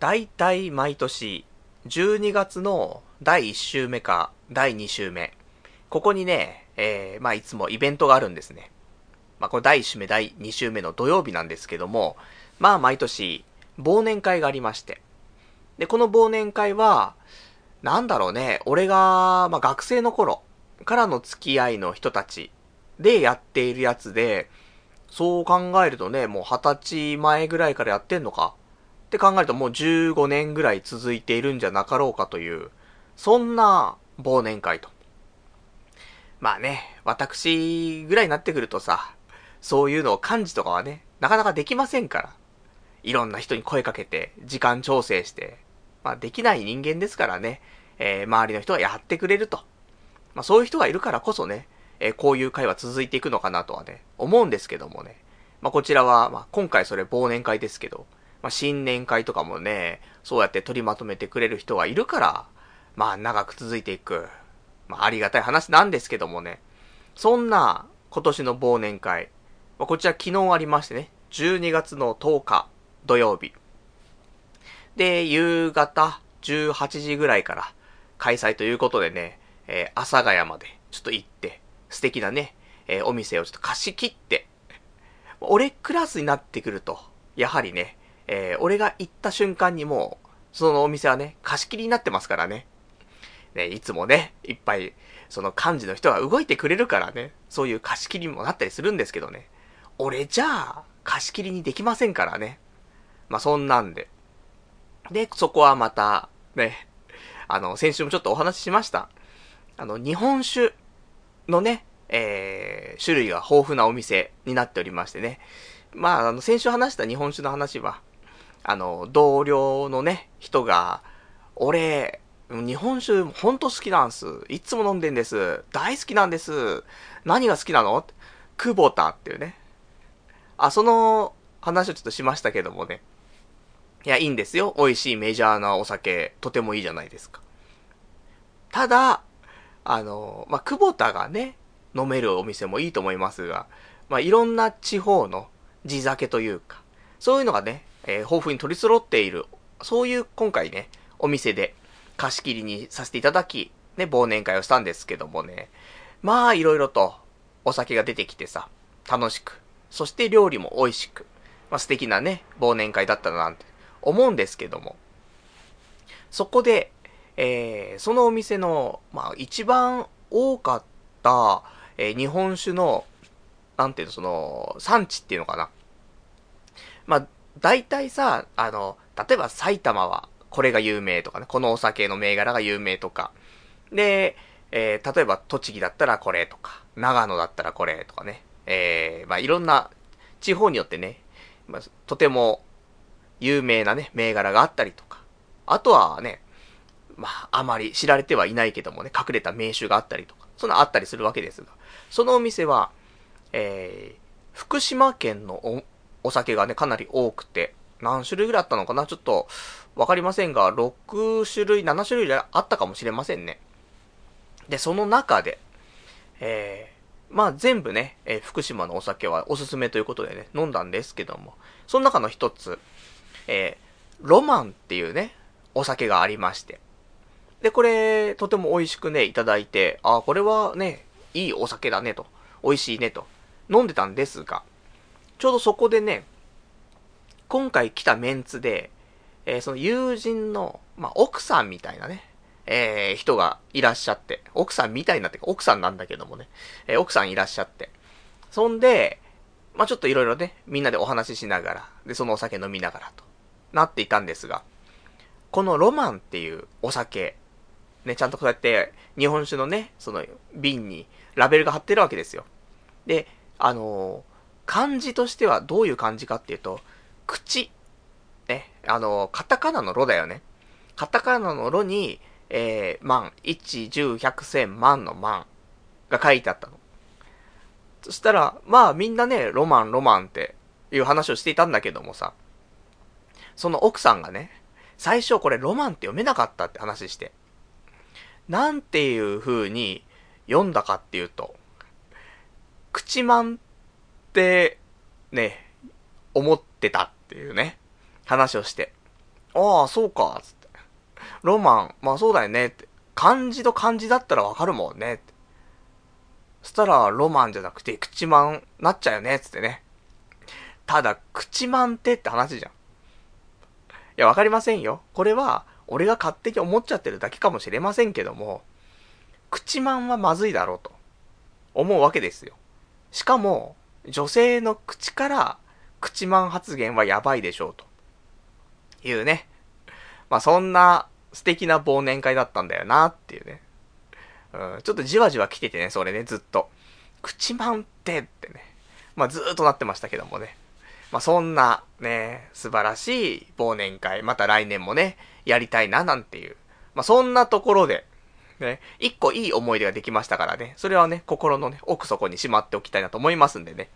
大体毎年、12月の第1週目か第2週目、ここにね、えー、まあいつもイベントがあるんですね。まあこれ第1週目、第2週目の土曜日なんですけども、まあ毎年、忘年会がありまして。で、この忘年会は、なんだろうね、俺が、まあ学生の頃からの付き合いの人たちでやっているやつで、そう考えるとね、もう20歳前ぐらいからやってんのかって考えるともう15年ぐらい続いているんじゃなかろうかという、そんな忘年会と。まあね、私ぐらいになってくるとさ、そういうのを幹事とかはね、なかなかできませんから。いろんな人に声かけて、時間調整して、まあできない人間ですからね、えー、周りの人はやってくれると。まあそういう人がいるからこそね、えー、こういう会は続いていくのかなとはね、思うんですけどもね。まあこちらは、まあ今回それ忘年会ですけど、まあ新年会とかもね、そうやって取りまとめてくれる人がいるから、まあ長く続いていく。まあありがたい話なんですけどもね。そんな今年の忘年会。まあこちら昨日ありましてね、12月の10日土曜日。で、夕方18時ぐらいから開催ということでね、えー、阿佐ヶ谷までちょっと行って、素敵なね、えー、お店をちょっと貸し切って、俺クラスになってくると、やはりね、えー、俺が行った瞬間にもう、そのお店はね、貸し切りになってますからね。ね、いつもね、いっぱい、その幹事の人が動いてくれるからね、そういう貸し切りにもなったりするんですけどね。俺じゃあ、貸し切りにできませんからね。まあ、そんなんで。で、そこはまた、ね、あの、先週もちょっとお話ししました。あの、日本酒のね、えー、種類が豊富なお店になっておりましてね。まあ、あの、先週話した日本酒の話は、あの、同僚のね、人が、俺、日本酒ほんと好きなんす。いつも飲んでんです。大好きなんです。何が好きなの？久保田っていうね。あ、その話をちょっとしましたけどもね。いや、いいんですよ。美味しいメジャーなお酒、とてもいいじゃないですか。ただ、あの、まあ、久保田がね、飲めるお店もいいと思いますが、まあ、いろんな地方の地酒というか、そういうのがね、えー、豊富に取り揃っている、そういう今回ね、お店で貸し切りにさせていただき、ね、忘年会をしたんですけどもね、まあ、いろいろとお酒が出てきてさ、楽しく、そして料理も美味しく、まあ、素敵なね、忘年会だったななんて思うんですけども、そこで、えー、そのお店の、まあ、一番多かった、えー、日本酒の、なんていうの、その、産地っていうのかな。まあ、大体さ、あの、例えば埼玉はこれが有名とかね、このお酒の銘柄が有名とか。で、えー、例えば栃木だったらこれとか、長野だったらこれとかね。えー、まあいろんな地方によってね、まあ、とても有名なね、銘柄があったりとか、あとはね、まあ、あまり知られてはいないけどもね、隠れた名酒があったりとか、そんなあったりするわけですが、そのお店は、えー、福島県のお酒がね、かなり多くて、何種類ぐらいあったのかな？ちょっと、わかりませんが、6種類、7種類ぐらいあったかもしれませんね。で、その中で、えー、まあ全部ね、えー、福島のお酒はおすすめということでね、飲んだんですけども、その中の一つ、えー、ロマンっていうね、お酒がありまして。で、これ、とても美味しくね、いただいて、あ、これはね、いいお酒だねと、美味しいねと、飲んでたんですが、ちょうどそこでね、今回来たメンツで、えー、その友人の、まあ、奥さんみたいなね、えー、人がいらっしゃって、奥さんみたいなってか、奥さんなんだけどもね、えー、奥さんいらっしゃって、そんで、まあ、ちょっといろいろね、みんなでお話ししながら、で、そのお酒飲みながらと、なっていたんですが、このロマンっていうお酒、ね、ちゃんとこうやって日本酒のね、その瓶にラベルが貼ってるわけですよ。で、あの、漢字としてはどういう漢字かっていうと、口。ね、あの、カタカナのロだよね。カタカナのロに、えー、万、一、十、百、千、万の万が書いてあったの。そしたら、まあみんなね、ロマン、ロマンっていう話をしていたんだけどもさ、その奥さんがね、最初これロマンって読めなかったって話して。なんていう風に読んだかっていうと、口マンね、思ってたっていうね、話をして。ああ、そうか、つって。ロマン、まあそうだよね、って。漢字と漢字だったらわかるもんね、って。そしたら、ロマンじゃなくて、口マンなっちゃうよね、つってね。ただ、口マンってって話じゃん。いや、わかりませんよ。これは、俺が勝手に思っちゃってるだけかもしれませんけども、口マンはまずいだろうと、思うわけですよ。しかも、女性の口から、口マン発言はやばいでしょうと。いうね。まあ、そんな素敵な忘年会だったんだよなっていうね。うん、ちょっとじわじわ来ててね、それね、ずっと。口マンってってね。まあ、ずーっとなってましたけどもね。まあ、そんなね、素晴らしい忘年会、また来年もね、やりたいななんていう。まあ、そんなところで、ね、一個いい思い出ができましたからね、それはね、心のね、奥底にしまっておきたいなと思いますんでね。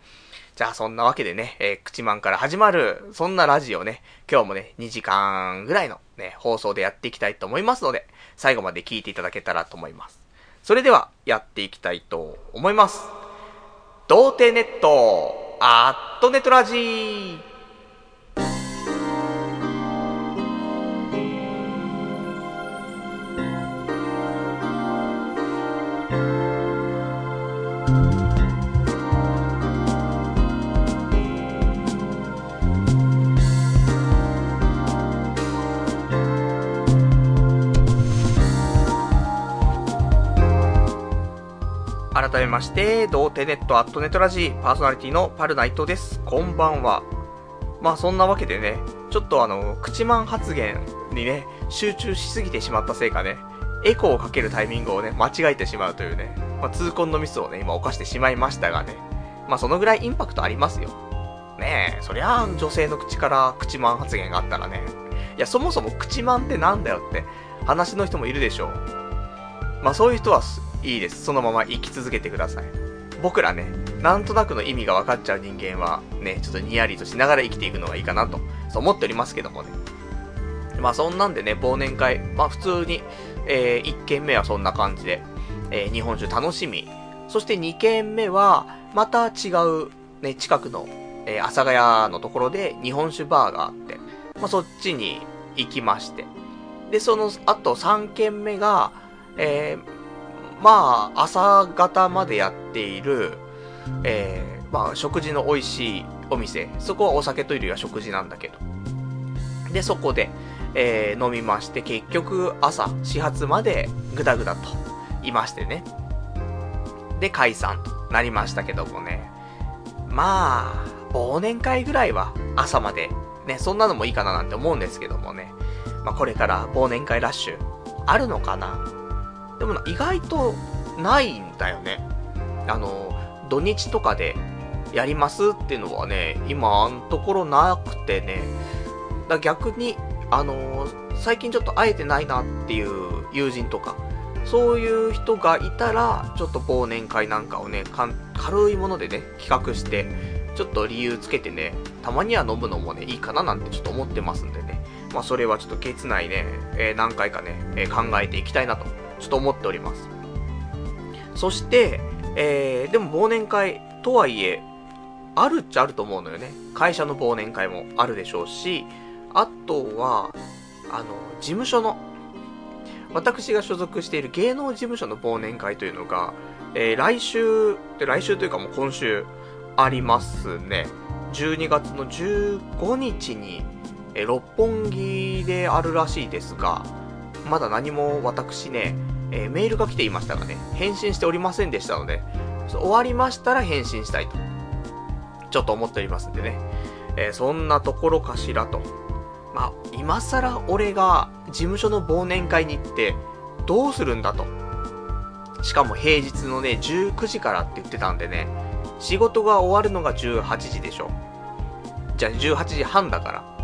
じゃあそんなわけでね、えー、口マンから始まる、そんなラジオね、今日もね、2時間ぐらいのね、放送でやっていきたいと思いますので、最後まで聞いていただけたらと思います。それでは、やっていきたいと思います。童貞ネット、アットネトラジー改めまして、童貞ネットアットネットラジーパーソナリティのパルナイトです。こんばんは。まあそんなわけでね、ちょっとあの、口マン発言にね、集中しすぎてしまったせいかね、エコーをかけるタイミングをね、間違えてしまうというね、まあ痛恨のミスをね、今犯してしまいましたがね、まあそのぐらいインパクトありますよ。ねえ、そりゃあ女性の口から口マン発言があったらね、いやそもそも口マンってなんだよって話の人もいるでしょう。まあそういう人はいいです。そのまま生き続けてください。僕らね、なんとなくの意味が分かっちゃう人間は、ね、ちょっとニヤリとしながら生きていくのがいいかなと、そう思っておりますけどもね。まあそんなんでね、忘年会、まあ普通に、えー、1軒目はそんな感じで、えー、日本酒楽しみ。そして2軒目は、また違う、ね、近くの、えー、阿佐ヶ谷のところで日本酒バーがあって、まあそっちに行きまして。で、その後3軒目が、えー、まあ、朝方までやっている、えー、まあ、食事の美味しいお店。そこはお酒というよりは食事なんだけど。で、そこで、えー、飲みまして、結局朝、始発までぐだぐだといましてね。で、解散となりましたけどもね。まあ、忘年会ぐらいは朝まで、ね、そんなのもいいかななんて思うんですけどもね。まあ、これから忘年会ラッシュ、あるのかなでも意外とないんだよね。あの、土日とかでやりますっていうのはね、今のところなくてね、だ逆に、あの最近ちょっと会えてないなっていう友人とか、そういう人がいたら、ちょっと忘年会なんかをね、軽いものでね、企画して、ちょっと理由つけてね、たまには飲むのもね、いいかななんてちょっと思ってますんでね。まあそれはちょっと月内ね、えー、何回かね、えー、考えていきたいなとちょっと思っております。そして、えー、でも忘年会とはいえ、あるっちゃあると思うのよね。会社の忘年会もあるでしょうし、あとは、あの、事務所の、私が所属している芸能事務所の忘年会というのが、えー、来週、で来週というかもう今週ありますね。12月の15日に、えー、六本木であるらしいですが、まだ何も私ね、えー、メールが来ていましたがね、返信しておりませんでしたので、終わりましたら返信したいと、ちょっと思っておりますんでね、えー、そんなところかしらと。まあ、今更俺が事務所の忘年会に行って、どうするんだと。しかも平日のね、19時からって言ってたんでね、仕事が終わるのが18時でしょ。じゃあ18時半だから。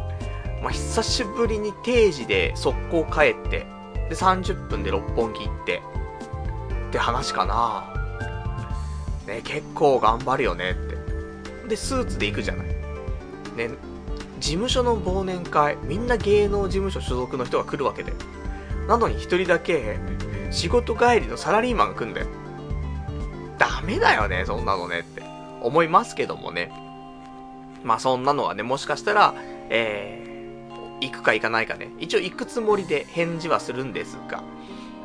まあ、久しぶりに定時で速攻帰って、で、30分で六本木行って、って話かなね、結構頑張るよねって。で、スーツで行くじゃない。ね、事務所の忘年会、みんな芸能事務所所属の人が来るわけで。なのに一人だけ、仕事帰りのサラリーマンが来んだよ。ダメだよね、そんなのねって思いますけどもね。まあそんなのはね、もしかしたら、えー、行くか行かないかね、一応行くつもりで返事はするんですが、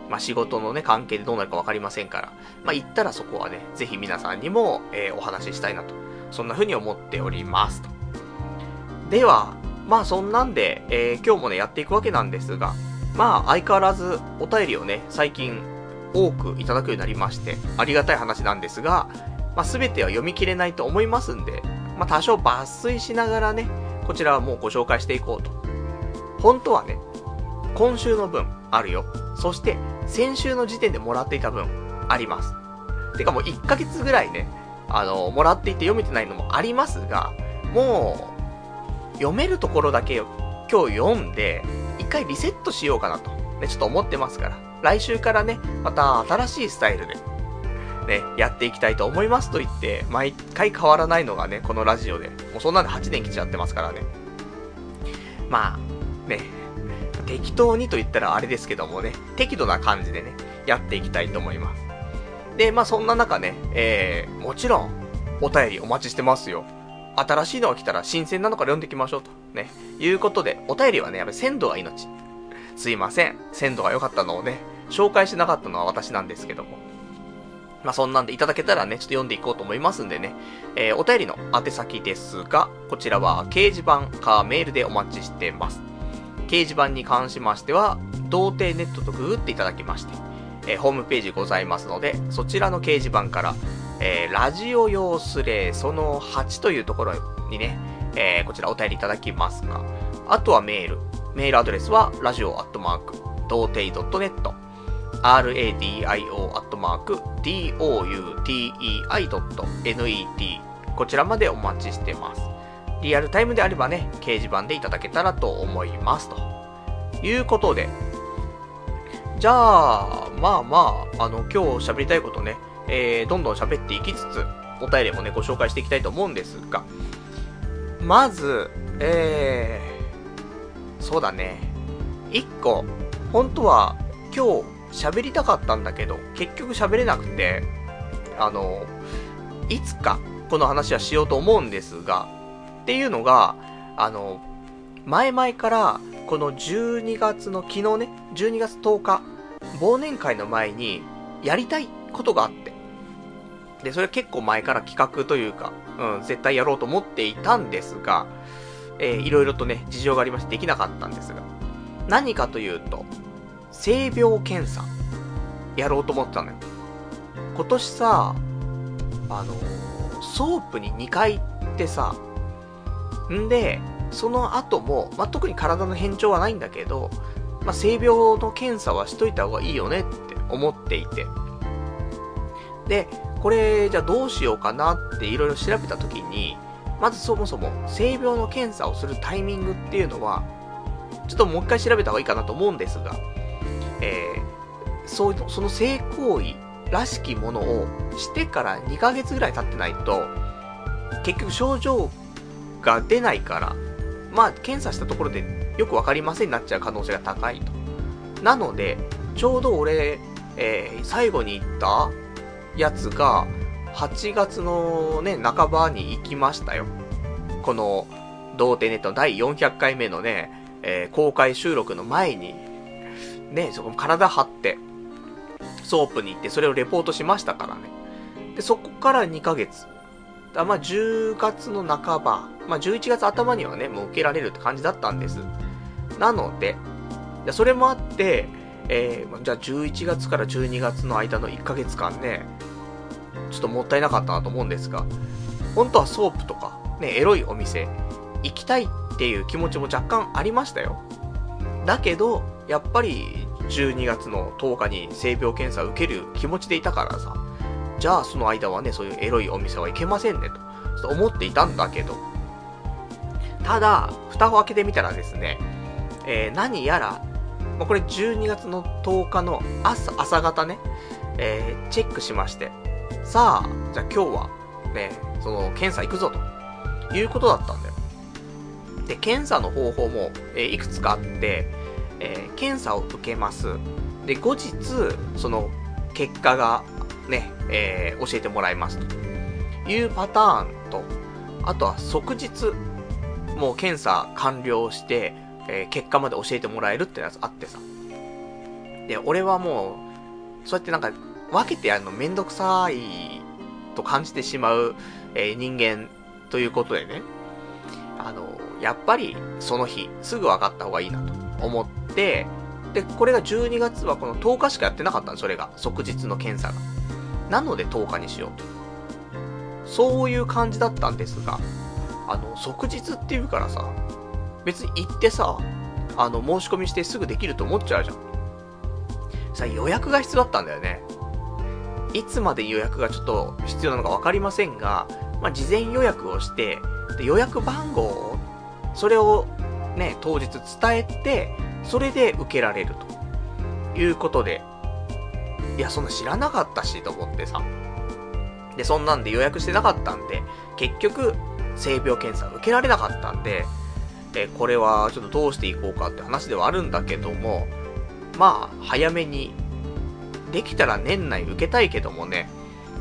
まあ仕事のね、関係でどうなるかわかりませんから、まあ行ったらそこはね、ぜひ皆さんにも、えー、お話ししたいなと、そんな風に思っておりますと。では、まあそんなんで、えー、今日もね、やっていくわけなんですが、まあ相変わらずお便りをね、最近多くいただくようになりまして、ありがたい話なんですが、まあ全ては読み切れないと思いますんで、まあ多少抜粋しながらね、こちらはもうご紹介していこうと。本当はね、今週の分あるよ。そして先週の時点でもらっていた分あります。てかもう1ヶ月ぐらいね、あの、もらっていて読めてないのもありますが、もう、読めるところだけ今日読んで、一回リセットしようかなと、ね、ちょっと思ってますから。来週からね、また新しいスタイルで、ね、やっていきたいと思いますと言って、毎回変わらないのがね、このラジオで。もうそんなんで8年来ちゃってますからね。まあ、ね、適当にと言ったらあれですけどもね、適度な感じでね、やっていきたいと思います。で、まあそんな中ね、えー、もちろん、お便りお待ちしてますよ。新しいのが来たら新鮮なのから読んでいきましょうと。ね。いうことで、お便りはね、やっぱり鮮度が命。すいません。鮮度が良かったのをね、紹介してなかったのは私なんですけども。まあ、そんなんでいただけたらね、ちょっと読んでいこうと思いますんでね。えー、お便りの宛先ですが、こちらは掲示板かメールでお待ちしてます。掲示板に関しましては、童貞ネットとググっていただきまして、えー、ホームページございますので、そちらの掲示板から、えー、ラジオ用スレその8というところにね、えー、こちらお便りいただきますが、あとはメール。メールアドレスは、ラジオアットマーク、童貞 .net、radio アットマーク、doutei.net、こちらまでお待ちしてます。リアルタイムであればね、掲示板でいただけたらと思います。ということで、じゃあ、まあまあ、あの、今日喋りたいことね、えー、どんどん喋っていきつつ、お便りもね、ご紹介していきたいと思うんですが、まず、えー、そうだね。1個、本当は今日喋りたかったんだけど、結局喋れなくて、あの、いつかこの話はしようと思うんですが、っていうのが、あの、前々からこの12月の昨日ね、12月10日、忘年会の前にやりたいことがあって、で、それ結構前から企画というか、うん、絶対やろうと思っていたんですが、えー、いろいろとね、事情がありましてできなかったんですが、何かというと、性病検査、やろうと思ってたのよ。今年さ、あの、ソープに2回行ってさ、んで、その後も、まあ、特に体の変調はないんだけど、まあ、性病の検査はしといた方がいいよねって思っていて。で、これ、じゃあどうしようかなっていろいろ調べたときに、まずそもそも性病の検査をするタイミングっていうのは、ちょっともう一回調べた方がいいかなと思うんですが、えー、そう、その性行為らしきものをしてから2ヶ月ぐらい経ってないと、結局症状が出ないから、まあ、検査したところでよくわかりませんになっちゃう可能性が高いと。なので、ちょうど俺、えー、最後に言ったやつが、8月のね、半ばに行きましたよ。この、童貞ネットの第400回目のね、えー、公開収録の前に、ね、そこ体張って、ソープに行ってそれをレポートしましたからね。で、そこから2ヶ月。だまあ、10月の半ば、まあ、11月頭にはね、もう受けられるって感じだったんです。なので、それもあって、えー、じゃあ11月から12月の間の1ヶ月間ね、ちょっともったいなかったなと思うんですが、本当はソープとか、ね、エロいお店、行きたいっていう気持ちも若干ありましたよ。だけど、やっぱり12月の10日に性病検査を受ける気持ちでいたからさ、じゃあその間はね、そういうエロいお店は行けませんねと、と思っていたんだけど、ただ、蓋を開けてみたらですね、えー、何やら、まあ、これ12月の10日の朝、朝方ね、えー、チェックしまして、さあ、じゃあ今日は、ね、その、検査行くぞと、いうことだったんだよ。で、検査の方法も、えー、いくつかあって、えー、検査を受けます。で、後日、その、結果が、ね、えー、教えてもらいますというパターンと、あとは即日、もう検査完了して、えー、結果まで教えてもらえるってやつあってさ。で、俺はもう、そうやってなんか、分けてやるのめんどくさいと感じてしまう、えー、人間ということでね、あの、やっぱりその日、すぐ分かった方がいいなと思って、で、これが12月はこの10日しかやってなかったんそれが。即日の検査が。なので10日にしようと。そういう感じだったんですが、あの、即日っていうからさ、別に行ってさ、あの、申し込みしてすぐできると思っちゃうじゃん。さ、予約が必要だったんだよね。いつまで予約がちょっと必要なのか分かりませんが、まあ、事前予約をして、で予約番号を、それをね、当日伝えて、それで受けられるということで、いや、そんな知らなかったし、と思ってさ。で、そんなんで予約してなかったんで、結局、性病検査受けられなかったんで、えこれはちょっとどうしていこうかって話ではあるんだけども、まあ、早めに、できたら年内受けたいけどもね、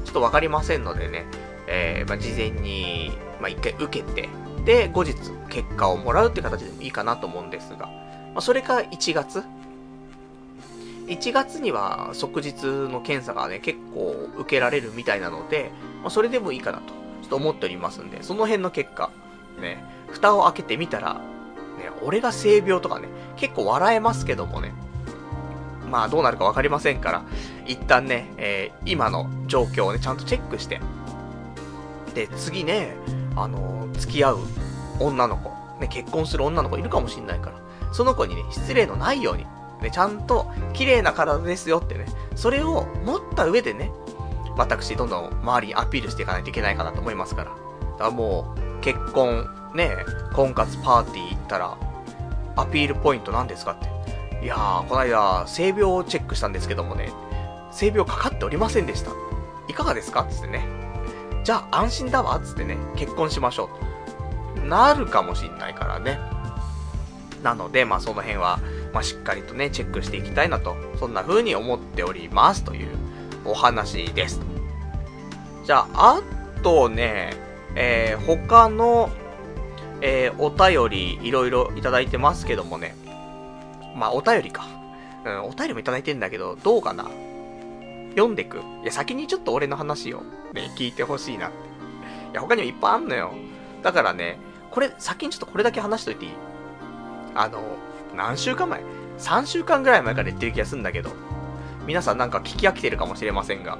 ちょっとわかりませんのでね、えー、まあ、事前に、まあ、一回受けて、で、後日、結果をもらうって形でもいいかなと思うんですが、まあ、それか1月。1月には即日の検査がね、結構受けられるみたいなので、まあ、それでもいいかなと、ちょっと思っておりますんで、その辺の結果、ね、蓋を開けてみたら、ね、俺が性病とかね、結構笑えますけどもね、まあどうなるかわかりませんから、一旦ね、えー、今の状況をね、ちゃんとチェックして、で、次ね、あのー、付き合う女の子、ね、結婚する女の子いるかもしんないから、その子にね、失礼のないように、ね、ちゃんと綺麗な体ですよってね、それを持った上でね、私、どんどん周りにアピールしていかないといけないかなと思いますから。だからもう、結婚、ね、婚活パーティー行ったら、アピールポイント何ですかって。いやー、この間、性病をチェックしたんですけどもね、性病かかっておりませんでした。いかがですかつってね。じゃあ安心だわつってね、結婚しましょう。なるかもしんないからね。なので、まあその辺は、まあ、しっかりとね、チェックしていきたいなと、そんな風に思っておりますというお話です。じゃあ、あとね、えー、他の、えー、お便りいろいろいただいてますけどもね。まあ、お便りか。うん、お便りもいただいてんだけど、どうかな読んでくいや、先にちょっと俺の話をね、聞いてほしいなって。いや、他にもいっぱいあんのよ。だからね、これ、先にちょっとこれだけ話しといていい？あの、何週間前 ?3 週間ぐらい前から言ってる気がするんだけど、皆さんなんか聞き飽きてるかもしれませんが、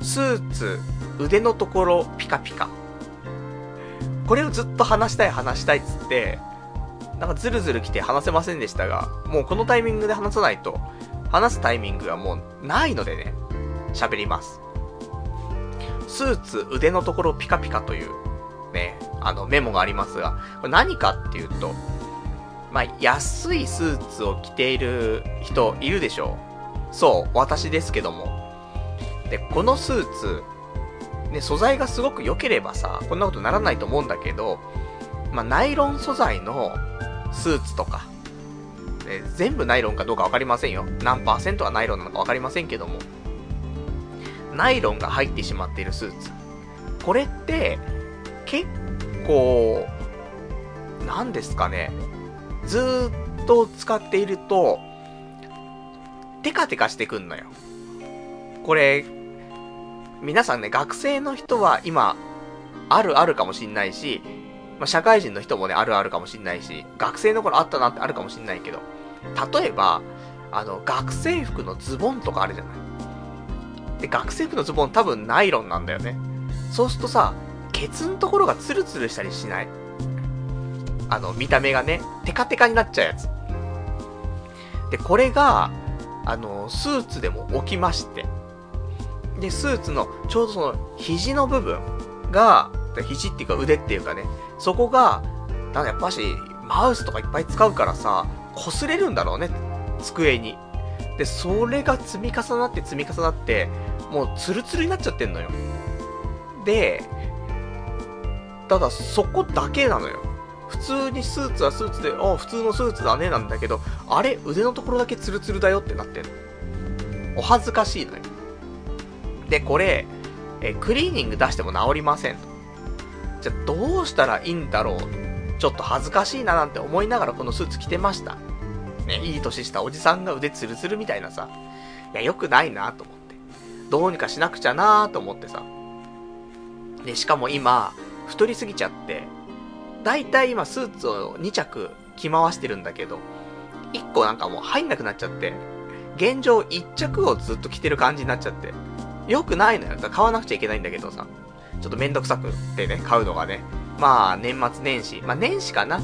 スーツ、腕のところピカピカ。これをずっと話したい話したいっつって、なんかズルズル来て話せませんでしたが、もうこのタイミングで話さないと、話すタイミングがもうないのでね、喋ります。スーツ腕のところピカピカという、ね、あのメモがありますが、これ何かっていうと、まあ、安いスーツを着ている人いるでしょうそう、私ですけども。で、このスーツ、ね、素材がすごく良ければさ、こんなことならないと思うんだけど、まあ、ナイロン素材のスーツとか、ね、全部ナイロンかどうかわかりませんよ。何パーセントがナイロンなのかわかりませんけども、ナイロンが入ってしまっているスーツ。これって、結構、何ですかね。ずっと使っていると、テカテカしてくんのよ。これ、皆さんね、学生の人は今、あるあるかもしんないし、まあ、社会人の人もね、あるあるかもしんないし、学生の頃あったなってあるかもしんないけど、例えば、あの、学生服のズボンとかあるじゃない。で、学生服のズボン多分ナイロンなんだよね。そうするとさ、ケツのところがツルツルしたりしないあの、見た目がね、テカテカになっちゃうやつ。で、これが、あの、スーツでも起きまして。で、スーツの、ちょうどその、肘の部分が、肘っていうか腕っていうかね、そこが、なんかやっぱし、マウスとかいっぱい使うからさ、擦れるんだろうね、机に。で、それが積み重なって積み重なって、もうツルツルになっちゃってんのよ。で、ただそこだけなのよ。普通にスーツはスーツで、あ普通のスーツだねなんだけど、あれ腕のところだけツルツルだよってなってんの。お恥ずかしいのよ。で、これ、えクリーニング出しても治りません。じゃあどうしたらいいんだろうと。ちょっと恥ずかしいななんて思いながらこのスーツ着てました。ね、いい年したおじさんが腕ツルツルみたいなさ、いや、良くないなと思って。どうにかしなくちゃなと思ってさ。で、しかも今、太りすぎちゃって、だいたい今スーツを2着着回してるんだけど、1個なんかもう入んなくなっちゃって、現状1着をずっと着てる感じになっちゃって、良くないのよ。買わなくちゃいけないんだけどさ、ちょっとめんどくさくってね、買うのがね。まあ、年末年始。まあ、年始かな。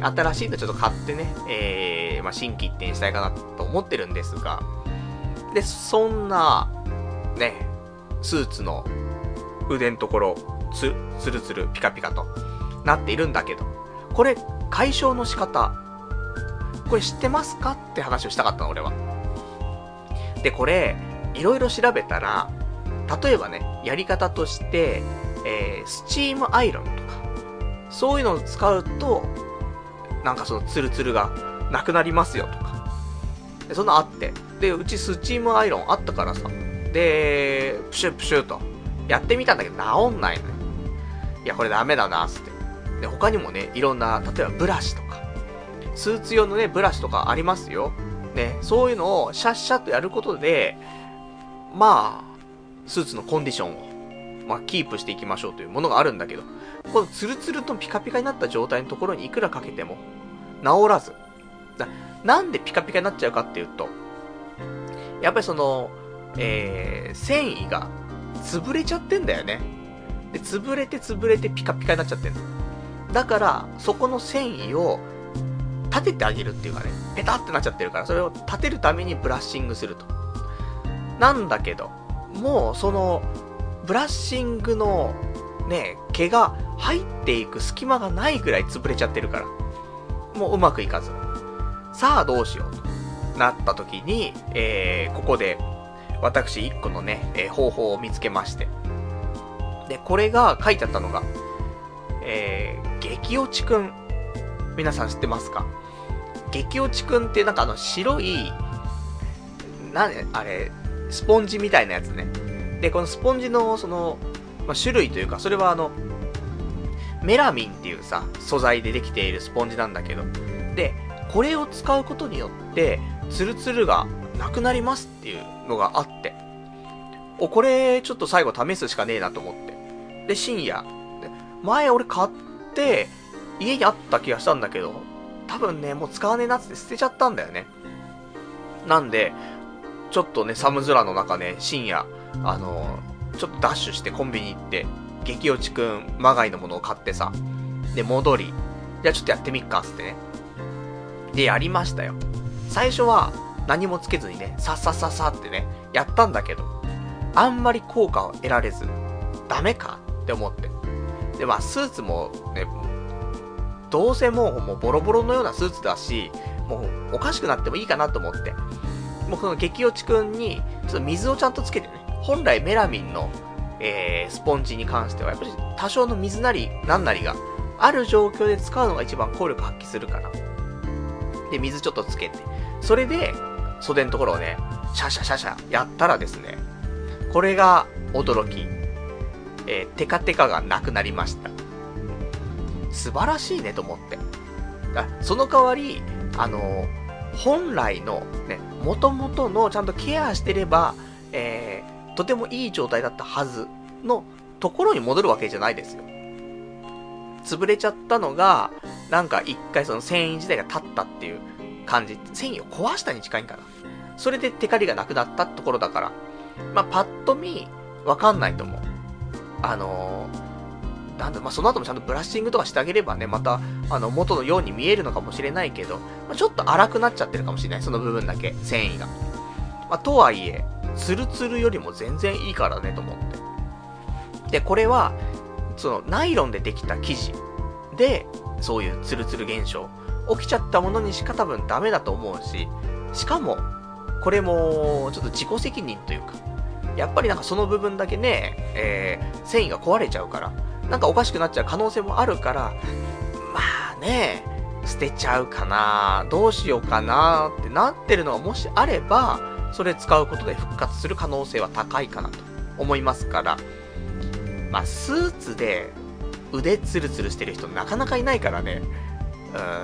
新しいのちょっと買ってね、えー、まあ、新規一転したいかなと思ってるんですが、で、そんな、ね、スーツの腕のところ、つ、つるつる、ピカピカとなっているんだけど、これ、解消の仕方、これ知ってますかって話をしたかったの、俺は。で、これ、いろいろ調べたら、例えばね、やり方として、えー、スチームアイロンとか、そういうのを使うと、なんかそのツルツルがなくなりますよとか。でそんなあって。で、うちスチームアイロンあったからさ。で、プシュプシュとやってみたんだけど治んないのよ。いや、これダメだな、つって。で、他にもね、いろんな、例えばブラシとか、スーツ用のね、ブラシとかありますよ。ね、そういうのをシャッシャッとやることで、まあ、スーツのコンディションを、まあ、キープしていきましょうというものがあるんだけど、このツルツルとピカピカになった状態のところにいくらかけても、治らず。なんでピカピカになっちゃうかっていうと、やっぱりその、えー、繊維が潰れちゃってんだよね。で、潰れて潰れてピカピカになっちゃってんの。だから、そこの繊維を立ててあげるっていうかね、ペタってなっちゃってるから、それを立てるためにブラッシングすると。なんだけど、もうその、ブラッシングのね、毛が入っていく隙間がないぐらい潰れちゃってるから。もううまくいかず。さあどうしようとなった時に、えー、ここで私1個のね、えー、方法を見つけまして。で、これが書いてあったのが、えー、激落ちくん。皆さん知ってますか？激落ちくんってなんかあの白い、な、あれ、スポンジみたいなやつね。で、このスポンジのその、まあ、種類というか、それはあの、メラミンっていうさ、素材でできているスポンジなんだけど、で、これを使うことによって、ツルツルがなくなりますっていうのがあって、お、これ、ちょっと最後試すしかねえなと思って。で、深夜。前俺買って、家にあった気がしたんだけど、多分ね、もう使わねえなって捨てちゃったんだよね。なんで、ちょっとね、寒空の中ね、深夜、あのちょっとダッシュしてコンビニ行って、激落ちくん、まがいのものを買ってさ、で、戻り、じゃあちょっとやってみっか、つってね。で、やりましたよ。最初は、何もつけずにね、さっさっさっさってね、やったんだけど、あんまり効果を得られず、ダメかって思って。で、まあ、スーツもね、どうせもう、もうボロボロのようなスーツだし、もうおかしくなってもいいかなと思って、もうこの激落ちくんに、ちょっと水をちゃんとつけてね、本来メラミンの、えー、スポンジに関しては、やっぱり多少の水なり、なんなりがある状況で使うのが一番効力発揮するから。で、水ちょっとつけて、それで、袖のところをね、シャシャシャシャやったらですね、これが驚き、えー、テカテカがなくなりました。素晴らしいねと思って。その代わり、あのー、本来のね、元々のちゃんとケアしてれば、えー、とてもいい状態だったはずのところに戻るわけじゃないですよ。潰れちゃったのが、なんか一回その繊維自体が立ったっていう感じ。繊維を壊したに近いんかな。それでテカリがなくなったところだから、まあ、パッと見、わかんないと思う。あのー、なんだ、まあ、その後もちゃんとブラッシングとかしてあげればね、また、あの、元のように見えるのかもしれないけど、まあ、ちょっと荒くなっちゃってるかもしれない。その部分だけ、繊維が。まあ、とはいえ、ツルツルよりも全然いいからねと思って。で、これは、そのナイロンでできた生地で、そういうツルツル現象、起きちゃったものにしか多分ダメだと思うし、しかも、これも、ちょっと自己責任というか、やっぱりなんかその部分だけね、えー、繊維が壊れちゃうから、なんかおかしくなっちゃう可能性もあるから、まあね、捨てちゃうかな、どうしようかなってなってるのがもしあれば、それ使うことで復活する可能性は高いかなと思いますから、まあ、スーツで腕ツルツルしてる人なかなかいないからね、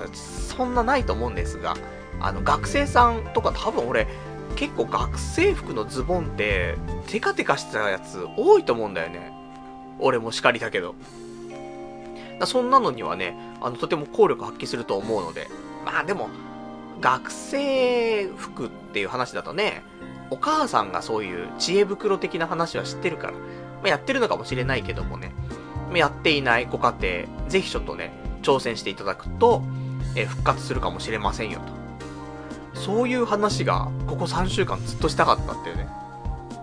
うん、そんなないと思うんですが、あの、学生さんとか多分俺、結構学生服のズボンって、テカテカしてたやつ多いと思うんだよね。俺も叱りだけど。だそんなのにはね、あの、とても効力発揮すると思うので。まあでも、学生服っていう話だとね、お母さんがそういう知恵袋的な話は知ってるから、まあ、やってるのかもしれないけどもね、やっていないご家庭、ぜひちょっとね、挑戦していただくと、え復活するかもしれませんよと。そういう話が、ここ3週間ずっとしたかったっていうね。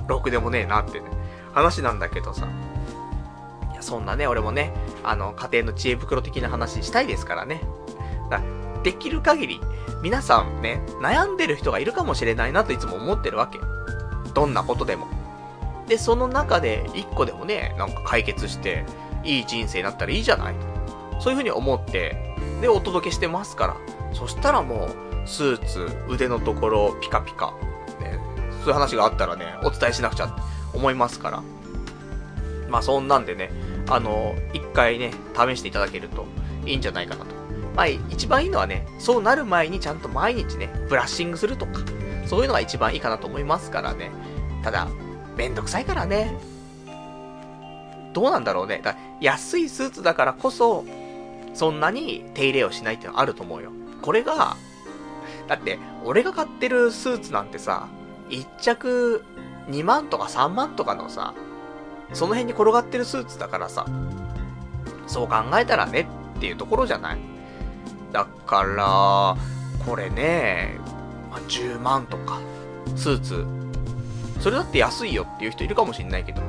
ろくでもねえなってね、話なんだけどさ。いや、そんなね、俺もね、あの、家庭の知恵袋的な話したいですからね。だできる限り、皆さんね、悩んでる人がいるかもしれないなといつも思ってるわけ。どんなことでも。で、その中で1個でもね、なんか解決して、いい人生になったらいいじゃないそういう風に思って、で、お届けしてますから。そしたらもう、スーツ、腕のところ、ピカピカ。ね、そういう話があったらね、お伝えしなくちゃって思いますから。まあそんなんでね、あの、一回ね、試していただけるといいんじゃないかなと。まあ一番いいのはね、そうなる前にちゃんと毎日ね、ブラッシングするとか、そういうのが一番いいかなと思いますからね。ただ、めんどくさいからね。どうなんだろうね。だ安いスーツだからこそ、そんなに手入れをしないっていうのはあると思うよ。これが、だって、俺が買ってるスーツなんてさ、1着2万とか3万とかのさ、その辺に転がってるスーツだからさ、そう考えたらねっていうところじゃない？だから、これね、まあ、10万とか、スーツ、それだって安いよっていう人いるかもしんないけど、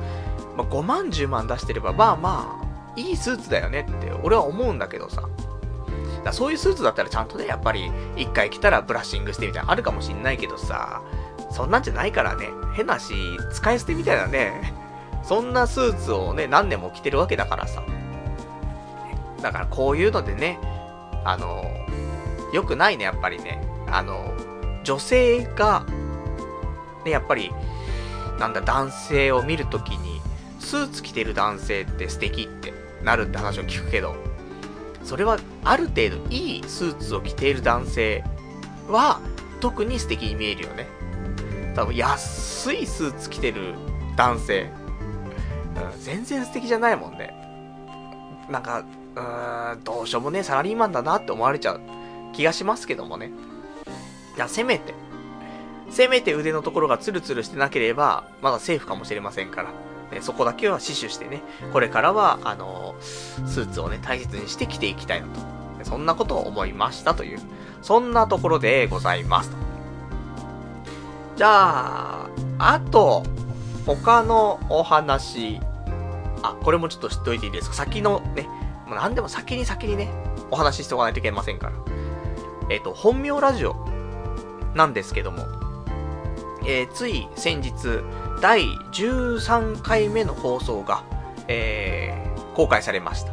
まあ、5万10万出してれば、まあまあ、いいスーツだよねって俺は思うんだけどさ。だそういうスーツだったらちゃんとね、やっぱり、一回着たらブラッシングしてみたいなあるかもしんないけどさ、そんなんじゃないからね、変なし、使い捨てみたいなね、そんなスーツをね、何年も着てるわけだからさ。だからこういうのでね、あの、良くないね、やっぱりね。あの、女性が、ね、やっぱり、なんだ、男性を見るときに、スーツ着てる男性って素敵ってなるって話を聞くけど、それはある程度いいスーツを着ている男性は特に素敵に見えるよね。多分安いスーツ着てる男性、うん、全然素敵じゃないもんね。なんか、うーん、どうしようもねサラリーマンだなって思われちゃう気がしますけどもね。いや、せめて、せめて腕のところがツルツルしてなければ、まだセーフかもしれませんから。ね、そこだけは死守してね、これからは、あの、スーツをね、大切にして着ていきたいなと。そんなことを思いましたという、そんなところでございますと。じゃあ、あと、他のお話。あ、これもちょっと知っておいていいですか？先のね、もう何でも先に先にね、お話ししておかないといけませんから。えっ、ー、と、本名ラジオなんですけども、えー、つい先日、第13回目の放送が、えー、公開されました。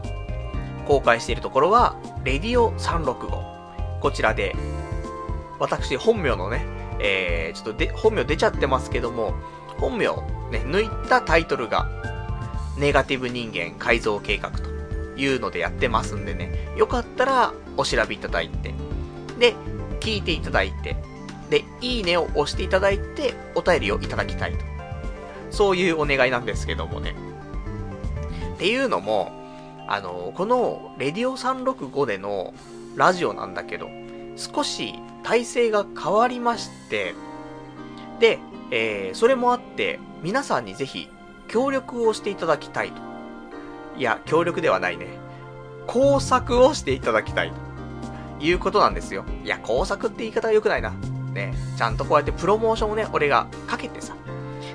公開しているところは、レディオ365。こちらで、私、本名のね、えー、ちょっとで、本名出ちゃってますけども、本名、ね、抜いたタイトルが、ネガティブ人間改造計画というのでやってますんでね、よかったらお調べいただいて、で、聞いていただいて、で、いいねを押していただいて、お便りをいただきたいと。そういうお願いなんですけどもね。っていうのも、あの、この、レディオ365でのラジオなんだけど、少し体制が変わりまして、で、えー、それもあって、皆さんにぜひ、協力をしていただきたいと。いや、協力ではないね。工作をしていただきたいということなんですよ。いや、工作って言い方は良くないな。ね、ちゃんとこうやってプロモーションをね、俺がかけてさ、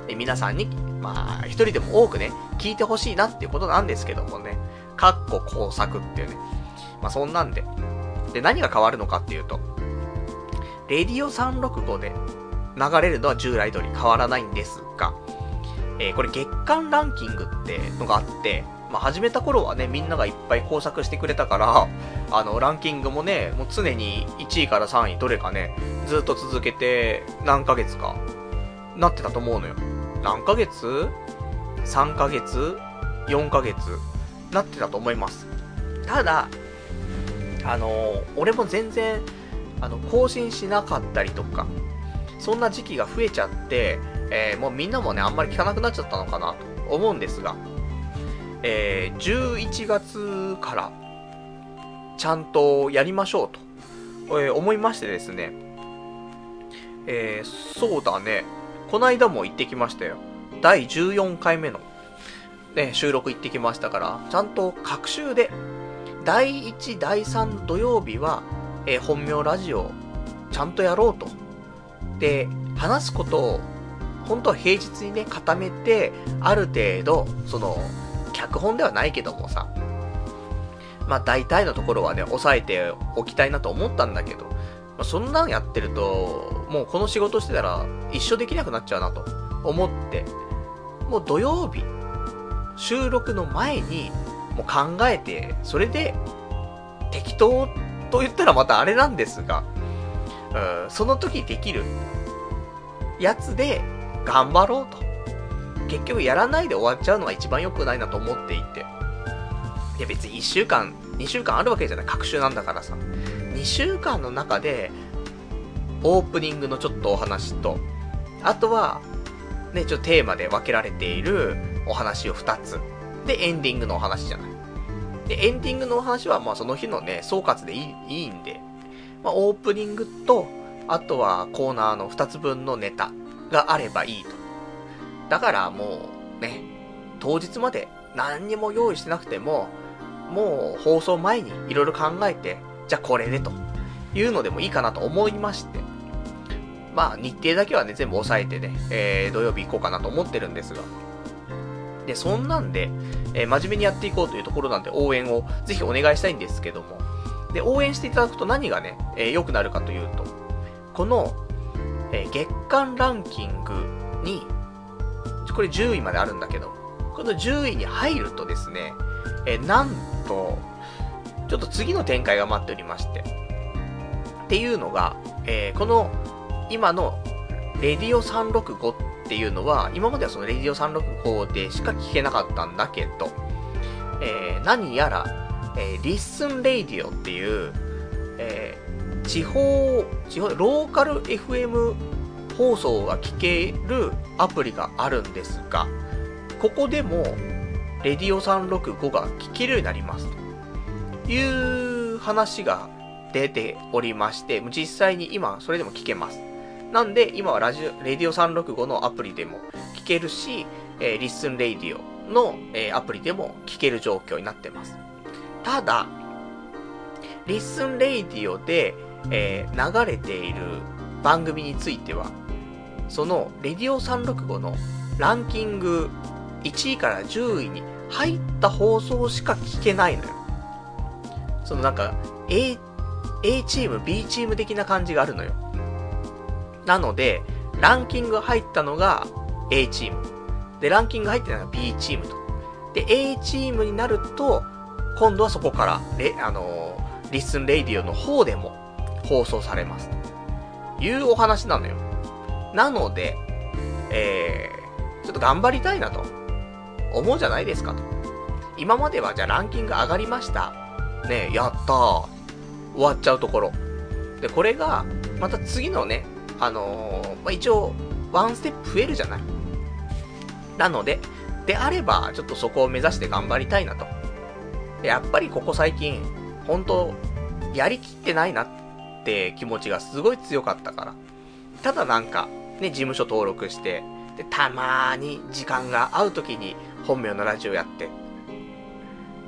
で、皆さんに、まあ、一人でも多くね、聞いてほしいなっていうことなんですけどもね、かっこ工作っていうね。まあ、そんなんで。で、何が変わるのかっていうと、レディオ365で流れるのは従来通り変わらないんですが、えー、これ月間ランキングってのがあって、まあ、始めた頃はね、みんながいっぱい工作してくれたから、あの、ランキングもね、もう常に1位から3位どれかね、ずっと続けて何ヶ月か、なってたと思うのよ。何ヶ月 ?3 ヶ月 ?4 ヶ月？なってたと思います。ただ、あの、俺も全然、あの、更新しなかったりとか、そんな時期が増えちゃって、えー、もうみんなもね、あんまり聞かなくなっちゃったのかなと思うんですが、えー、11月から、ちゃんとやりましょうと、えー、思いましてですね、えー、そうだね、この間も行ってきましたよ。第14回目の、ね、収録行ってきましたから、ちゃんと各週で、第1、第3土曜日は、えー、本名ラジオ、ちゃんとやろうと。で、話すことを、本当は平日にね、固めて、ある程度、その、脚本ではないけどもさ、まあ大体のところはね、抑えておきたいなと思ったんだけど、まあ、そんなんやってると、もうこの仕事してたら一生できなくなっちゃうなと思って、もう土曜日、収録の前に、もう考えて、それで、適当と言ったらまたあれなんですが、うん、その時できるやつで頑張ろうと。結局やらないで終わっちゃうのが一番良くないなと思っていて。いや別に1週間、2週間あるわけじゃない。各週なんだからさ。2週間の中で、オープニングのちょっとお話と、あとは、ね、ちょっとテーマで分けられているお話を2つ。で、エンディングのお話じゃない。で、エンディングのお話は、まあその日のね、総括でいいいいんで、まあオープニングと、あとはコーナーの2つ分のネタがあればいいと。だからもう、ね、当日まで何にも用意してなくても、もう放送前にいろいろ考えて、じゃあこれでというのでもいいかなと思いまして、まあ日程だけはね、全部押さえてね、えー、土曜日行こうかなと思ってるんですが。で、そんなんで、えー、真面目にやっていこうというところなんで応援をぜひお願いしたいんですけども。で、応援していただくと何がね、えー、良くなるかというと、この、えー、月間ランキングに、これ10位まであるんだけど、この10位に入るとですね、えなんと、ちょっと次の展開が待っておりまして。っていうのが、え、この、今の、レディオ365っていうのは、今まではそのレディオ365でしか聞けなかったんだけど、えー、何やら、えー、リッスンレディオっていう、えー、地方、地方、ローカル FM 放送が聞けるアプリがあるんですが、ここでも、レディオ365が聞けるようになります。という話が出ておりまして、実際に今それでも聞けます。なんで、今はラジオ、レディオ365のアプリでも聞けるし、えー、リッスンレディオの、えー、アプリでも聞ける状況になってます。ただ、リッスンレディオで、えー、流れている番組については、その、レディオ365のランキング1位から10位に入った放送しか聞けないのよ。そのなんか、A、A チーム、B チーム的な感じがあるのよ。なので、ランキング入ったのが A チーム。で、ランキング入ってないのが B チームと。で、A チームになると、今度はそこから、レ、あのー、リスンレイディオの方でも放送されます。というお話なのよ。なので、えー、ちょっと頑張りたいなと。思うじゃないですかと。今まではじゃあランキング上がりました。ねやったー。終わっちゃうところ。で、これが、また次のね、あのー、まあ、一応、ワンステップ増えるじゃない。なので、であれば、ちょっとそこを目指して頑張りたいなと。やっぱりここ最近、本当やりきってないなって気持ちがすごい強かったから。ただなんか、ね、事務所登録して、で、たまーに時間が合う時に本名のラジオやって、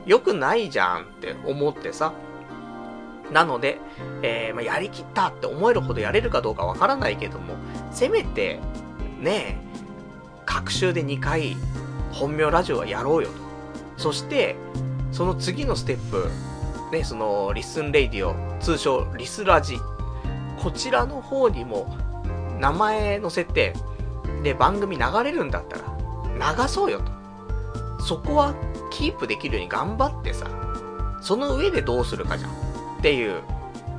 良くないじゃんって思ってさ。なので、えー、まあ、やりきったって思えるほどやれるかどうかわからないけども、せめて、ねえ、各週で2回、本名ラジオはやろうよと。そして、その次のステップ、ね、その、リスンレイディオ、通称リスラジ。こちらの方にも、名前載せて、で、番組流れるんだったら、流そうよと。そこはキープできるように頑張ってさ、その上でどうするかじゃん。っていう。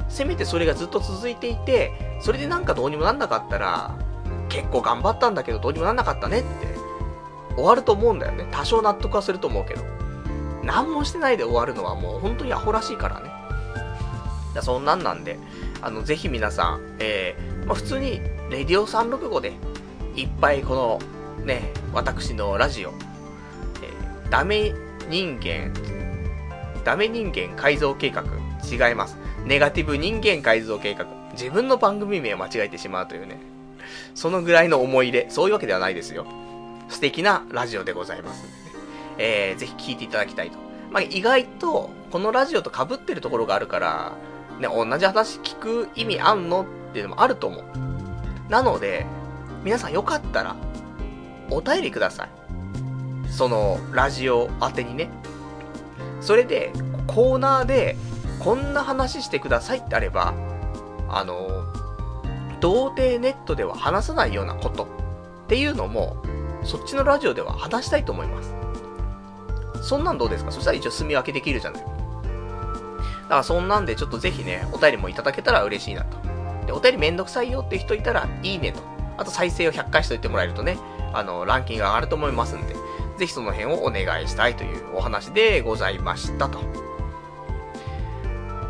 せめてそれがずっと続いていて、それでなんかどうにもなんなかったら、結構頑張ったんだけどどうにもなんなかったねって、終わると思うんだよね。多少納得はすると思うけど。何もしてないで終わるのはもう本当にアホらしいからね。だそんなんなんで、あの、ぜひ皆さん、えー、まあ、普通に、レディオ365で、いっぱいこの、ね、私のラジオ、えー、ダメ人間、ダメ人間改造計画、違います。ネガティブ人間改造計画。自分の番組名を間違えてしまうというね。そのぐらいの思い入れ、そういうわけではないですよ。素敵なラジオでございます。えー、ぜひ聴いていただきたいと。まあ、意外と、このラジオと被ってるところがあるから、ね、同じ話聞く意味あんのっていうのもあると思う。なので、皆さんよかったら、お便りください。その、ラジオ宛てにね。それで、コーナーで、こんな話してくださいってあれば、あの、童貞ネットでは話さないようなことっていうのも、そっちのラジオでは話したいと思います。そんなんどうですか？そしたら一応住み分けできるじゃない。だからそんなんでちょっとぜひね、お便りもいただけたら嬉しいなと。で、お便りめんどくさいよって人いたら、いいねと。あと再生を100回しといてもらえるとね、あの、ランキングが上がると思いますんで、ぜひその辺をお願いしたいというお話でございましたと。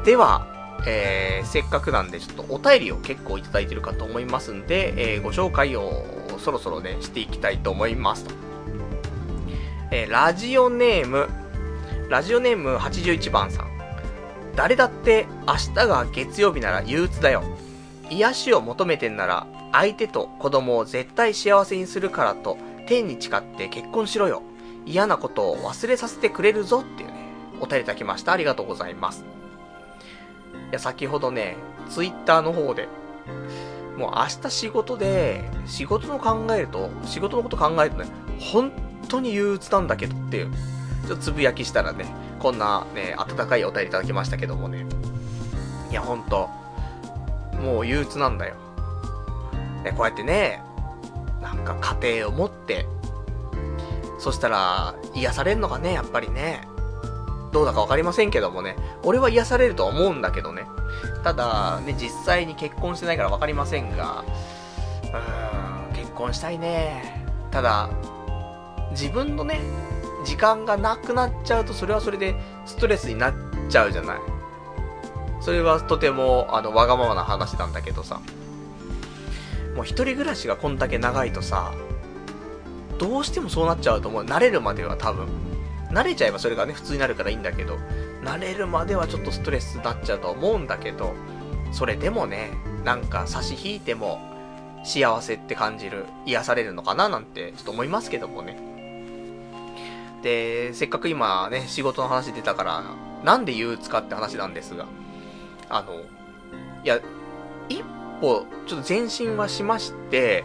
では、えー、せっかくなんで、ちょっとお便りを結構いただいてるかと思いますんで、えー、ご紹介をそろそろね、していきたいと思いますと。えー、ラジオネーム、ラジオネーム81番さん。誰だって明日が月曜日なら憂鬱だよ。癒しを求めてんなら、相手と子供を絶対幸せにするからと、天に誓って結婚しろよ。嫌なことを忘れさせてくれるぞっていうね、お便りいただきました。ありがとうございます。いや、先ほどね、ツイッターの方で、もう明日仕事で、仕事の考えると、仕事のこと考えるとね、本当に憂鬱なんだけどっていう、ちょっとつぶやきしたらね、こんなね、温かいお便りいただきましたけどもね。いや、ほんと、もう憂鬱なんだよ。ね、こうやってね、なんか家庭を持って、そしたら、癒されんのかね、やっぱりね。どうだかわかりませんけどもね。俺は癒されるとは思うんだけどね。ただ、ね、実際に結婚してないからわかりませんが、うーん、結婚したいね。ただ、自分のね、時間がなくなっちゃうと、それはそれでストレスになっちゃうじゃない。それはとても、あの、わがままな話なんだけどさ。もう一人暮らしがこんだけ長いとさ、どうしてもそうなっちゃうと思う。慣れるまでは多分。慣れちゃえばそれがね、普通になるからいいんだけど、慣れるまではちょっとストレスになっちゃうと思うんだけど、それでもね、なんか差し引いても幸せって感じる、癒されるのかななんてちょっと思いますけどもね。で、せっかく今ね、仕事の話出たから、なんで憂鬱かって話なんですが、あの、いや、一歩、ちょっと前進はしまして、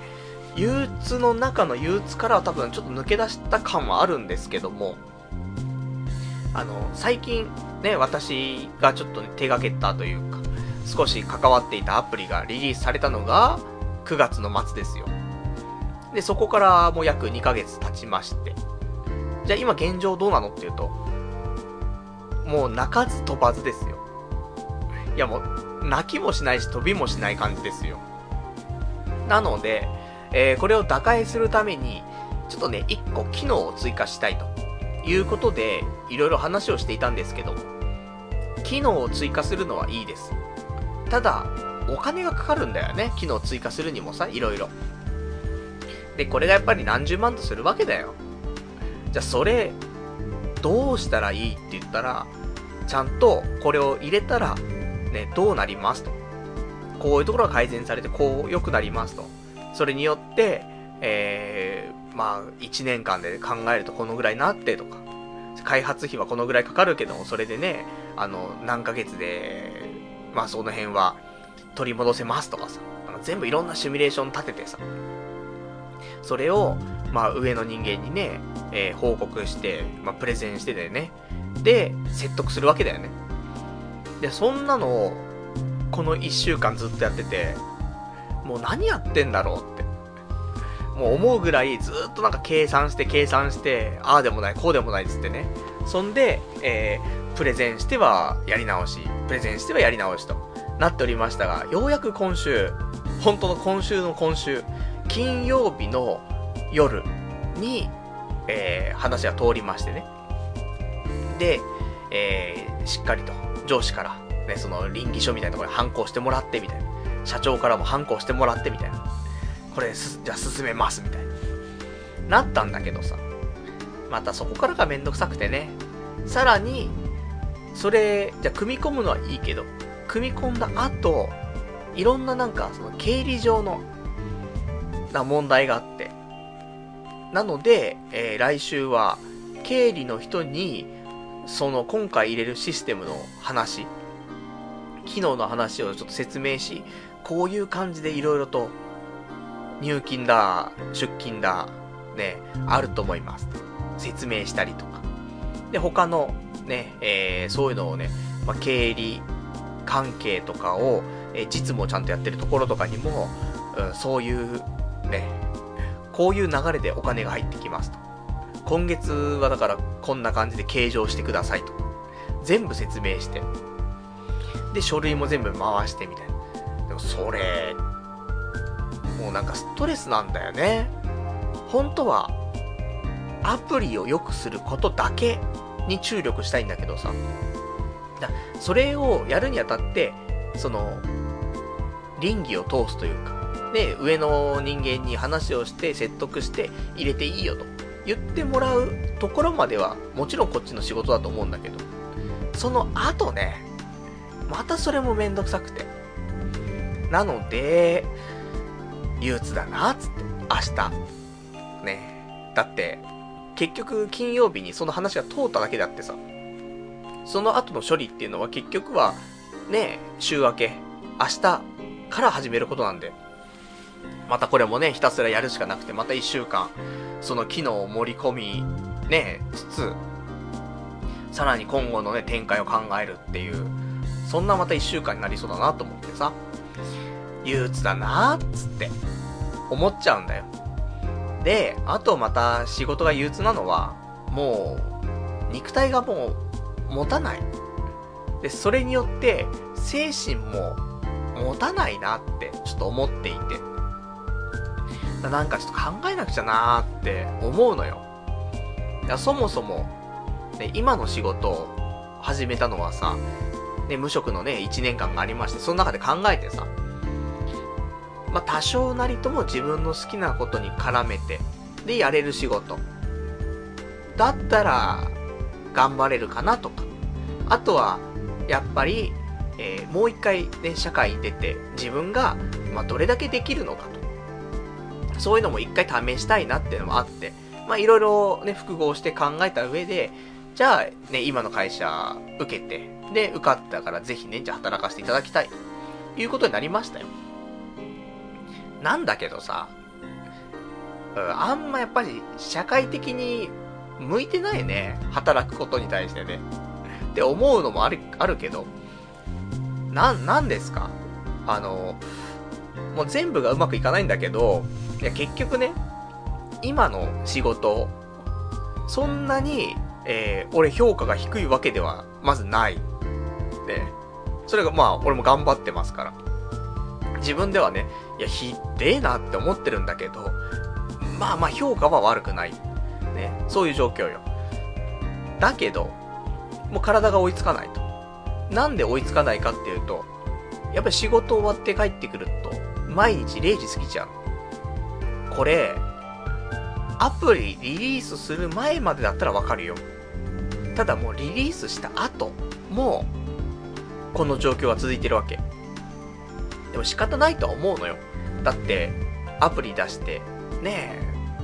憂鬱の中の憂鬱からは多分ちょっと抜け出した感はあるんですけども、あの、最近ね、私がちょっと、ね、手がけたというか、少し関わっていたアプリがリリースされたのが9月の末ですよ。で、そこからもう約2ヶ月経ちまして。じゃあ今現状どうなのっていうと、もう泣かず飛ばずですよ。いやもう、泣きもしないし飛びもしない感じですよ。なので、えー、これを打開するために、ちょっとね、1個機能を追加したいと。いうことで、いろいろ話をしていたんですけど、機能を追加するのはいいです。ただ、お金がかかるんだよね。機能を追加するにもさ、いろいろ。で、これがやっぱり何十万とするわけだよ。じゃあ、それ、どうしたらいいって言ったら、ちゃんとこれを入れたら、ね、どうなりますと。こういうところが改善されて、こう良くなりますと。それによって、えー、まあ、1年間で考えるとこのぐらいなってとか、開発費はこのぐらいかかるけども、それでね、あの、何ヶ月で、まあその辺は取り戻せますとかさ、あの全部いろんなシミュレーション立ててさ、それを、まあ上の人間にね、えー、報告して、まあプレゼンしてでね、で、説得するわけだよね。で、そんなのを、この1週間ずっとやってて、もう何やってんだろう。もう思うぐらいずっとなんか計算して計算して、ああでもない、こうでもないっつってね。そんで、えー、プレゼンしてはやり直し、プレゼンしてはやり直しとなっておりましたが、ようやく今週、本当の今週の今週、金曜日の夜に、えー、話が通りましてね。で、えー、しっかりと上司から、ね、その臨議書みたいなところに反抗してもらってみたいな。社長からも反抗してもらってみたいな。これす、じゃあ進めますみたいな。なったんだけどさ。またそこからがめんどくさくてね。さらに、それ、じゃあ組み込むのはいいけど、組み込んだ後、いろんななんか、その経理上の、な問題があって。なので、えー、来週は、経理の人に、その今回入れるシステムの話、機能の話をちょっと説明し、こういう感じでいろいろと、入金だ、出金だ、ね、あると思います。説明したりとか。で、他のね、えー、そういうのをね、まあ、経理関係とかを、えー、実務をちゃんとやってるところとかにも、うん、そういう、ね、こういう流れでお金が入ってきますと。今月はだからこんな感じで計上してくださいと。全部説明して。で、書類も全部回してみたいな。でもそれ、もうなんかストレスなんだよね。本当は、アプリを良くすることだけに注力したいんだけどさ。だそれをやるにあたって、その、倫理を通すというか、で、上の人間に話をして説得して入れていいよと言ってもらうところまでは、もちろんこっちの仕事だと思うんだけど、その後ね、またそれもめんどくさくて。なので、憂鬱だな、つって、明日。ね。だって、結局金曜日にその話が通っただけであってさ、その後の処理っていうのは結局は、ね、週明け、明日から始めることなんで、またこれもね、ひたすらやるしかなくて、また一週間、その機能を盛り込み、ね、つつ、さらに今後のね、展開を考えるっていう、そんなまた一週間になりそうだなと思ってさ、憂鬱だなーっつって、思っちゃうんだよ。で、あとまた仕事が憂鬱なのは、もう、肉体がもう、持たない。で、それによって、精神も、持たないなって、ちょっと思っていて。なんかちょっと考えなくちゃなーって思うのよ。いや、そもそも、ね、今の仕事を始めたのはさ、ね、無職のね、1年間がありまして、その中で考えてさ、まあ、多少なりとも自分の好きなことに絡めて、で、やれる仕事。だったら、頑張れるかなとか。あとは、やっぱり、えー、もう一回ね、社会に出て、自分が、まあ、どれだけできるのかと。そういうのも一回試したいなっていうのもあって、まあ、いろいろね、複合して考えた上で、じゃあ、ね、今の会社受けて、で、受かったからぜひね、じゃあ働かせていただきたい。ということになりましたよ。なんだけどさ、あんまやっぱり社会的に向いてないね。働くことに対してね。って思うのもある、あるけど、な、なんですか？あの、もう全部がうまくいかないんだけど、いや結局ね、今の仕事、そんなに、えー、俺評価が低いわけでは、まずない。で、それがまあ、俺も頑張ってますから。自分ではね、いや、ひでえなって思ってるんだけど、まあまあ評価は悪くない。ね、そういう状況よ。だけど、もう体が追いつかないと。なんで追いつかないかっていうと、やっぱり仕事終わって帰ってくると、毎日0時過ぎちゃう。これ、アプリリリースする前までだったらわかるよ。ただもうリリースした後、も、この状況は続いてるわけ。でも仕方ないとは思うのよ。だって、アプリ出して、ね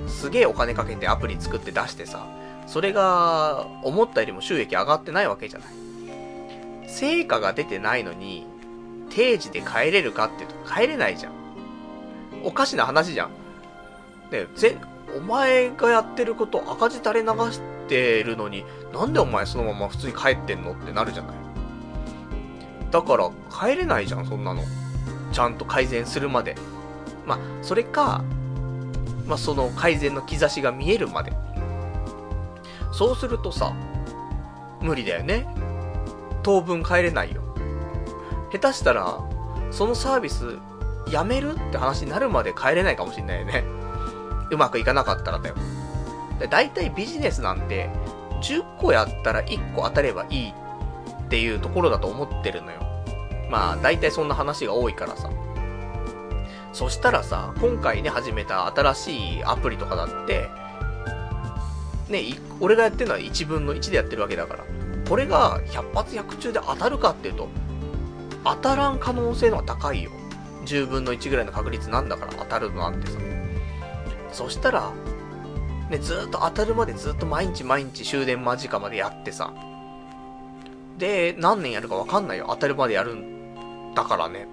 え、すげえお金かけてアプリ作って出してさ、それが、思ったよりも収益上がってないわけじゃない。成果が出てないのに、定時で帰れるかっていうと帰れないじゃん。おかしな話じゃん。ねぜ、お前がやってること赤字垂れ流してるのに、なんでお前そのまま普通に帰ってんのってなるじゃない。だから帰れないじゃん、そんなの。ちゃんと改善するまで。まあ、それか、まあ、その改善の兆しが見えるまで。そうするとさ、無理だよね。当分帰れないよ。下手したら、そのサービスやめるって話になるまで帰れないかもしんないよね。うまくいかなかったらだよ。だいたいビジネスなんて、10個やったら1個当たればいいっていうところだと思ってるのよ。まあ、大体そんな話が多いからさ。そしたらさ、今回ね、始めた新しいアプリとかだって、ね、俺がやってるのは1分の1でやってるわけだから、これが100発100中で当たるかっていうと、当たらん可能性の方が高いよ。10分の1ぐらいの確率なんだから当たるのなんてさ。そしたら、ね、ずっと当たるまでずっと毎日毎日終電間近までやってさ。で、何年やるかわかんないよ。当たるまでやるだからね。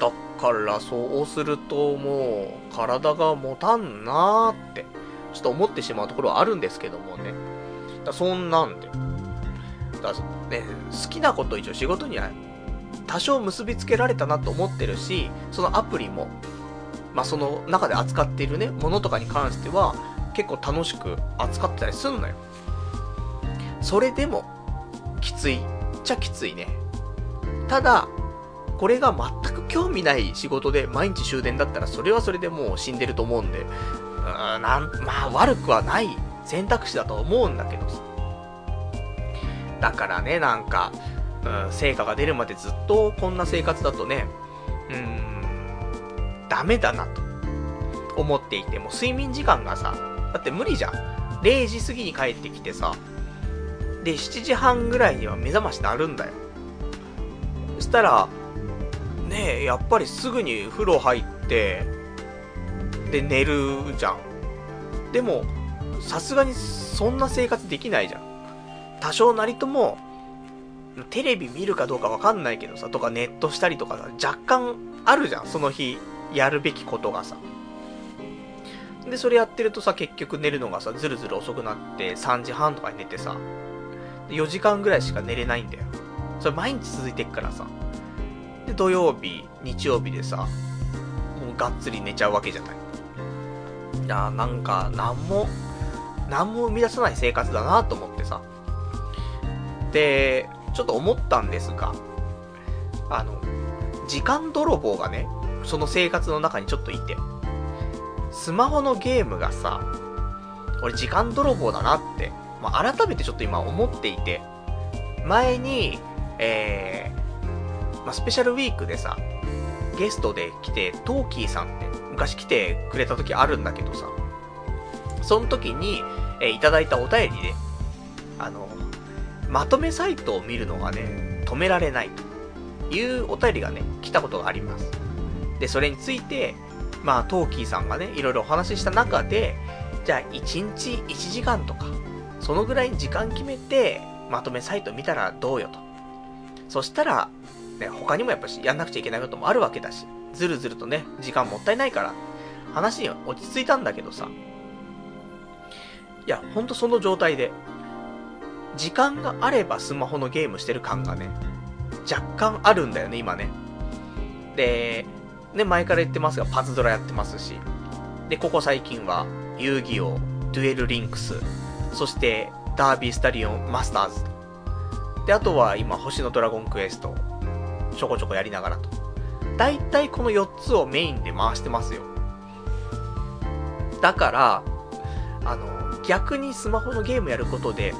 だからそうするともう体が持たんなーってちょっと思ってしまうところはあるんですけどもね。だそんなんで。だね、好きなこと一応仕事には多少結びつけられたなと思ってるし、そのアプリも、まあ、その中で扱っているね、ものとかに関しては結構楽しく扱ってたりすんのよ。それでも、きついっちゃきついね。ただ、これが全く興味ない仕事で毎日終電だったらそれはそれでもう死んでると思うんで、うーん、なん、まあ悪くはない選択肢だと思うんだけど。だからね、なんか、うん、成果が出るまでずっとこんな生活だとね、うん、ダメだなと思っていて、も睡眠時間がさ、だって無理じゃん。0時過ぎに帰ってきてさ、で、7時半ぐらいには目覚まし鳴るんだよ。したら、ねえ、やっぱりすぐに風呂入って、で、寝るじゃん。でも、さすがにそんな生活できないじゃん。多少なりとも、テレビ見るかどうかわかんないけどさ、とかネットしたりとかさ、若干あるじゃん、その日、やるべきことがさ。で、それやってるとさ、結局寝るのがさ、ずるずる遅くなって3時半とかに寝てさ、4時間ぐらいしか寝れないんだよ。それ毎日続いてっからさ。で、土曜日、日曜日でさ、もうがっつり寝ちゃうわけじゃない。いやなんか、なんも、なんも生み出さない生活だなと思ってさ。で、ちょっと思ったんですが、あの、時間泥棒がね、その生活の中にちょっといて、スマホのゲームがさ、俺時間泥棒だなって、まあ、改めてちょっと今思っていて、前に、えー、まあ、スペシャルウィークでさ、ゲストで来て、トーキーさんって昔来てくれた時あるんだけどさ、その時に、えー、いただいたお便りで、あの、まとめサイトを見るのがね、止められないというお便りがね、来たことがあります。で、それについて、まあ、トーキーさんがね、いろいろお話しした中で、じゃあ、1日1時間とか、そのぐらい時間決めて、まとめサイト見たらどうよと。そしたら、ね、他にもやっぱしやんなくちゃいけないこともあるわけだし、ずるずるとね、時間もったいないから、話には落ち着いたんだけどさ。いや、ほんとその状態で、時間があればスマホのゲームしてる感がね、若干あるんだよね、今ね。で、ね、前から言ってますが、パズドラやってますし。で、ここ最近は、遊戯王、デュエルリンクス、そして、ダービースタリオンマスターズと。で、あとは今、星のドラゴンクエスト、ちょこちょこやりながらと。だいたいこの4つをメインで回してますよ。だから、あの、逆にスマホのゲームやることで、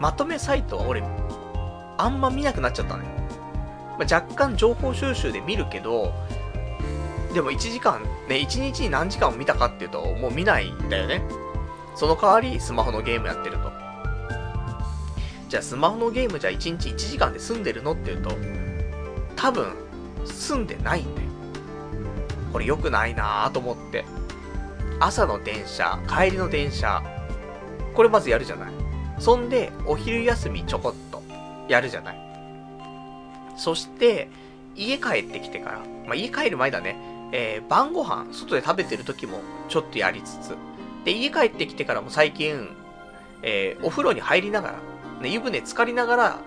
まとめサイトは俺、あんま見なくなっちゃったのよ。まあ、若干情報収集で見るけど、でも1時間、ね、1日に何時間を見たかっていうと、もう見ないんだよね。その代わり、スマホのゲームやってると。じゃあ、スマホのゲームじゃ1日1時間で済んでるのっていうと、多分、済んでないんだよ。これ良くないなぁと思って。朝の電車、帰りの電車、これまずやるじゃない。そんで、お昼休みちょこっと、やるじゃない。そして、家帰ってきてから、まあ、家帰る前だね、えー、晩ご飯、外で食べてる時も、ちょっとやりつつ、で、家帰ってきてからも最近、えー、お風呂に入りながら、ね、湯船浸かりながら、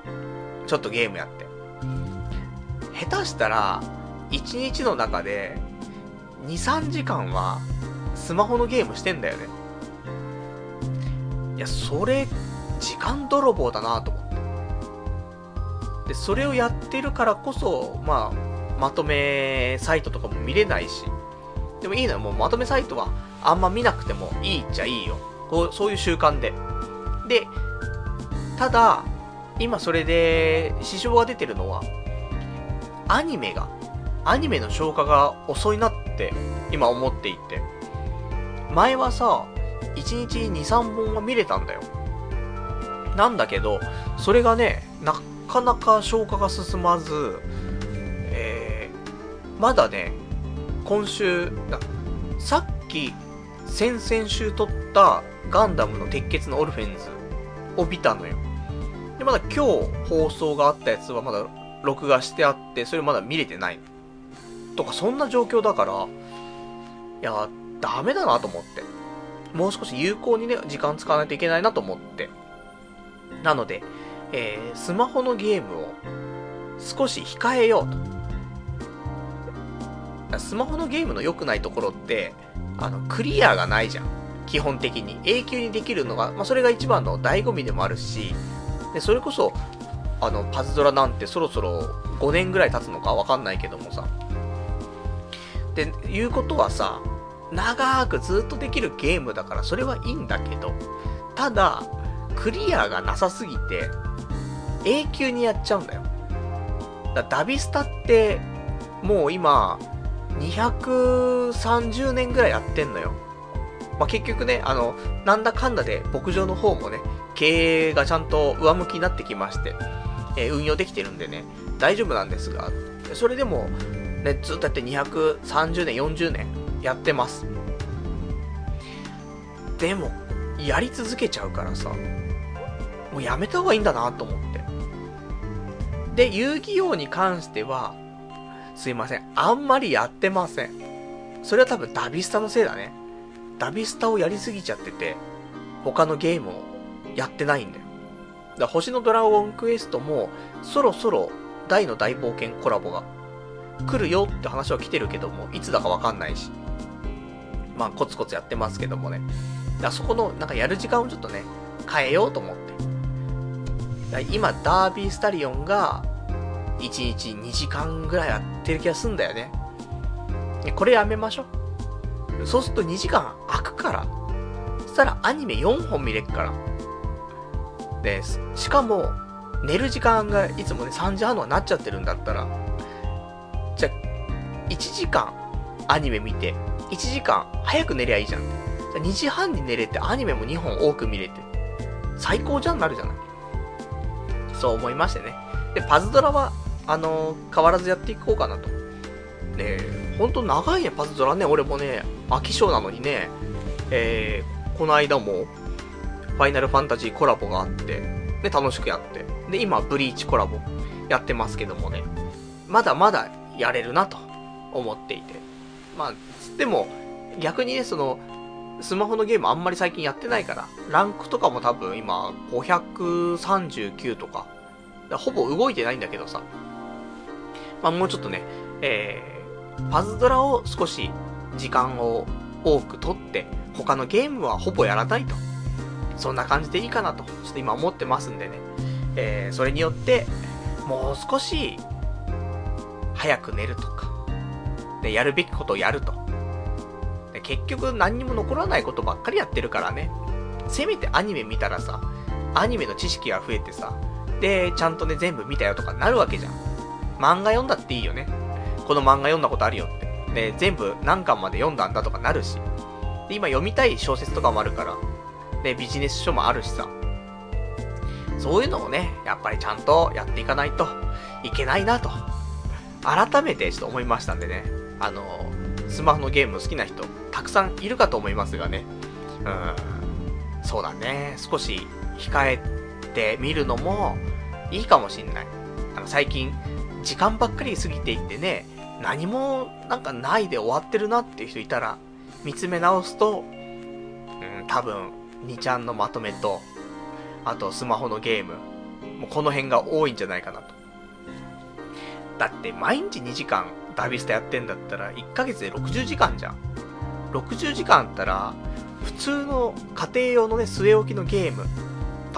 ちょっとゲームやって。下手したら、1日の中で、2、3時間は、スマホのゲームしてんだよね。いや、それ時間泥棒だなと思って。で、それをやってるからこそ、まあ、まとめサイトとかも見れないし。でもいいのよ、もうまとめサイトはあんま見なくてもいいっちゃいいよ。こうそういう習慣で。で、ただ、今それで支障が出てるのは、アニメが、アニメの消化が遅いなって今思っていて、前はさ、1日2、3本は見れたんだよ。なんだけど、それがね、なかなか消化が進まず、えー、まだね、今週、さっき、先々週撮ったガンダムの鉄血のオルフェンズを見たのよ。まだ今日放送があったやつはまだ録画してあって、それまだ見れてない。とか、そんな状況だから、いや、ダメだなと思って。もう少し有効にね、時間使わないといけないなと思って。なので、えー、スマホのゲームを少し控えようと。スマホのゲームの良くないところって、あの、クリアがないじゃん。基本的に。永久にできるのが、まあ、それが一番の醍醐味でもあるし、で、それこそ、あの、パズドラなんてそろそろ5年ぐらい経つのかわかんないけどもさ。で、いうことはさ、長くずっとできるゲームだからそれはいいんだけど、ただ、クリアがなさすぎて、永久にやっちゃうんだよ。だダビスタって、もう今、230年ぐらいやってんのよ。まあ、結局ね、あの、なんだかんだで牧場の方もね、経営がちゃんと上向きになってきまして、えー、運用できてるんでね、大丈夫なんですが、それでも、ね、ずっとやって230年、40年やってます。でも、やり続けちゃうからさ、もうやめた方がいいんだなと思って。で、遊戯王に関しては、すいません。あんまりやってません。それは多分ダビスタのせいだね。ダビスタをやりすぎちゃってて、他のゲームをやってないんだよ。だから星のドラゴンクエストも、そろそろ大の大冒険コラボが来るよって話は来てるけども、いつだかわかんないし。まあ、コツコツやってますけどもね。だからそこの、なんかやる時間をちょっとね、変えようと思って。今、ダービースタリオンが、1日2時間ぐらいやってる気がすんだよね。これやめましょう。そうすると2時間空くから。そしたらアニメ4本見れっから。です、しかも、寝る時間がいつもね3時半のはなっちゃってるんだったら、じゃ、1時間アニメ見て、1時間早く寝りゃいいじゃん。じゃ2時半に寝れてアニメも2本多く見れて、最高じゃんなるじゃない。そう思いましてね。で、パズドラは、あのー、変わらずやっていこうかなと。ねほんと長いね、パズドラね。俺もね、飽き性なのにね、えー、この間も、ファイナルファンタジーコラボがあって、で、楽しくやって。で、今、ブリーチコラボやってますけどもね、まだまだやれるなと思っていて。まあ、つっても、逆にね、その、スマホのゲームあんまり最近やってないから、ランクとかも多分今539とか、かほぼ動いてないんだけどさ、まあもうちょっとね、えー、パズドラを少し時間を多く取って、他のゲームはほぼやらないと。そんな感じでいいかなと、ちょっと今思ってますんでね。えー、それによって、もう少し、早く寝るとか、で、やるべきことをやると。で結局何にも残らないことばっかりやってるからね。せめてアニメ見たらさ、アニメの知識が増えてさ、で、ちゃんとね、全部見たよとかなるわけじゃん。漫画読んだっていいよね。この漫画読んだことあるよって。で、全部何巻まで読んだんだとかなるし。で、今読みたい小説とかもあるから。で、ビジネス書もあるしさ。そういうのをね、やっぱりちゃんとやっていかないといけないなと。改めてちょっと思いましたんでね。あの、スマホのゲーム好きな人、たくさんいるかと思いますがね。うん。そうだね。少し控えてみるのもいいかもしんない。あの、最近、時間ばっかり過ぎていってね、何もなんかないで終わってるなっていう人いたら、見つめ直すと、うん、多分、2ちゃんのまとめと、あとスマホのゲーム、もうこの辺が多いんじゃないかなと。だって毎日2時間ダビスタやってんだったら、1ヶ月で60時間じゃん。60時間あったら、普通の家庭用のね、据え置きのゲーム。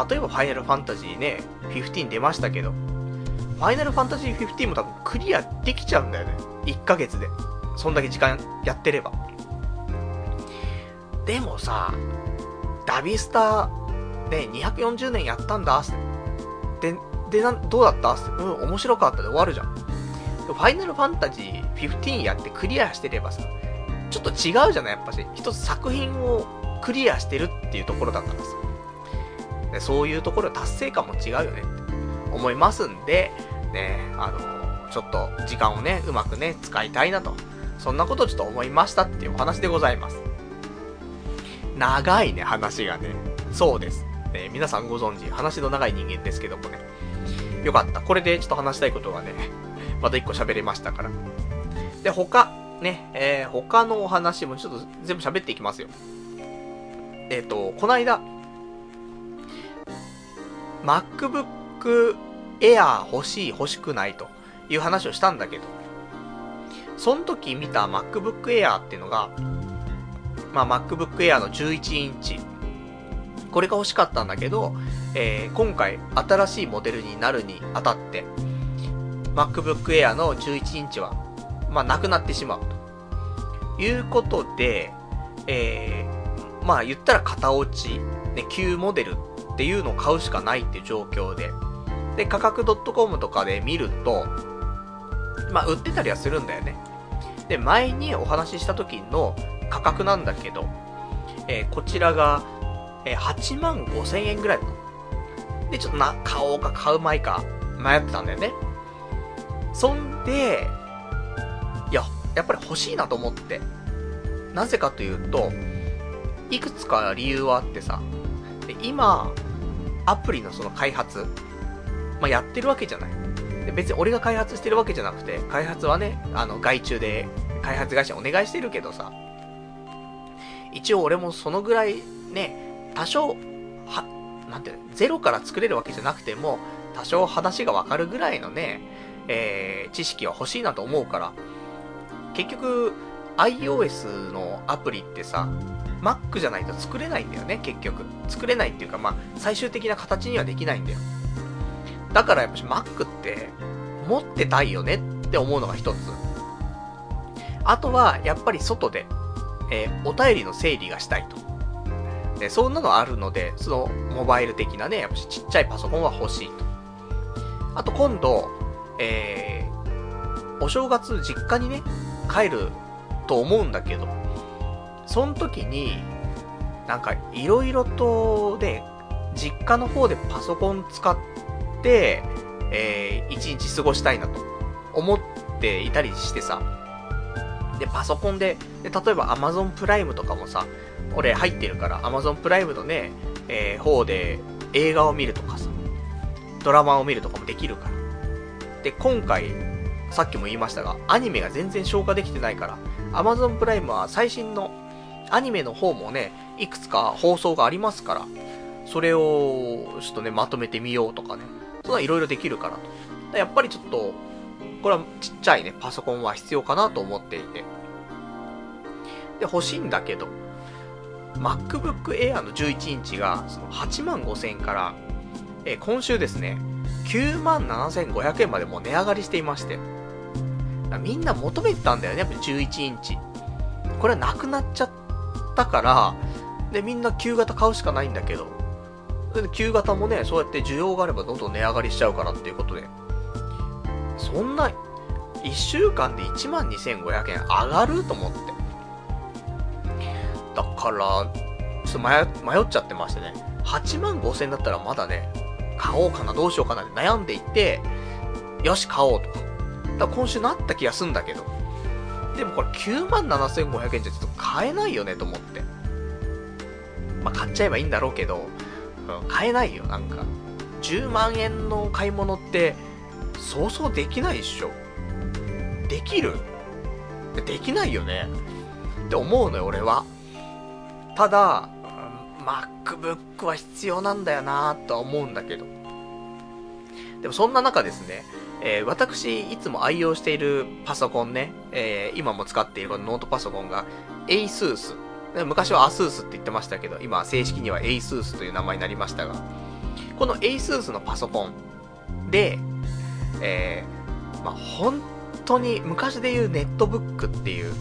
例えばファイナルファンタジーね、15出ましたけど、ファイナルファンタジー15も多分クリアできちゃうんだよね。1ヶ月で。そんだけ時間やってれば。でもさ、ダビスターね、240年やったんだ、で、で、などうだった？うん、面白かったで終わるじゃん。ファイナルファンタジー15やってクリアしてればさ、ちょっと違うじゃない？やっぱし。一つ作品をクリアしてるっていうところだからさ。でそういうところ達成感も違うよねって思いますんで、ね、あの、ちょっと時間をね、うまくね、使いたいなと。そんなことをちょっと思いましたっていうお話でございます。長いね、話がね。そうです。ね、皆さんご存知、話の長い人間ですけどもね。よかった。これでちょっと話したいことがね、また一個喋れましたから。で、他、ね、えー、他のお話もちょっと全部喋っていきますよ。えっ、ー、と、この間、MacBook Air 欲しい欲しくないという話をしたんだけど、その時見た MacBook Air っていうのが、まあ、MacBook Air の11インチ。これが欲しかったんだけど、えー、今回新しいモデルになるにあたって、MacBook Air の11インチは、まあ、なくなってしまうと。いうことで、えー、まあ、言ったら型落ち、ね、旧モデルっていうのを買うしかないっていう状況で、で、価格 .com とかで見ると、まあ、売ってたりはするんだよね。で、前にお話しした時の価格なんだけど、えー、こちらが、えー、8万5千円ぐらいだと。で、ちょっとな、買おうか買うまいか迷ってたんだよね。そんで、いや、やっぱり欲しいなと思って。なぜかというと、いくつか理由はあってさ、で今、アプリのその開発、まあ、やってるわけじゃない。で別に俺が開発してるわけじゃなくて、開発はね、あの、外注で開発会社お願いしてるけどさ、一応俺もそのぐらいね、多少、は、なんていうの、ゼロから作れるわけじゃなくても、多少話がわかるぐらいのね、えー、知識は欲しいなと思うから、結局、iOS のアプリってさ、Mac じゃないと作れないんだよね、結局。作れないっていうか、まあ、最終的な形にはできないんだよ。だからやっぱし Mac って持ってたいよねって思うのが一つ。あとは、やっぱり外で、えー、お便りの整理がしたいと。で、そんなのあるので、そのモバイル的なね、やっぱちっちゃいパソコンは欲しいと。あと今度、えー、お正月実家にね、帰ると思うんだけど、その時に、なんかいろいろとで、実家の方でパソコン使って、えー、一日過ごしたいなと思っていたりしてさ。で、パソコンで、で例えば Amazon プライムとかもさ、俺入ってるから、Amazon プライムのね、えー、方で映画を見るとかさ、ドラマを見るとかもできるから。で、今回、さっきも言いましたが、アニメが全然消化できてないから、Amazon プライムは最新のアニメの方もね、いくつか放送がありますから、それを、ちょっとね、まとめてみようとかね、そんないろいろできるからと。やっぱりちょっと、これはちっちゃいね、パソコンは必要かなと思っていて。で、欲しいんだけど、MacBook Air の11インチが、その8万5千円から、え今週ですね、9万7500円までもう値上がりしていまして。みんな求めてたんだよね、やっぱ11インチ。これはなくなっちゃったから、で、みんな旧型買うしかないんだけど、で、旧型もね、そうやって需要があればどんどん値上がりしちゃうからっていうことで、そんな、1週間で1万2500円上がると思って。だから、ちょっと迷っちゃってましてね、8万5千円だったらまだね、買おうかな、どうしようかなって悩んでいて、よし、買おうとか。だから今週なった気がすんだけど、でもこれ9万7500円じゃちょっと買えないよねと思って。まあ、買っちゃえばいいんだろうけど、うん、買えないよ、なんか。10万円の買い物って、そうそうできないっしょ。できる？できないよね。って思うのよ、俺は。ただ、MacBook は必要なんだよなとは思うんだけど。でもそんな中ですね、えー、私、いつも愛用しているパソコンね、えー、今も使っているノートパソコンが ASUS。昔は ASUS って言ってましたけど、今正式には ASUS という名前になりましたが、この ASUS のパソコンで、えー、まあ、本当に昔で言うネットブックっていう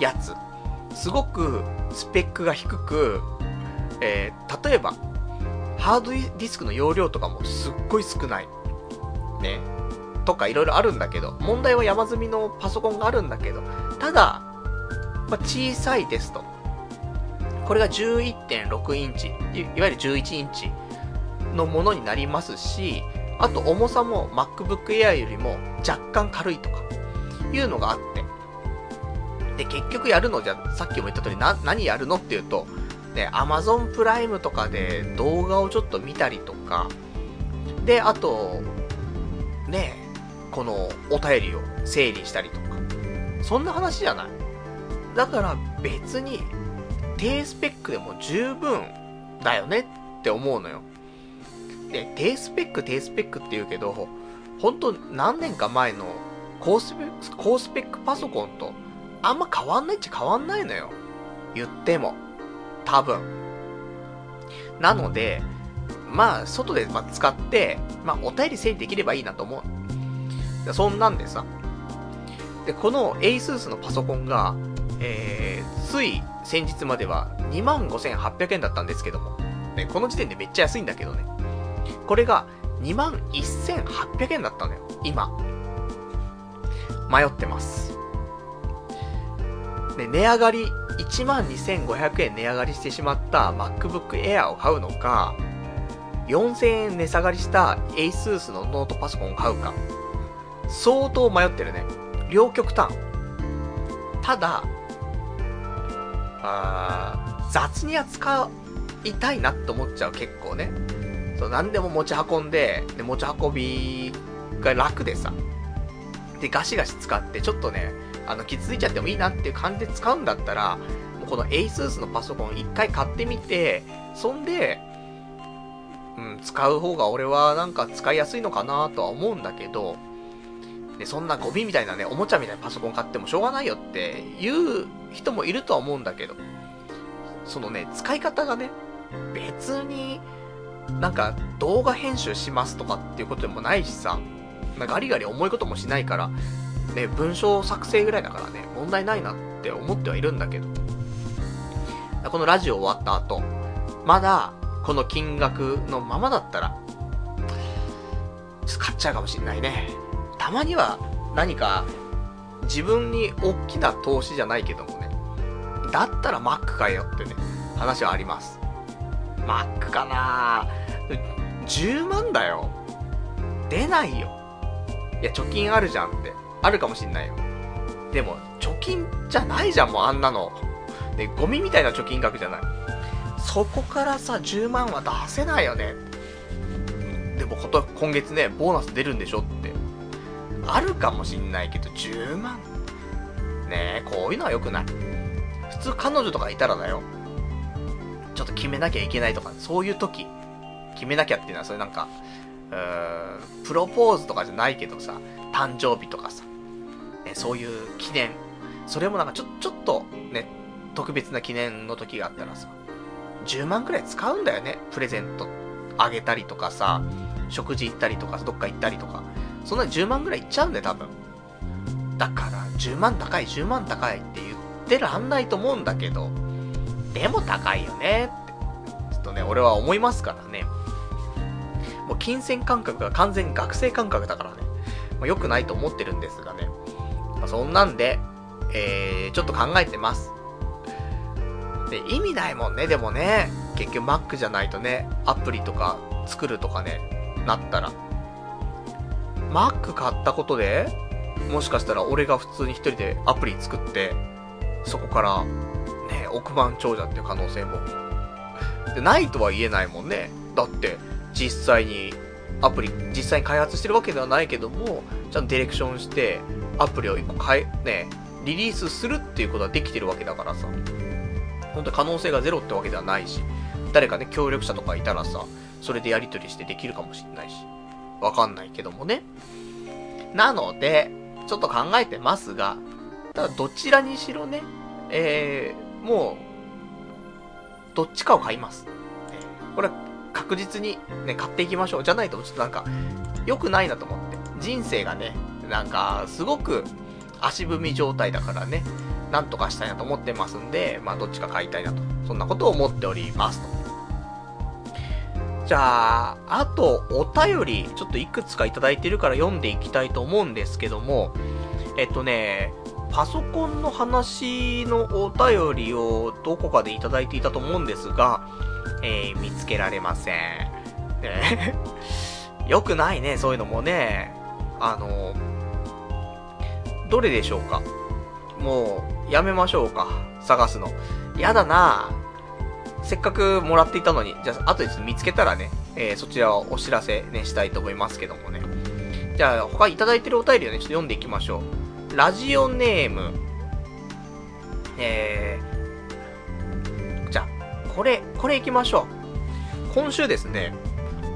やつ、すごくスペックが低く、えー、例えば、ハードディスクの容量とかもすっごい少ない。ね。とかいろいろあるんだけど、問題は山積みのパソコンがあるんだけど、ただ、まあ、小さいですと。これが11.6インチい、いわゆる11インチのものになりますし、あと重さも MacBook Air よりも若干軽いとか、いうのがあって。で、結局やるのじゃ、さっきも言った通りな、何やるのっていうと、ね、Amazon プライムとかで動画をちょっと見たりとか、で、あと、ね、このお便りを整理したりとか、そんな話じゃない。だから別に低スペックでも十分だよねって思うのよ。で、低スペック、低スペックって言うけど、本当何年か前の高スペ高スペックパソコンとあんま変わんないっちゃ変わんないのよ。言っても。多分。なので、まあ、外で使って、まあ、お便り整理できればいいなと思う。そんなんでさ。で、この ASUS のパソコンが、えー、つい先日までは25,800円だったんですけども、ね、この時点でめっちゃ安いんだけどね。これが21,800円だったのよ、今。迷ってます。で、値上がり、12,500円値上がりしてしまった MacBook Air を買うのか、4000円値下がりした ASUS のノートパソコンを買うか、相当迷ってるね。両極端。ただ、あ雑に扱いたいなって思っちゃう結構ね。そう、何でも持ち運んで、で、持ち運びが楽でさ。で、ガシガシ使って、ちょっとね、あの、傷ついちゃってもいいなっていう感じで使うんだったら、もうこの ASUS のパソコン一回買ってみて、そんで、うん、使う方が俺はなんか使いやすいのかなとは思うんだけど、で、そんなゴミみたいなね、おもちゃみたいなパソコン買ってもしょうがないよっていう人もいるとは思うんだけど、そのね、使い方がね、別に、なんか動画編集しますとかっていうことでもないしさ、ガリガリ重いこともしないから、ね、文章作成ぐらいだからね、問題ないなって思ってはいるんだけど、このラジオ終わった後、まだ、この金額のままだったら、ちょっと買っちゃうかもしんないね。たまには何か自分に大きな投資じゃないけどもね、だったら Mac 買えよってね、話はあります。Mac かな10万だよ。出ないよ。いや、貯金あるじゃんって。あるかもしんないよ。でも、貯金じゃないじゃん、もうあんなの。で、ゴミみたいな貯金額じゃない。そこからさ、10万は出せないよね。でもこと、今月ね、ボーナス出るんでしょって。あるかもしんないけど、10万。ねえ、こういうのは良くない。普通彼女とかいたらだよ。ちょっと決めなきゃいけないとか、そういう時、決めなきゃっていうのは、それなんか、うーん、プロポーズとかじゃないけどさ、誕生日とかさ、ね、そういう記念、それもなんかちょ、ちょっとね、特別な記念の時があったらさ、10万くらい使うんだよね、プレゼントあげたりとかさ、食事行ったりとか、どっか行ったりとか。そんなに10万くらいいっちゃうんだよ、多分。だから、10万高い、10万高いって言ってらんないと思うんだけど、でも高いよねって、ちょっとね、俺は思いますからね。もう金銭感覚が完全学生感覚だからね。まあ、良くないと思ってるんですがね。まあ、そんなんで、えー、ちょっと考えてます。で、意味ないもんね、でもね。結局 Mac じゃないとね、アプリとか作るとかね、なったら。Mac 買ったことで、もしかしたら俺が普通に一人でアプリ作って、そこから、ね、億万長者っていう可能性も。で、ないとは言えないもんね。だって、実際にアプリ、実際に開発してるわけではないけども、ちゃんとディレクションして、アプリを一個変え、ね、リリースするっていうことはできてるわけだからさ、本当に可能性がゼロってわけではないし、誰かね、協力者とかいたらさ、それでやり取りしてできるかもしんないし、わかんないけどもね。なので、ちょっと考えてますが、ただどちらにしろね、えー、もう、どっちかを買います。これは確実にね、買っていきましょう。じゃないとちょっとなんか、良くないなと思って。人生がね、なんか、すごく足踏み状態だからね、なんとかしたいなと思ってますんで、まあ、どっちか買いたいなと。そんなことを思っておりますと。じゃあ、あと、お便り、ちょっといくつかいただいてるから読んでいきたいと思うんですけども、えっとね、パソコンの話のお便りをどこかでいただいていたと思うんですが、えー、見つけられません。ね、よくないね、そういうのもね。あの、どれでしょうか？もう、やめましょうか。探すの。やだなせっかくもらっていたのに、じゃあ、後で見つけたらね、えー、そちらをお知らせね、したいと思いますけどもね。じゃあ、他いただいてるお便りをね、ちょっと読んでいきましょう。ラジオネーム、えー、これ、これいきましょう。今週ですね、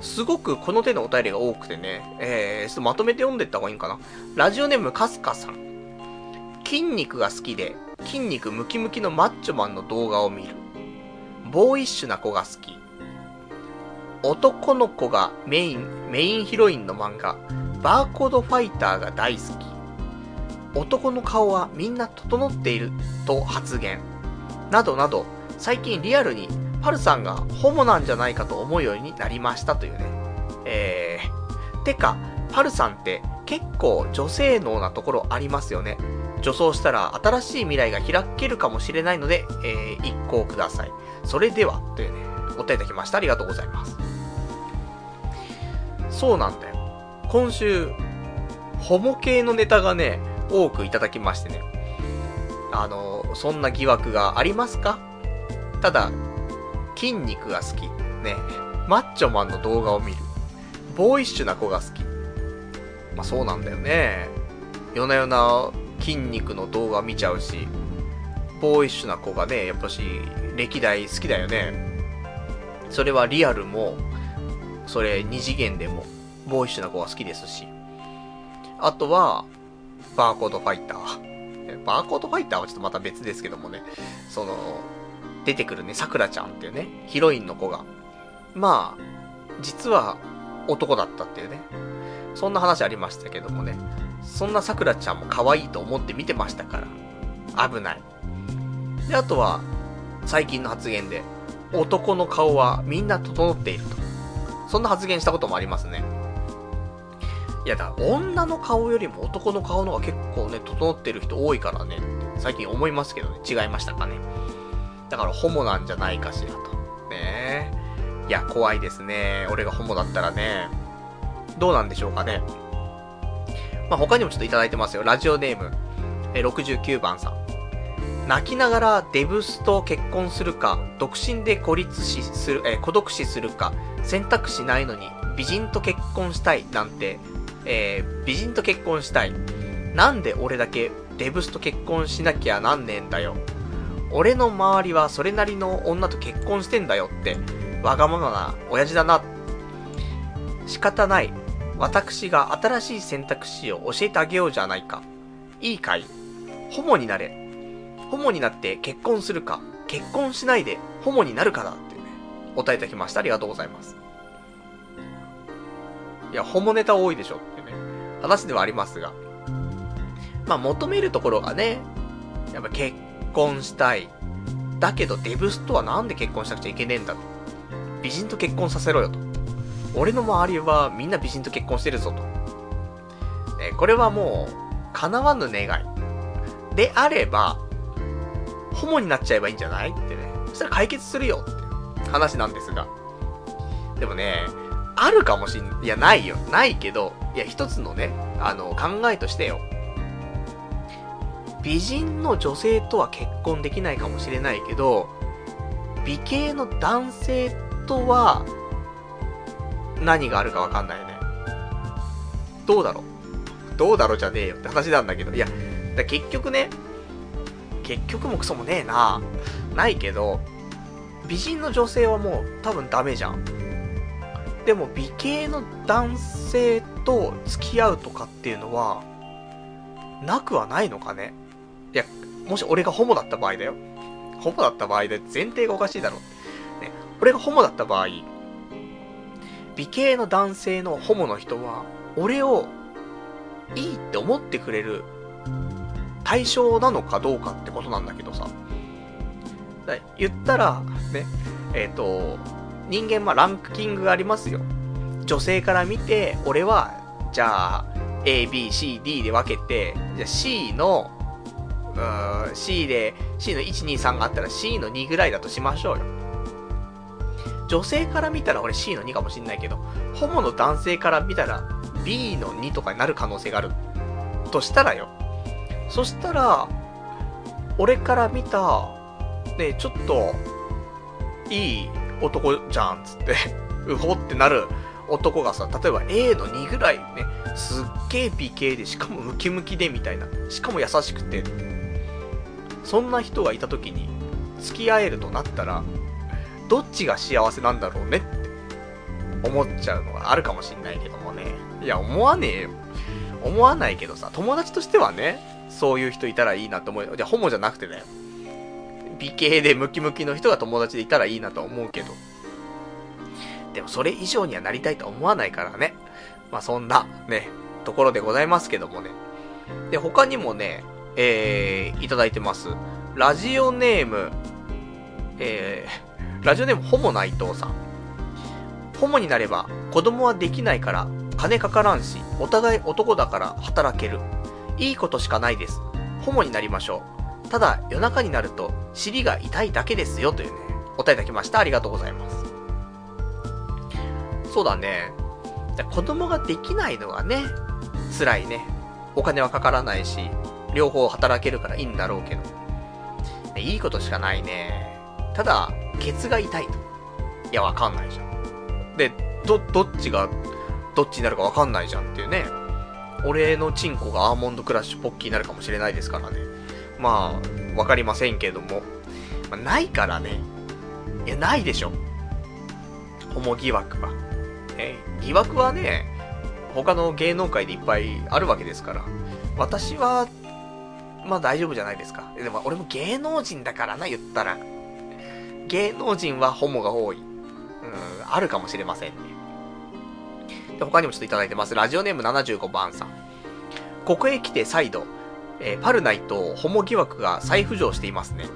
すごくこの手のお便りが多くてね、えー、ちょっとまとめて読んでった方がいいんかな。ラジオネームかすかさん。筋肉が好きで、筋肉ムキムキのマッチョマンの動画を見る。ボーイッシュな子が好き。男の子がメイン、メインヒロインの漫画、バーコードファイターが大好き。男の顔はみんな整っていると発言。などなど、最近リアルにパルさんがホモなんじゃないかと思うようになりましたというね。えー、てか、パルさんって結構女性能なところありますよね。女装したら新しい未来が開けるかもしれないので、えー、一行ください。それでは、というね、お答えいただきました。ありがとうございます。そうなんだよ。今週、ホモ系のネタがね、多くいただきましてね。あの、そんな疑惑がありますか？ただ、筋肉が好き。ね。マッチョマンの動画を見る。ボーイッシュな子が好き。まあそうなんだよね。夜な夜な筋肉の動画見ちゃうし、ボーイッシュな子がね、やっぱし、歴代好きだよね。それはリアルも、それ二次元でも、ボーイッシュな子が好きですし。あとは、バーコードファイター。バーコードファイターはちょっとまた別ですけどもね、その、出てくるね、桜ちゃんっていうね、ヒロインの子が、まあ、実は男だったっていうね、そんな話ありましたけどもね、そんな桜ちゃんも可愛いと思って見てましたから、危ない。で、あとは、最近の発言で、男の顔はみんな整っていると。そんな発言したこともありますね。いやだ、女の顔よりも男の顔の方が結構ね、整ってる人多いからね、最近思いますけどね、違いましたかね。だからホモなんじゃないかしらと。ねえ。いや、怖いですね。俺がホモだったらね。どうなんでしょうかね。まあ、他にもちょっといただいてますよ。ラジオネーム、え69番さん。泣きながらデブスと結婚するか、独身で孤立死する、え孤独死するか、選択肢ないのに美人と結婚したいなんて、えー、美人と結婚したい。なんで俺だけデブスと結婚しなきゃなんねえんだよ。俺の周りはそれなりの女と結婚してんだよって、わがままな親父だな。仕方ない。私が新しい選択肢を教えてあげようじゃないか。いいかい？ホモになれ。ホモになって結婚するか、結婚しないでホモになるかだってね、答えいただきました。ありがとうございます。いや、ホモネタ多いでしょってね、話ではありますが。まあ、求めるところがね、やっぱ結婚したい。だけどデブスとはなんで結婚しなくちゃいけねえんだと。美人と結婚させろよと。俺の周りはみんな美人と結婚してるぞと。えこれはもう、叶わぬ願い。であれば、ホモになっちゃえばいいんじゃないってね。そしたら解決するよって話なんですが。でもね、あるかもしん、いや、ないよ。ないけど、いや、一つのね、あの、考えとしてよ。美人の女性とは結婚できないかもしれないけど、美形の男性とは、何があるかわかんないよね。どうだろう？どうだろう？じゃねえよって話なんだけど。いや、だ結局ね、結局もクソもねえな。ないけど、美人の女性はもう多分ダメじゃん。でも美形の男性と付き合うとかっていうのは、なくはないのかね？いや、もし俺がホモだった場合だよ。ホモだった場合で前提がおかしいだろ。ね、俺がホモだった場合、美形の男性のホモの人は、俺をいいって思ってくれる対象なのかどうかってことなんだけどさ。言ったら、ね、えっ、ー、と、人間まあランキングがありますよ。女性から見て、俺は、じゃあ、A, B, C, D で分けて、じゃあ C の、うん、C で、C の1、2、3があったら C の2ぐらいだとしましょうよ。女性から見たら俺 C の2かもしんないけど、ホモの男性から見たら B の2とかになる可能性がある。としたらよ。そしたら、俺から見た、ね、ちょっと、いい男じゃん、つって、うほってなる男がさ、例えば A の2ぐらいね、すっげえ美形で、しかもムキムキでみたいな、しかも優しくて、そんな人がいた時に、付き合えるとなったら、どっちが幸せなんだろうねって思っちゃうのがあるかもしんないけどもね。いや、思わねえよ。思わないけどさ、友達としてはね、そういう人いたらいいなと思う。じゃあ、ホモじゃなくてだよ。美形でムキムキの人が友達でいたらいいなと思うけど。でもそれ以上にはなりたいと思わないからね。まあそんな、ね、ところでございますけどもね。で、他にもね、えー、いただいてます。ラジオネーム、えー、ラジオネームホモ内藤さん。ホモになれば子供はできないから金かからんし、お互い男だから働ける。いいことしかないです。ホモになりましょう。ただ、夜中になると尻が痛いだけですよというね、お答えいただきました。ありがとうございます。そうだね。子供ができないのがね、辛いね。お金はかからないし、両方働けるからいいんだろうけど。いいことしかないね。ただ、ケツが痛いと。いや、わかんないじゃん。で、ど、どっちが、どっちになるかわかんないじゃんっていうね。俺のチンコがアーモンドクラッシュポッキーになるかもしれないですからね。まあ、わかりませんけども。まあ、ないからね。いや、ないでしょ。ホモ疑惑は。え、疑惑はね、他の芸能界でいっぱいあるわけですから。私は、まあ大丈夫じゃないですか。でも俺も芸能人だからな、言ったら。芸能人はホモが多い。うん、あるかもしれませんね。で、他にもちょっといただいてます。ラジオネーム75番さん。ここへ来て再度、えー、パルナイトホモ疑惑が再浮上していますね。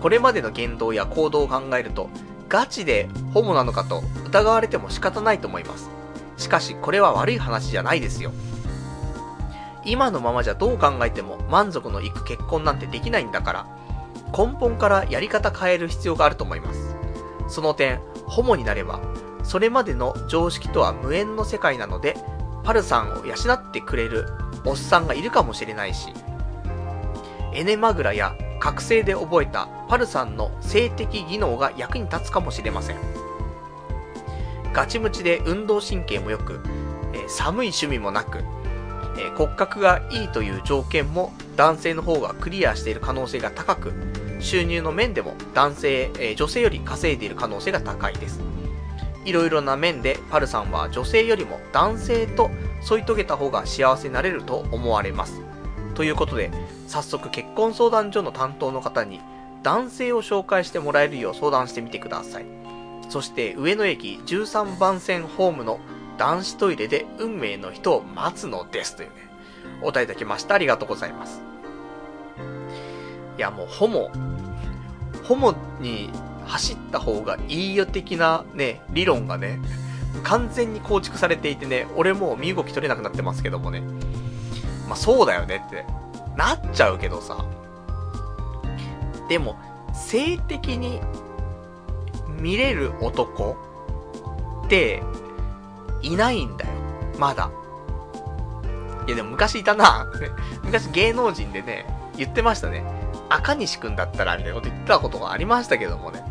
これまでの言動や行動を考えると、ガチでホモなのかと疑われても仕方ないと思います。しかし、これは悪い話じゃないですよ。今のままじゃどう考えても満足のいく結婚なんてできないんだから、根本からやり方変える必要があると思います。その点、ホモになれば、それまでの常識とは無縁の世界なので、パルさんを養ってくれるおっさんがいるかもしれないし、エネマグラや覚醒で覚えたパルさんの性的技能が役に立つかもしれません。ガチムチで運動神経も良く、え、寒い趣味もなく、え、骨格がいいという条件も男性の方がクリアしている可能性が高く、収入の面でも男性、え、女性より稼いでいる可能性が高いです。いろいろな面でパルさんは女性よりも男性と添い遂げた方が幸せになれると思われます。ということで、早速結婚相談所の担当の方に男性を紹介してもらえるよう相談してみてください。そして上野駅13番線ホームの男子トイレで運命の人を待つのですというね、お答えいただきました。ありがとうございます。いやもうホモ、ホモに走った方がいいよ的なね、理論がね、完全に構築されていてね、俺もう身動き取れなくなってますけどもね。まあそうだよねってなっちゃうけどさ。でも、性的に見れる男っていないんだよ。まだ。いやでも昔いたな。昔芸能人でね、言ってましたね。赤西くんだったらみたいなこと言ってたことがありましたけどもね。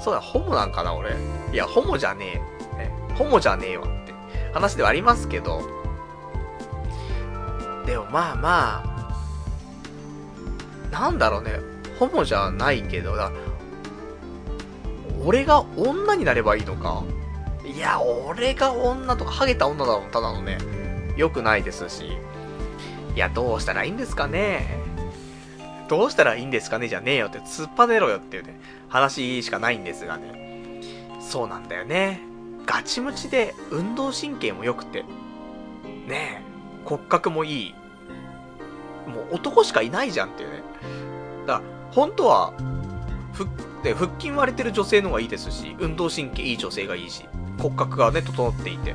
そうだ、ホモなんかな俺。いや、ホモじゃねえ。ねホモじゃねえわって話ではありますけど。でもまあまあ、なんだろうね。ホモじゃないけど、だ俺が女になればいいのかいや、俺が女とか、ハゲた女だもん、ただのね。良くないですし。いや、どうしたらいいんですかねどうしたらいいんですかねじゃねえよって、突っぱねろよっていうね、話しかないんですがね。そうなんだよね。ガチムチで運動神経も良くて。ねえ、骨格もいい。もう男しかいないじゃんっていうね。だから、本当は、腹で腹筋割れてる女性の方がいいですし、運動神経いい女性がいいし、骨格がね、整っていて。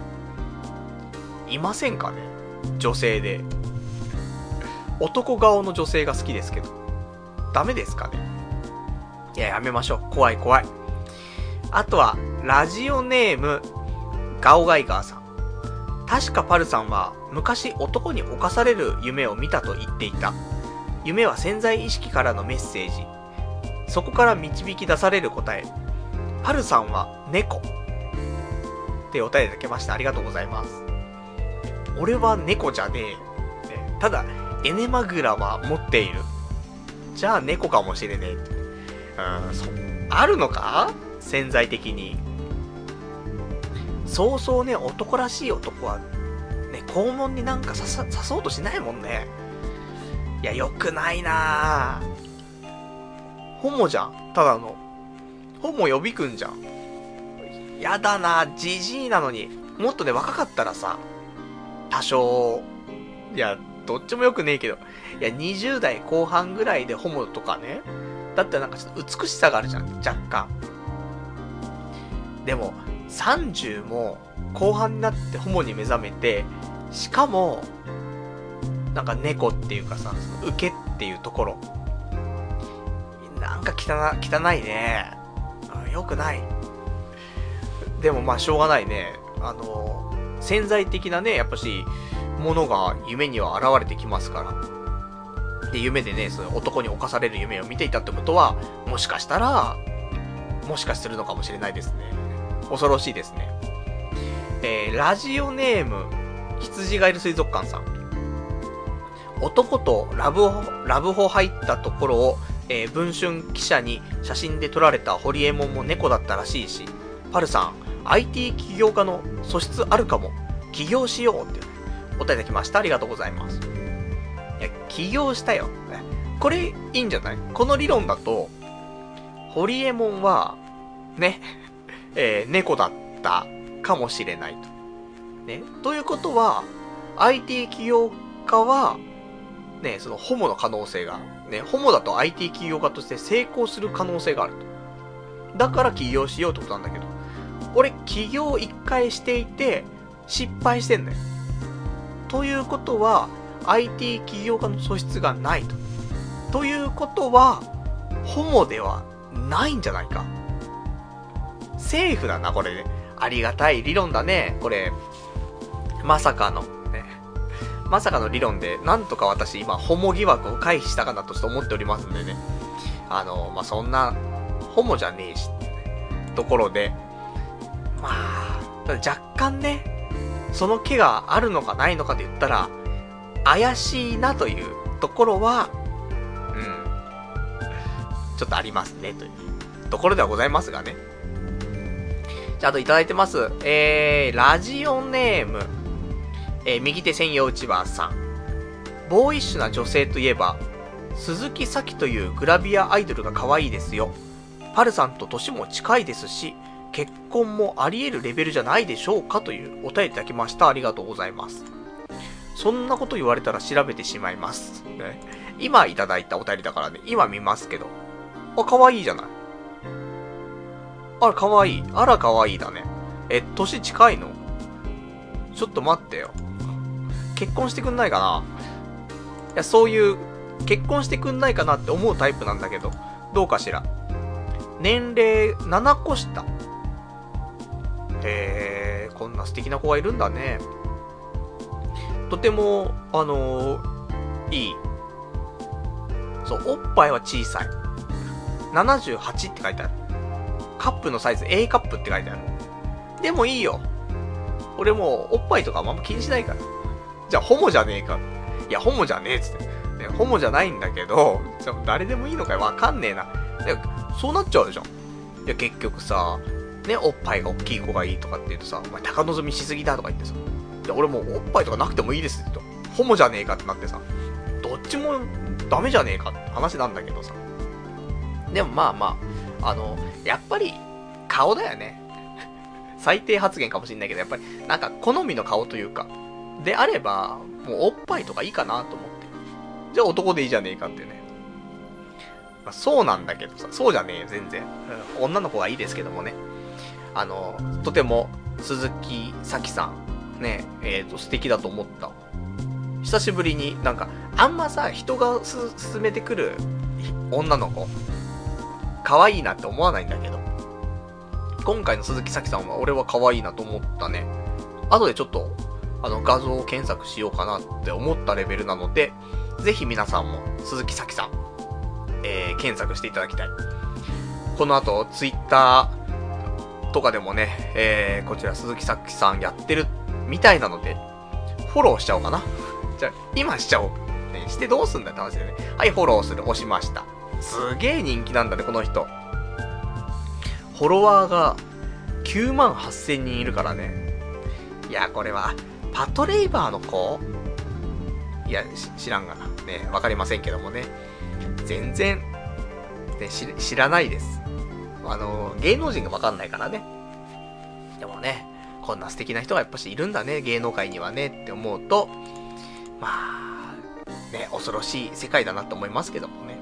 いませんかね？女性で。男顔の女性が好きですけど。ダメですかね？いや、やめましょう。怖い怖い。あとは、ラジオネーム、ガオガイガーさん。確かパルさんは、昔男に侵される夢を見たと言っていた。夢は潜在意識からのメッセージ。そこから導き出される答え。パルさんは猫。ってお便りいただきました。ありがとうございます。俺は猫じゃねえ。ただ、エネマグラは持っている。じゃあ猫かもしれねえ。うん、そ、あるのか？潜在的に。そうそうね、男らしい男は、ね、肛門になんか刺さ、刺そうとしないもんね。いや、良くないなホモじゃん。ただの。ホモ予備軍じゃん。やだなじじいなのに。もっとね、若かったらさ、多少、いや、どっちも良くねえけど、いや、20代後半ぐらいでホモとかね、だったらなんかちょっと美しさがあるじゃん、若干。でも、30も後半になってホモに目覚めて、しかも、なんか猫っていうかさ、受けっていうところ。なんか汚、汚いね。よくない。でもまあしょうがないね。あの、潜在的なね、やっぱし、ものが夢には現れてきますから。で、夢でね、その男に侵される夢を見ていたってことは、もしかしたら、もしかするのかもしれないですね。恐ろしいですね。えー、ラジオネーム、羊がいる水族館さん。男とラブホ、ラブホ入ったところを、えー、文春記者に写真で撮られたホリエモンも猫だったらしいし、パルさん、IT 起業家の素質あるかも。起業しようって、お答えいただきました。ありがとうございます。いや、起業したよ。これ、いいんじゃない？この理論だと、ホリエモンは、ね、えー、猫だったかもしれないと。ね。ということは、IT 起業家は、ね、そのホモの可能性が、ね、ホモだと IT 起業家として成功する可能性があると。だから起業しようってことなんだけど、俺起業一回していて、失敗してんだよ。ということは、IT 起業家の素質がないと。ということは、ホモではないんじゃないか。セーフだな、これね。ありがたい理論だね。これ、まさかの、ね。まさかの理論で、なんとか私今、ホモ疑惑を回避したかなと思っておりますんでね。あの、まあ、そんな、ホモじゃねえし、ところで、まあ、若干ね、その気があるのかないのかで言ったら、怪しいなというところは、うん、ちょっとありますね、というところではございますがね。じゃあ、あといただいてます。えー、ラジオネーム、えー、右手専用内場さん。ボーイッシュな女性といえば、鈴木咲というグラビアアイドルが可愛いですよ。パルさんと年も近いですし、結婚もあり得るレベルじゃないでしょうかというお便りいただきました。ありがとうございます。そんなこと言われたら調べてしまいます。ね、今いただいたお便りだからね、今見ますけど。あ、可愛いいじゃない。あら、可愛い。あら、可愛いだね。え、年近いの？ちょっと待ってよ。結婚してくんないかな？いや、そういう、結婚してくんないかなって思うタイプなんだけど、どうかしら？年齢7個下。へえ、こんな素敵な子がいるんだね。とても、あのー、いい。そう、おっぱいは小さい。78って書いてある。カップのサイズ A カップって書いてある。でもいいよ。俺もうおっぱいとかあんま気にしないから。じゃあホモじゃねえか。いや、ホモじゃねえっつって。ね、ホモじゃないんだけど、誰でもいいのかよ。わかんねえな。そうなっちゃうじゃん。いや、結局さ、ね、おっぱいが大きい子がいいとかって言うとさ、お前高望みしすぎだとか言ってさ、いや、俺もうおっぱいとかなくてもいいですって言うとホモじゃねえかってなってさ、どっちもダメじゃねえかって話なんだけどさ。でもまあまあ、あの、やっぱり顔だよね。最低発言かもしんないけど、やっぱりなんか好みの顔というか、であれば、もうおっぱいとかいいかなと思って。じゃあ男でいいじゃねえかってね。まあ、そうなんだけどさ、そうじゃねえよ、全然。女の子がいいですけどもね。あの、とても、鈴木咲さん、ね、えっ、ー、と、素敵だと思った。久しぶりになんか、あんまさ、人が勧めてくる女の子、可愛いなって思わないんだけど、今回の鈴木咲さんは俺は可愛いなと思ったね。後でちょっと、あの、画像を検索しようかなって思ったレベルなので、ぜひ皆さんも鈴木咲さん、えー、検索していただきたい。この後、ツイッターとかでもね、えー、こちら鈴木咲さんやってるみたいなので、フォローしちゃおうかな。じゃあ、今しちゃおう。ね、してどうすんだって話でね。はい、フォローする。押しました。すげえ人気なんだね、この人。フォロワーが9万8000人いるからね。いや、これは、パトレイバーの子？いや、知らんがな。ね、わかりませんけどもね。全然、ね、知らないです。あの、芸能人がわかんないからね。でもね、こんな素敵な人がやっぱしいるんだね、芸能界にはねって思うと、まあ、ね、恐ろしい世界だなと思いますけどもね。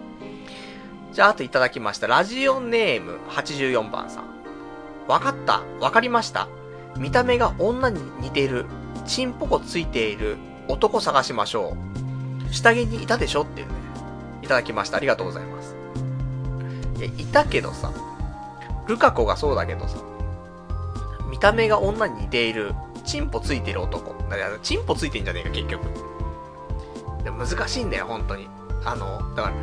じゃあ、あといただきました。ラジオネーム84番さん。わかった。わかりました。見た目が女に似てる、チンポコついている男探しましょう。下着にいたでしょっていうね。いただきました。ありがとうございます。いや、いたけどさ。ルカ子がそうだけどさ。見た目が女に似ている、チンポついてる男。だから、チンポついてんじゃねえか、結局。でも難しいんだよ、本当に。あの、だから、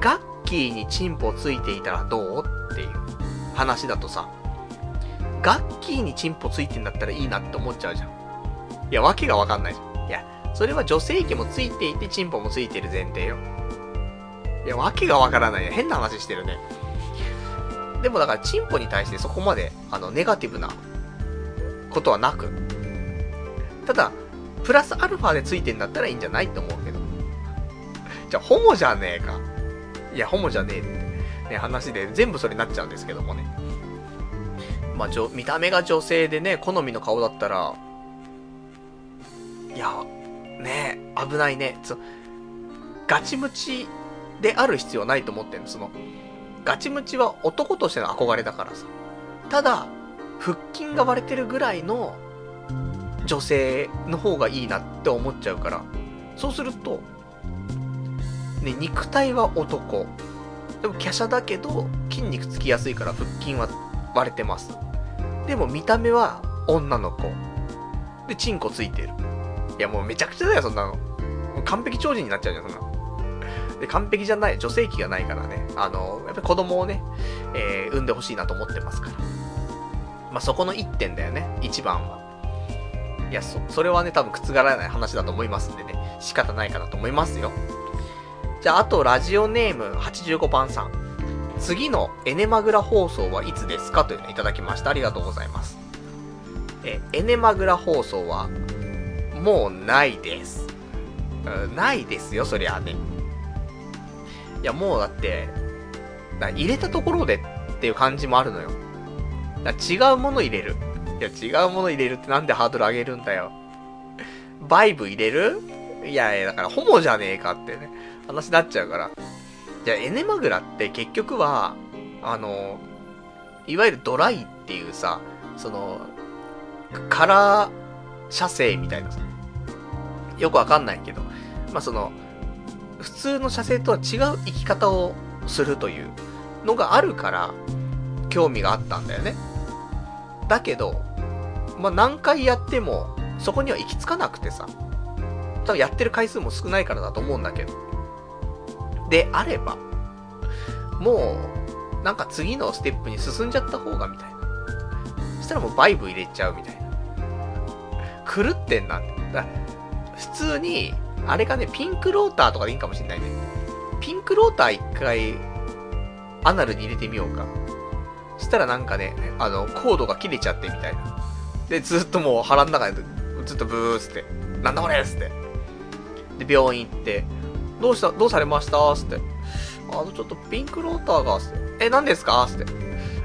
ガッキーにチンポついていたらどうっていう話だとさ、ガッキーにチンポついてんだったらいいなって思っちゃうじゃん。いや、わけがわかんないじゃん。いや、それは女性器もついていて、チンポもついてる前提よ。いや、わけがわからないよ。変な話してるね。でもだから、チンポに対してそこまで、あの、ネガティブなことはなく、ただ、プラスアルファでついてんだったらいいんじゃないって思うけど。じゃあ、ホモじゃねえか。いや、ホモじゃねえって、ね、話で全部それになっちゃうんですけどもね。まあ、見た目が女性でね、好みの顔だったら、いや、ね危ないね。ガチムチである必要ないと思ってんの。その、ガチムチは男としての憧れだからさ。ただ、腹筋が割れてるぐらいの女性の方がいいなって思っちゃうから、そうすると、ね、肉体は男。でも華奢だけど、筋肉つきやすいから腹筋は割れてます。でも見た目は女の子。で、チンコついてる。いやもうめちゃくちゃだよ、そんなの。完璧超人になっちゃうじゃん、そんな。で、完璧じゃない、女性器がないからね。あの、やっぱり子供をね、えー、産んでほしいなと思ってますから。まあ、そこの一点だよね、一番は。いや、そ、それはね、多分覆らない話だと思いますんでね、仕方ないかなと思いますよ。じゃあ、あと、ラジオネーム85番さん。次のエネマグラ放送はいつですかというのをいただきました。ありがとうございます。え、エネマグラ放送は、もうないです。うん、ないですよ、そりゃね。いや、もうだって、入れたところでっていう感じもあるのよ。だ違うもの入れる。いや、違うもの入れるってなんでハードル上げるんだよ。バイブ入れる？いやいや、だからホモじゃねえかってね、話になっちゃうから。じゃあ、エネマグラって結局は、あの、いわゆるドライっていうさ、その、カラー射精みたいなさ、よくわかんないけど、まあ、その、普通の射精とは違う生き方をするというのがあるから、興味があったんだよね。だけど、まあ、何回やっても、そこには行き着かなくてさ。多分やってる回数も少ないからだと思うんだけど。であれば、もう、なんか次のステップに進んじゃった方がみたいな。そしたらもうバイブ入れちゃうみたいな。狂ってんな。だ普通に、あれがね、ピンクローターとかでいいかもしんないね。ピンクローター一回、アナルに入れてみようか。そしたらなんかね、あの、コードが切れちゃってみたいな。で、ずっともう腹の中でずっとブースって、なんだこれっつって。で、病院行って、どうした、どうされました？つって。あの、ちょっとピンクローターが、つって。え、何ですか？つって。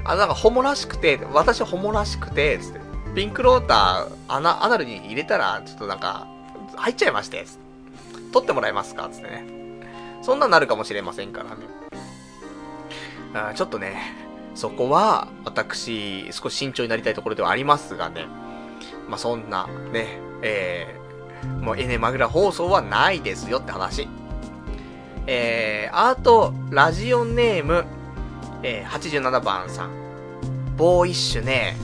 あ、なんかホモらしくて、私ホモらしくて、つって。ピンクローター、アナ、アナルに入れたら、ちょっとなんか、入っちゃいまして、つって。取ってもらえますか？つってね。そんななるかもしれませんからね。あちょっとね、そこは、私、少し慎重になりたいところではありますがね。まあ、そんな、ね、えー、もうエネマグラ放送はないですよって話。えー、あと、ラジオネーム、えー、87番さん。ボーイッシュね、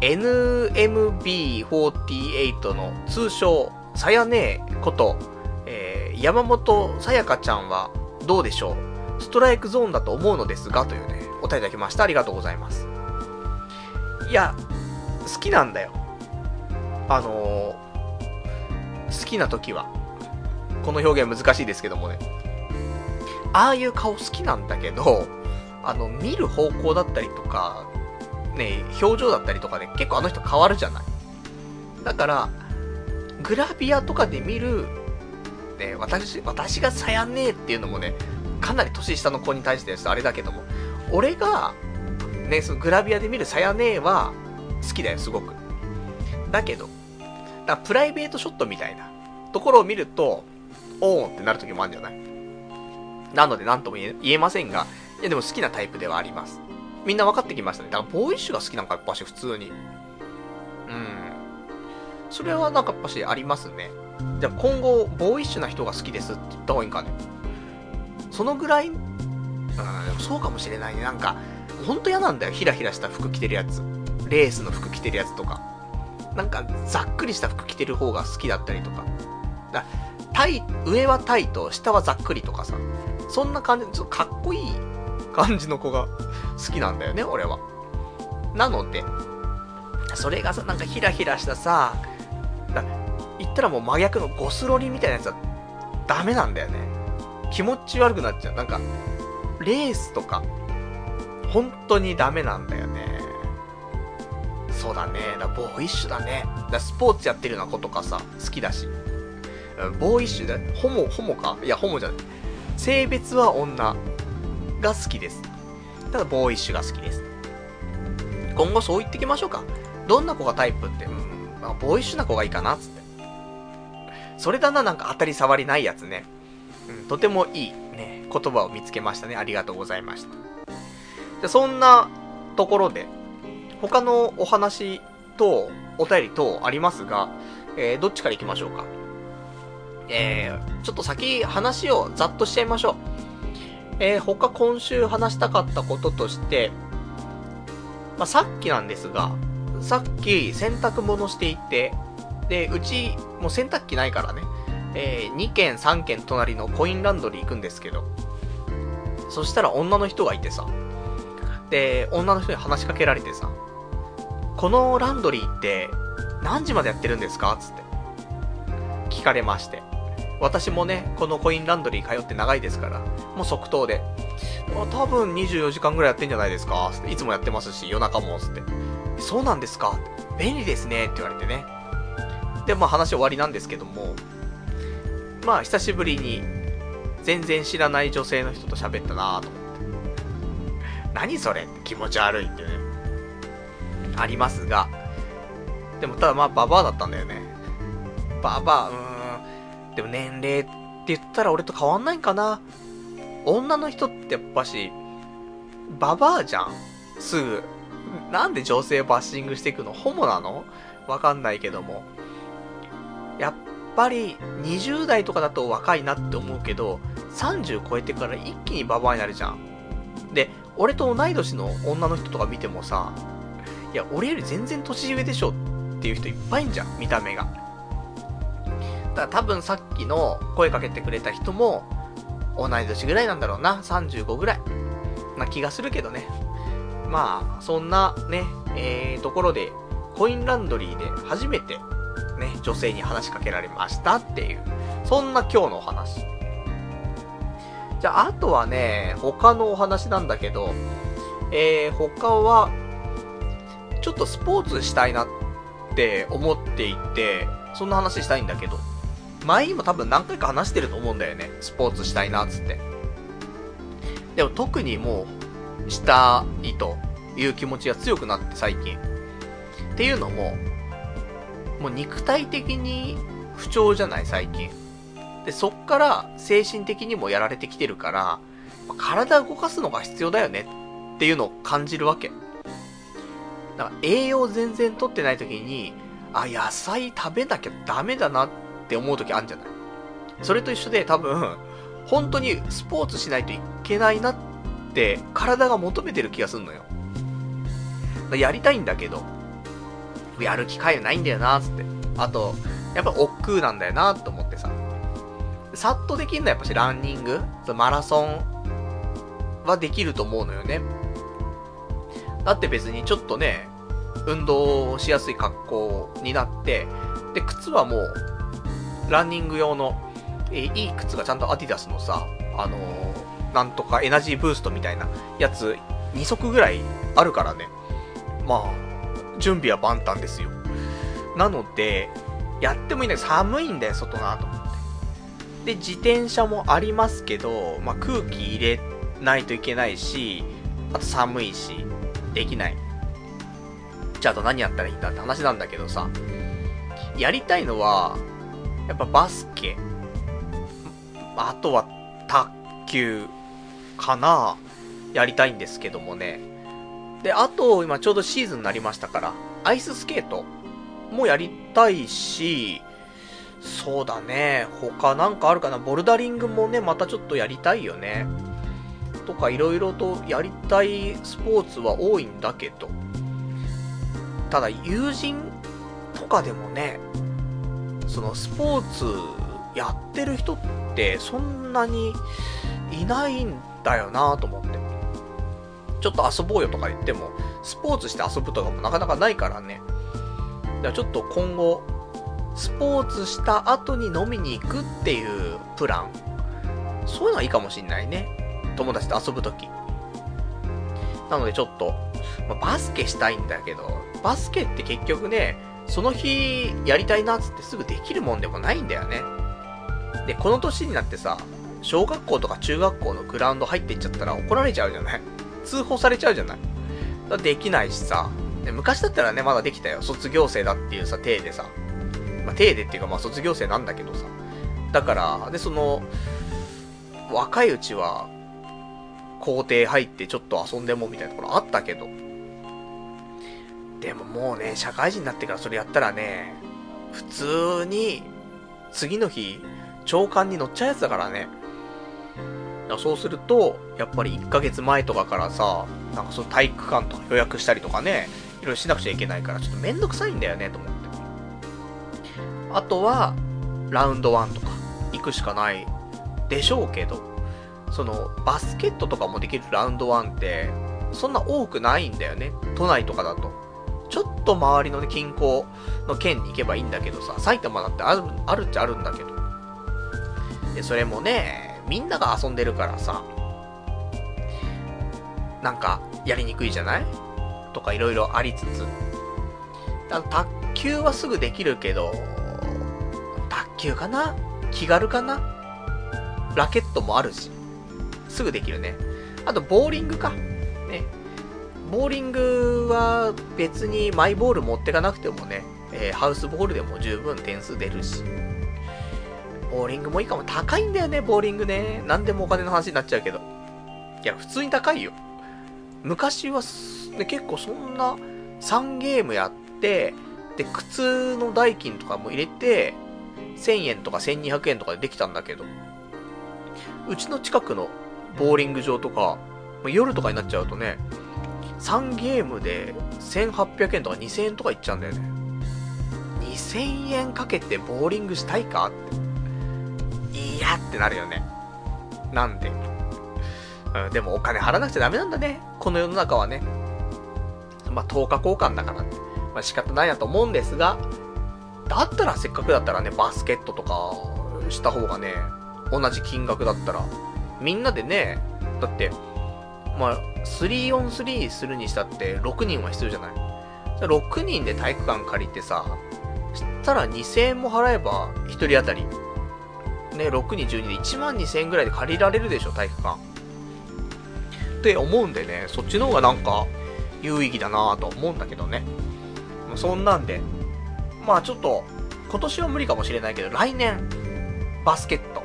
NMB48 の通称、さやねえこと、えー、山本さやかちゃんはどうでしょう？ストライクゾーンだと思うのですが、というね、お便りいただきました。ありがとうございます。いや、好きなんだよ。あのー、好きな時は。この表現難しいですけどもね。ああいう顔好きなんだけど、あの、見る方向だったりとか、ね、表情だったりとかで、ね、結構あの人変わるじゃない。だから、グラビアとかで見る、ね、私、私がさやねえっていうのもね、かなり年下の子に対してですあれだけども、俺が、ね、そのグラビアで見るさやねえは、好きだよ、すごく。だけど、だプライベートショットみたいなところを見ると、おーってなる時もあるんじゃない？なので何とも言えませんが、いやでも好きなタイプではあります。みんな分かってきましたね。だからボーイッシュが好きなのか、やっぱし普通に。それはなんかやっぱしありますね。じゃあ今後、ボーイッシュな人が好きですって言った方がいいんかね。そのぐらい、うん、そうかもしれないね。なんか、ほんと嫌なんだよ。ヒラヒラした服着てるやつ。レースの服着てるやつとか。なんか、ざっくりした服着てる方が好きだったりとか。だタイ、上はタイト、下はざっくりとかさ。そんな感じ、ちょっとかっこいい感じの子が好きなんだよね、俺は。なので、それがさ、なんかヒラヒラしたさ、ったらもう真逆のゴスロリみたいなやつはダメなんだよね。気持ち悪くなっちゃう。なんか、レースとか、本当にダメなんだよね。そうだね。だボーイッシュだね。だスポーツやってるような子とかさ、好きだし。ボーイッシュだ。ホモ、ホモか？いや、ホモじゃない。性別は女が好きです。ただ、ボーイッシュが好きです。今後そう言ってきましょうか。どんな子がタイプって、うん、まあ、ボーイッシュな子がいいかな、つっ。それだな、なんか当たり障りないやつね。うん、とてもいい、ね、言葉を見つけましたね。ありがとうございました。じゃ、そんなところで、他のお話と、お便り等ありますが、えー、どっちから行きましょうか？えー、ちょっと先話をざっとしちゃいましょう。えー、他今週話したかったこととして、まあ、さっきなんですが、さっき洗濯物していて、で、うち、もう洗濯機ないからね、えー、2軒3軒隣のコインランドリー行くんですけど、そしたら女の人がいてさ、で、女の人に話しかけられてさ、このランドリーって何時までやってるんですか？つって。聞かれまして。私もね、このコインランドリー通って長いですから、もう即答で、多分24時間ぐらいやってんじゃないですか？つって、いつもやってますし、夜中も、つって。そうなんですか？便利ですね。って言われてね。で、まあ話終わりなんですけども、まあ久しぶりに、全然知らない女性の人と喋ったなぁと思って。何それ気持ち悪いってね。ありますが、でもただまあババアだったんだよね。ババア、うーんでも年齢って言ったら俺と変わんないんかな。女の人ってやっぱし、ババアじゃん。すぐ。なんで女性バッシングしていくの？ホモなの？わかんないけども。やっぱり20代とかだと若いなって思うけど、30超えてから一気にババアになるじゃん。で、俺と同い年の女の人とか見てもさ、いや、俺より全然年上でしょっていう人いっぱいいんじゃん、見た目が。だから多分さっきの声かけてくれた人も、同い年ぐらいなんだろうな。35ぐらい。な気がするけどね。まあ、そんなね、えー、ところで、コインランドリーで初めて、ね、女性に話しかけられましたっていう、そんな今日のお話。じゃあ、あとはね、他のお話なんだけど、えー、他は、ちょっとスポーツしたいなって思っていて、そんな話したいんだけど、前にも多分何回か話してると思うんだよね。スポーツしたいなっ、つって。でも特にもう、したいという気持ちが強くなって最近。っていうのも、もう肉体的に不調じゃない最近。で、そっから精神的にもやられてきてるから、体動かすのが必要だよねっていうのを感じるわけ。だから栄養全然とってない時に、あ、野菜食べなきゃダメだなって思う時あるんじゃない？それと一緒で多分、本当にスポーツしないといけないなって体が求めてる気がすんのよ。やりたいんだけど、やる機会ないんだよな、つって。あと、やっぱ億劫なんだよな、と思ってさ。さっとできんのはやっぱしランニング？マラソンはできると思うのよね。だって別にちょっとね、運動しやすい格好になって、で、靴はもう、ランニング用の、えいい靴がちゃんとアディダスのさ、あのー、なんとかエナジーブーストみたいなやつ、2足ぐらいあるからね。まあ、準備は万端ですよ。なので、やってもいいんだけど、寒いんだよ、外なと思って。で、自転車もありますけど、まあ、空気入れないといけないし、あと寒いし、できない。じゃあと何やったらいいんだって話なんだけどさ、やりたいのは、やっぱバスケ、あとは卓球かなやりたいんですけどもね。で、あと、今ちょうどシーズンになりましたから、アイススケートもやりたいし、そうだね。他なんかあるかな？ボルダリングもね、またちょっとやりたいよね。とか色々とやりたいスポーツは多いんだけど、ただ友人とかでもね、そのスポーツやってる人ってそんなにいないんだよなと思って。ちょっと遊ぼうよとか言っても、スポーツして遊ぶとかもなかなかないからね。だからちょっと今後、スポーツした後に飲みに行くっていうプラン。そういうのはいいかもしんないね。友達と遊ぶとき。なのでちょっと、まあ、バスケしたいんだけど、バスケって結局ね、その日やりたいなっつってすぐできるもんでもないんだよね。で、この年になってさ、小学校とか中学校のグラウンド入っていっちゃったら怒られちゃうじゃない通報されちゃうじゃない？だできないしさ。昔だったらね、まだできたよ。卒業生だっていうさ、体でさ。まあ、体でっていうか、まあ卒業生なんだけどさ。だから、で、その、若いうちは、校庭入ってちょっと遊んでもみたいなところあったけど。でももうね、社会人になってからそれやったらね、普通に、次の日、長官に乗っちゃうやつだからね。そうすると、やっぱり1ヶ月前とかからさ、なんかその体育館とか予約したりとかね、いろいろしなくちゃいけないから、ちょっとめんどくさいんだよね、と思って。あとは、ラウンド1とか、行くしかないでしょうけど、その、バスケットとかもできるラウンド1って、そんな多くないんだよね。都内とかだと。ちょっと周りのね、近郊の県に行けばいいんだけどさ、埼玉だってある、あるっちゃあるんだけど。で、それもね、みんなが遊んでるからさ、なんか、やりにくいじゃない？とかいろいろありつつ。卓球はすぐできるけど、卓球かな？気軽かな？ラケットもあるし。すぐできるね。あと、ボーリングか。ね。ボーリングは別にマイボール持ってかなくてもね、えー、ハウスボールでも十分点数出るし。ボーリングもいいかも。高いんだよね、ボーリングね。何でもお金の話になっちゃうけど。いや、普通に高いよ。昔は、ね、結構そんな3ゲームやって、で、靴の代金とかも入れて、1000円とか1200円とかでできたんだけど、うちの近くのボーリング場とか、夜とかになっちゃうとね、3ゲームで1800円とか2000円とかいっちゃうんだよね。2000円かけてボーリングしたいかって。いやってなるよね。なんで？うん、でもお金払わなくちゃダメなんだね。この世の中はね。まあ、10日交換だからって。まあ、仕方ないなと思うんですが、だったらせっかくだったらね、バスケットとかした方がね、同じ金額だったらみんなでね、だって、まあ、3on3 するにしたって6人は必要じゃない？6人で体育館借りてさ、したら2000円も払えば1人当たり。ね、6人12で1万2000円ぐらいで借りられるでしょ、体育館。って思うんでね、そっちの方がなんか有意義だなぁと思うんだけどね。そんなんで、まあちょっと、今年は無理かもしれないけど、来年、バスケット、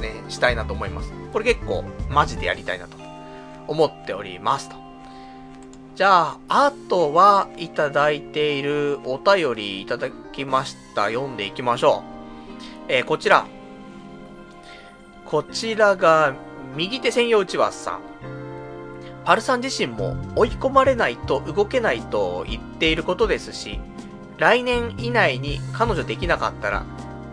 ね、したいなと思います。これ結構、マジでやりたいなと、思っておりますと。じゃあ、あとはいただいているお便りいただきました。読んでいきましょう。えー、こちら。こちらが、右手専用内輪さん。パルさん自身も追い込まれないと動けないと言っていることですし、来年以内に彼女できなかったら、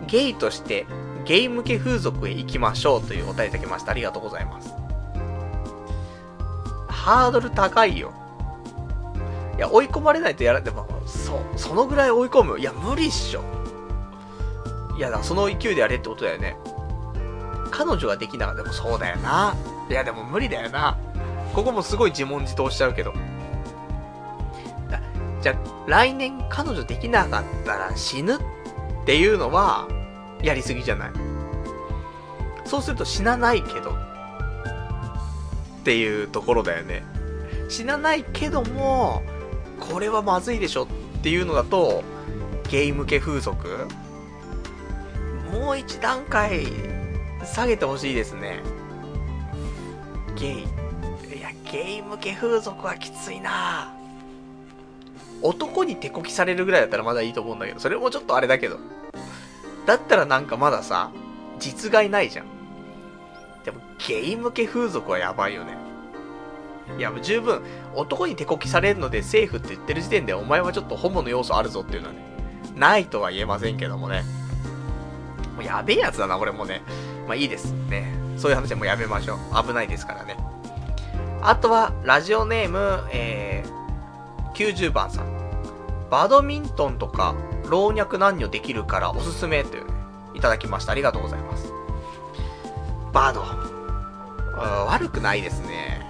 ゲイとしてゲーム系風俗へ行きましょうというお便りいただきました。ありがとうございます。ハードル高いよ。いや、追い込まれないとやら、でも、そ、そのぐらい追い込む。いや、無理っしょ。いや、だその勢いでやれってことだよね。彼女ができなかった。でもそうだよな。いや、でも無理だよな。ここもすごい自問自答しちゃうけど。じゃあ、来年彼女できなかったら死ぬっていうのは、やりすぎじゃない？そうすると死なないけど、っていうところだよね。死なないけども、これはまずいでしょっていうのだと、ゲーム系風俗もう一段階下げてほしいですね。ゲイ。いや、ゲーム系風俗はきついな男に手こきされるぐらいだったらまだいいと思うんだけど、それもちょっとあれだけど。だったらなんかまださ、実害ないじゃん。でも、ゲーム系風俗はやばいよね。いや、もう十分、男に手こきされるのでセーフって言ってる時点で、お前はちょっとホモの要素あるぞっていうのはね、ないとは言えませんけどもね。もうやべえやつだな、俺もね。まあいいです。ね。そういう話はもうやめましょう。危ないですからね。あとは、ラジオネーム、えー、90番さん。バドミントンとか、老若男女できるからおすすめというね、いただきました。ありがとうございます。バド。悪くないですね。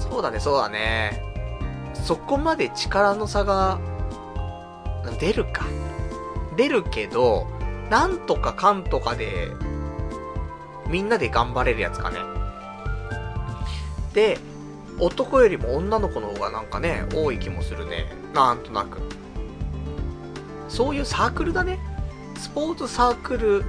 そうだね、そうだね。そこまで力の差が、出るか。出るけど、なんとかかんとかで、みんなで頑張れるやつかね。で、男よりも女の子の方がなんかね、多い気もするね。なんとなく。そういうサークルだね。スポーツサークル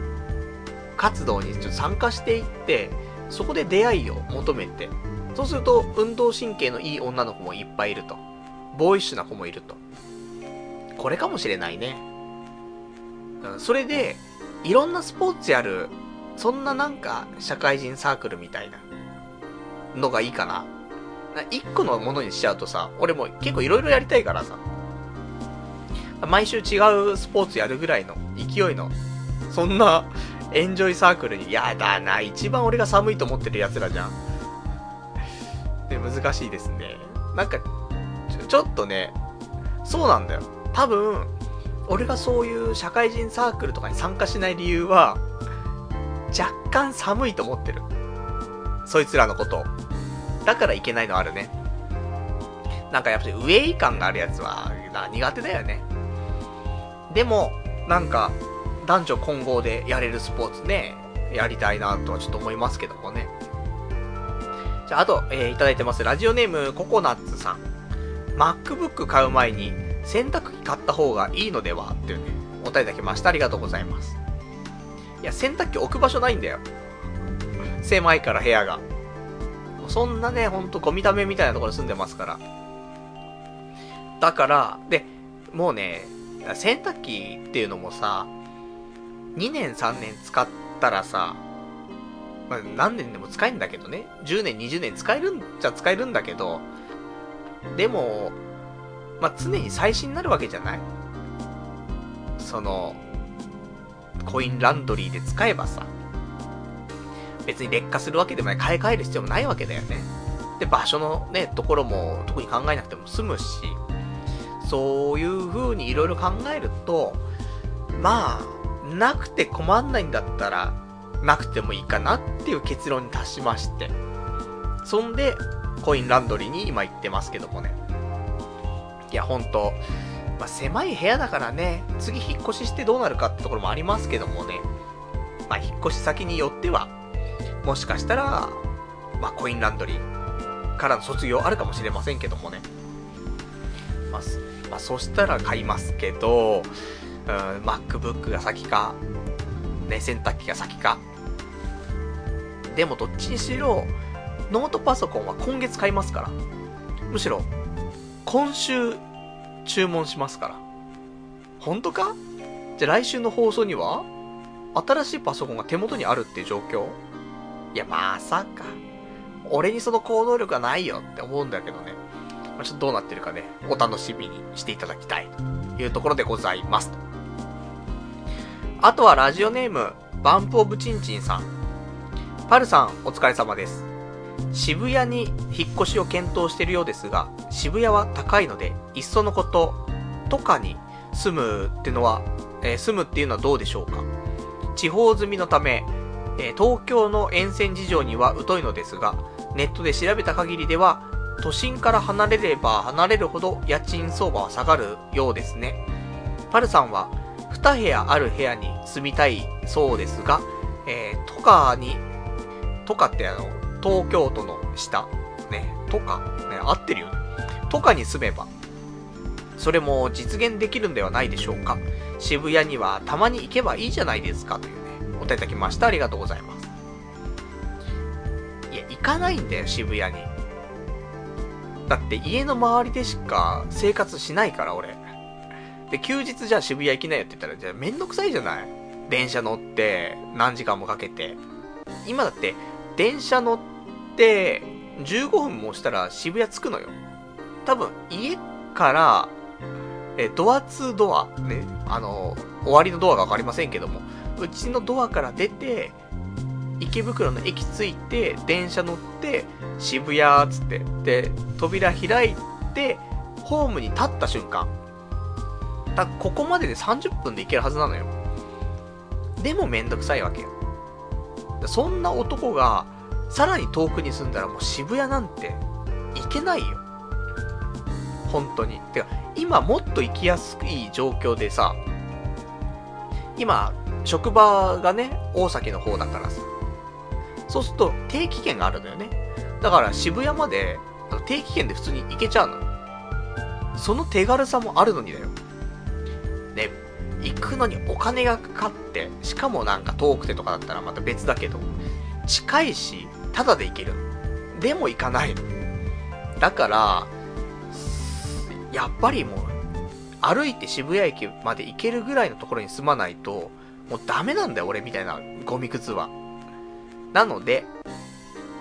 活動にちょっと参加していって、そこで出会いを求めて、そうすると、運動神経のいい女の子もいっぱいいると。ボーイッシュな子もいると。これかもしれないね。それで、いろんなスポーツやる、そんななんか、社会人サークルみたいなのがいいかな。一個のものにしちゃうとさ、俺も結構いろいろやりたいからさ。毎週違うスポーツやるぐらいの勢いの、そんなエンジョイサークルに、やだな、一番俺が寒いと思ってる奴らじゃん。で、難しいですね。なんか、ちょちょっとね、そうなんだよ。多分、俺がそういう社会人サークルとかに参加しない理由は、若干寒いと思ってる。そいつらのこと。だからいけないのあるね。なんかやっぱりウェイ感があるやつは苦手だよね。でも、なんか、男女混合でやれるスポーツね、やりたいなとはちょっと思いますけどもね。じゃあ、あと、えー、いただいてます。ラジオネーム、ココナッツさん。MacBook 買う前に、洗濯機買った方がいいのではっていうね、お答えいただきました。ありがとうございます。いや、洗濯機置く場所ないんだよ。狭いから部屋が。そんなね、ほんとゴミ溜めみたいなところに住んでますから。だから、で、もうね、洗濯機っていうのもさ、2年3年使ったらさ、まあ、何年でも使えるんだけどね。10年、20年使えるんじゃ使えるんだけど、でも、まあ、常に最新になるわけじゃないその、コインランドリーで使えばさ、別に劣化するわけでもない、買い替える必要もないわけだよね。で、場所のね、ところも特に考えなくても済むし、そういう風にいろいろ考えると、まあ、なくて困んないんだったら、なくてもいいかなっていう結論に達しまして。そんで、コインランドリーに今行ってますけどもね。いや、ほんと、まあ、狭い部屋だからね、次引っ越ししてどうなるかってところもありますけどもね。まあ、引っ越し先によっては、もしかしたら、まあ、コインランドリーからの卒業あるかもしれませんけどもね。まあ、まあ、そしたら買いますけど、うん、MacBook が先か、ね、洗濯機が先か、でもどっちにしろ、ノートパソコンは今月買いますから。むしろ、今週注文しますから。本当か？じゃあ来週の放送には、新しいパソコンが手元にあるっていう状況？いや、まさか。俺にその行動力がないよって思うんだけどね。まあ、ちょっとどうなってるかね、お楽しみにしていただきたいというところでございます。あとはラジオネーム、バンプオブチンチンさん。パルさん、お疲れ様です。渋谷に引っ越しを検討しているようですが、渋谷は高いので、いっそのこと、とかに住むってのは、えー、住むっていうのはどうでしょうか？地方住みのため、えー、東京の沿線事情には疎いのですが、ネットで調べた限りでは、都心から離れれば離れるほど家賃相場は下がるようですね。パルさんは、2部屋ある部屋に住みたいそうですが、えー、都下に、都下ってあの、東京都の下、ね、都下、ね、合ってるよね。都下に住めば、それも実現できるんではないでしょうか。渋谷にはたまに行けばいいじゃないですか、というね、お手いただきました。ありがとうございます。いや、行かないんだよ、渋谷に。だって家の周りでしか生活しないから、俺。で、休日じゃあ渋谷行きなよって言ったら、じゃあめんどくさいじゃない？電車乗って、何時間もかけて。今だって、電車乗って、15分もしたら渋谷着くのよ。多分、家から、え、ドア2ドア、ね、あの、終わりのドアがわかりませんけども、うちのドアから出て、池袋の駅着いて、電車乗って、渋谷つって、で、扉開いて、ホームに立った瞬間、だここまでで30分で行けるはずなのよ。でもめんどくさいわけよ。そんな男が、さらに遠くに住んだらもう渋谷なんて行けないよ。本当に。てか、今もっと行きやすい状況でさ、今、職場がね、大崎の方だからさ。そうすると定期券があるのよね。だから渋谷まで定期券で普通に行けちゃうの。その手軽さもあるのにだよ。ね、行くのにお金がかかって、しかもなんか遠くてとかだったらまた別だけど、近いし、ただで行ける。でも行かないの。だから、やっぱりもう、歩いて渋谷駅まで行けるぐらいのところに住まないと、もうダメなんだよ、俺みたいなゴミ靴は。なので、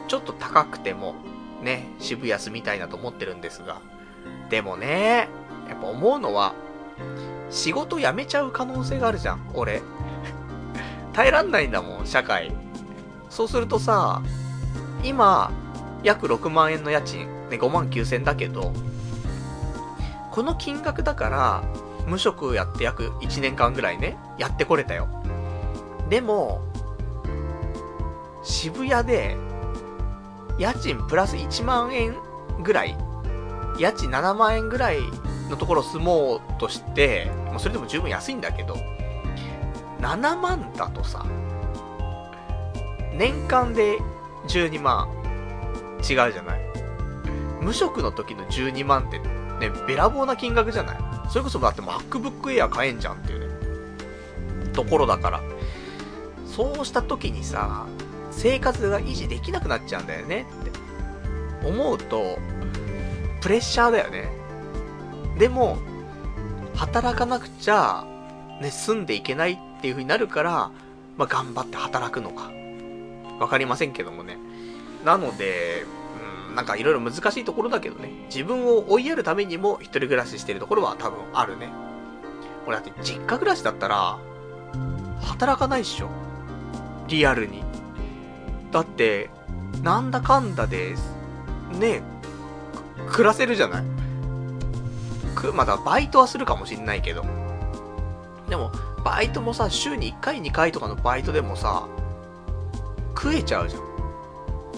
ちょっと高くても、ね、渋谷住みたいなと思ってるんですが。でもね、やっぱ思うのは、仕事辞めちゃう可能性があるじゃん、俺。耐えらんないんだもん、社会。そうするとさ、今、約6万円の家賃、ね、5万9千だけど、この金額だから、無職やって約1年間ぐらいね、やってこれたよ。でも、渋谷で、家賃プラス1万円ぐらい、家賃7万円ぐらいのところ住もうとして、もうそれでも十分安いんだけど、7万だとさ、年間で12万違うじゃない。無職の時の12万ってね、べらぼうな金額じゃない？それこそだって MacBook Air 買えんじゃんっていうね、ところだから。そうした時にさ、生活が維持できなくなっちゃうんだよねって思うと、プレッシャーだよね。でも、働かなくちゃ、ね、住んでいけないっていう風になるから、まあ、頑張って働くのか。わかりませんけどもね。なので、うん、なんかいろいろ難しいところだけどね。自分を追いやるためにも一人暮らししてるところは多分あるね。俺だって実家暮らしだったら、働かないっしょ。リアルに。だって、なんだかんだで、ね、暮らせるじゃないく、まだバイトはするかもしんないけど。でも、バイトもさ、週に1回2回とかのバイトでもさ、食えちゃうじゃん。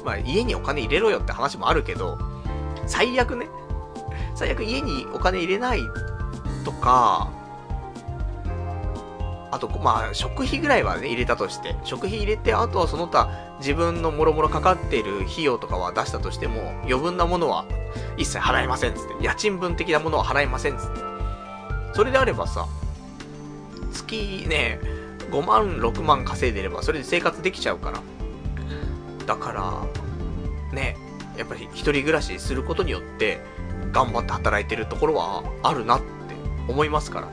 まあ、家にお金入れろよって話もあるけど、最悪ね。最悪家にお金入れないとか、あと、まあ、食費ぐらいはね、入れたとして。食費入れて、あとはその他、自分のもろもろかかってる費用とかは出したとしても、余分なものは一切払いませんっつって。家賃分的なものは払いませんつって。それであればさ、月ね、5万、6万稼いでれば、それで生活できちゃうから。だから、ね、やっぱり一人暮らしすることによって、頑張って働いてるところはあるなって思いますから。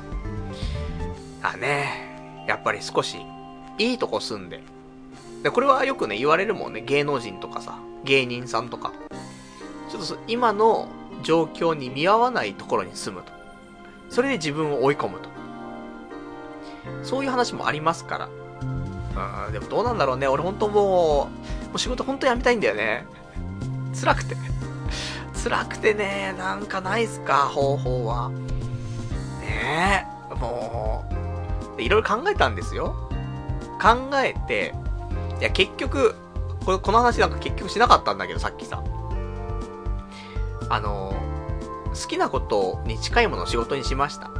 あね、やっぱり少し、いいとこ住んで。で、これはよくね、言われるもんね、芸能人とかさ、芸人さんとか。ちょっと今の状況に見合わないところに住むと。それで自分を追い込むと。そういう話もありますから。うん、でもどうなんだろうね。俺本当もう、う仕事本当辞めたいんだよね。辛くて。辛くてね、なんかないっすか、方法は。ねえ、もう、いろいろ考えたんですよ。考えて、いや結局、これこの話なんか結局しなかったんだけど、さっきさ。あの、好きなことに近いものを仕事にしました。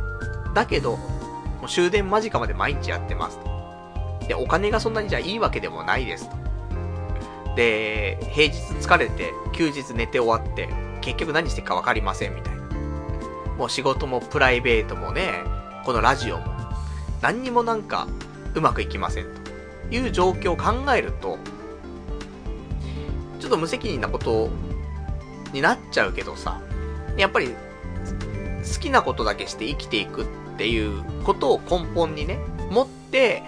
だけど、もう終電間近まで毎日やってますと。で、お金がそんなにじゃあいいわけでもないですと。で、平日疲れて、休日寝て終わって、結局何してるか分かりませんみたいな。もう仕事もプライベートもね、このラジオも、何にもなんかうまくいきませんという状況を考えると、ちょっと無責任なことになっちゃうけどさ、やっぱり好きなことだけして生きていくっていうことを根本にね、持って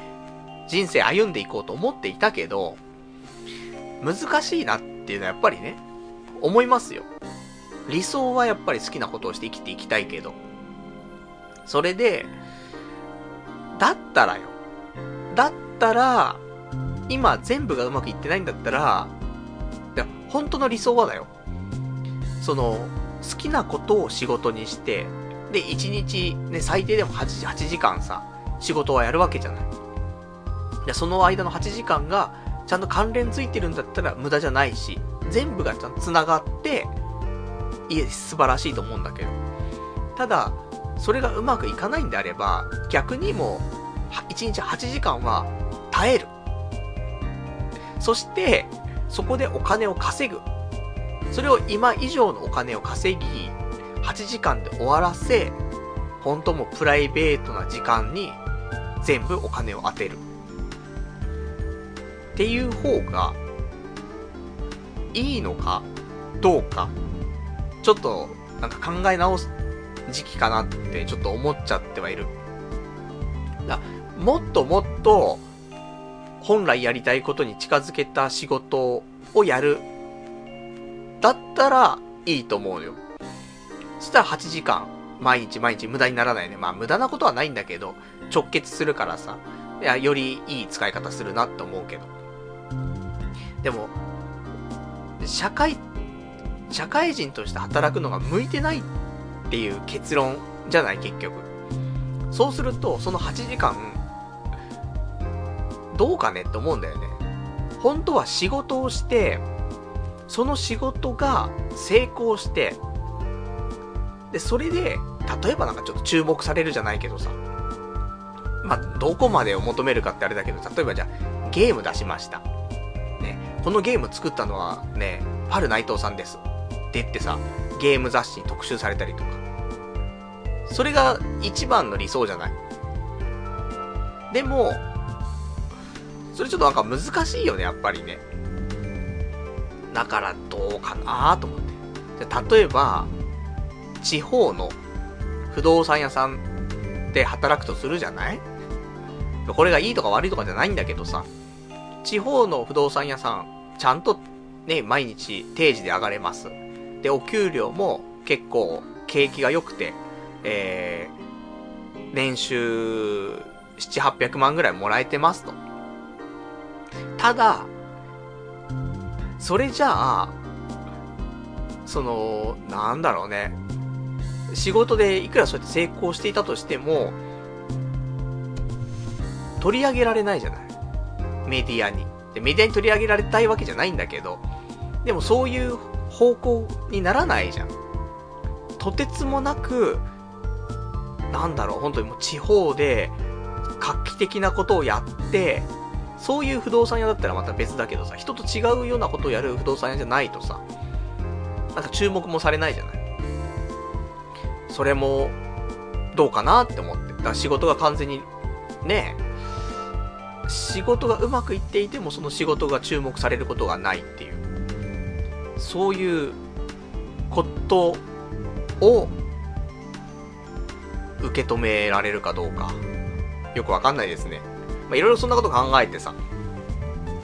人生歩んでいこうと思っていたけど、難しいなっていうのはやっぱりね、思いますよ。理想はやっぱり好きなことをして生きていきたいけど。それで、だったらよ。だったら、今全部がうまくいってないんだったら、いや、本当の理想はだよ。その、好きなことを仕事にして、で、1日、ね、最低でも 8, 8時間さ、仕事はやるわけじゃない。で、その間の8時間が、ちゃんと関連ついてるんだったら無駄じゃないし、全部がちゃんと繋がって、いえ、素晴らしいと思うんだけど。ただ、それがうまくいかないんであれば、逆にもう、1日8時間は耐える。そして、そこでお金を稼ぐ。それを今以上のお金を稼ぎ、8時間で終わらせ、本当もプライベートな時間に全部お金を当てる。っていう方が、いいのか、どうか、ちょっと、なんか考え直す時期かなってちょっと思っちゃってはいる。だもっともっと、本来やりたいことに近づけた仕事をやる。だったら、いいと思うよ。そしたら8時間、毎日毎日無駄にならないね。まあ無駄なことはないんだけど、直結するからさ、いや、よりいい使い方するなって思うけど。でも、社会社会人として働くのが向いてないっていう結論じゃない、結局。そうすると、その8時間、どうかねって思うんだよね。本当は仕事をして、その仕事が成功して、で、それで、例えばなんかちょっと注目されるじゃないけどさ、まあ、どこまでを求めるかってあれだけど、例えばじゃあ、ゲーム出しました。ね、このゲーム作ったのはね、パル内藤さんです。って言ってさ、ゲーム雑誌に特集されたりとか。それが一番の理想じゃない？でも、それちょっとなんか難しいよね、やっぱりね。だからどうかなと思って。じゃ例えば、地方の不動産屋さんで働くとするじゃない？これがいいとか悪いとかじゃないんだけどさ、地方の不動産屋さん、ちゃんとね、毎日定時で上がれます。で、お給料も結構景気が良くて、えー、年収7、800万ぐらいもらえてますと。ただ、それじゃあ、その、なんだろうね。仕事でいくらそうやって成功していたとしても、取り上げられないじゃない。メディアに。で、メディアに取り上げられたいわけじゃないんだけど、でもそういう方向にならないじゃん。とてつもなく、なんだろう、本当にもう地方で画期的なことをやって、そういう不動産屋だったらまた別だけどさ、人と違うようなことをやる不動産屋じゃないとさ、なんか注目もされないじゃない。それも、どうかなって思って。だ仕事が完全に、ね仕事がうまくいっていてもその仕事が注目されることがないっていう、そういうことを受け止められるかどうか、よくわかんないですね。まあ、いろいろそんなこと考えてさ。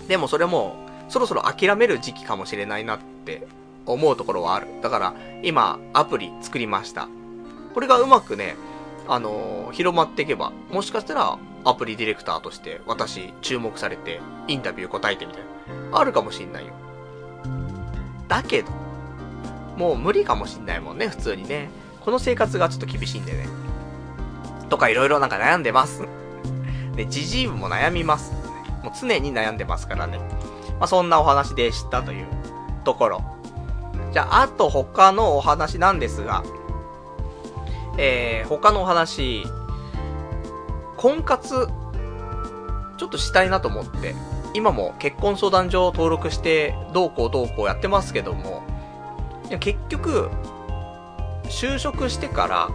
でもそれも、そろそろ諦める時期かもしれないなって思うところはある。だから、今、アプリ作りました。これがうまくね、あのー、広まっていけば、もしかしたら、アプリディレクターとして私注目されてインタビュー答えてみたいな。あるかもしんないよ。だけど、もう無理かもしんないもんね、普通にね。この生活がちょっと厳しいんでね。とかいろいろなんか悩んでます。で、じじいも悩みます。もう常に悩んでますからね。まあ、そんなお話でしたというところ。じゃあ、あと他のお話なんですが、えー、他のお話、婚活、ちょっとしたいなと思って、今も結婚相談所を登録して、どうこうどうこうやってますけども、結局、就職してから、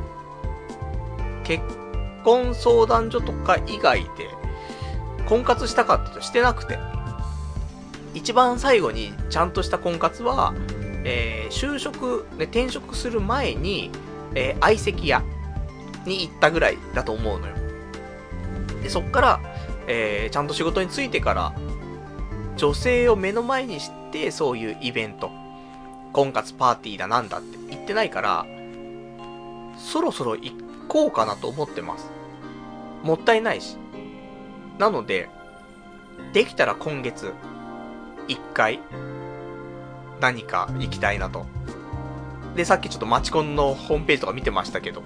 結婚相談所とか以外で、婚活したかったとしてなくて、一番最後にちゃんとした婚活は、えー、就職、ね、転職する前に、えー、相席屋に行ったぐらいだと思うのよ。で、そっから、えー、ちゃんと仕事に就いてから、女性を目の前にして、そういうイベント、婚活パーティーだなんだって言ってないから、そろそろ行こうかなと思ってます。もったいないし。なので、できたら今月、一回、何か行きたいなと。で、さっきちょっとマチコンのホームページとか見てましたけど、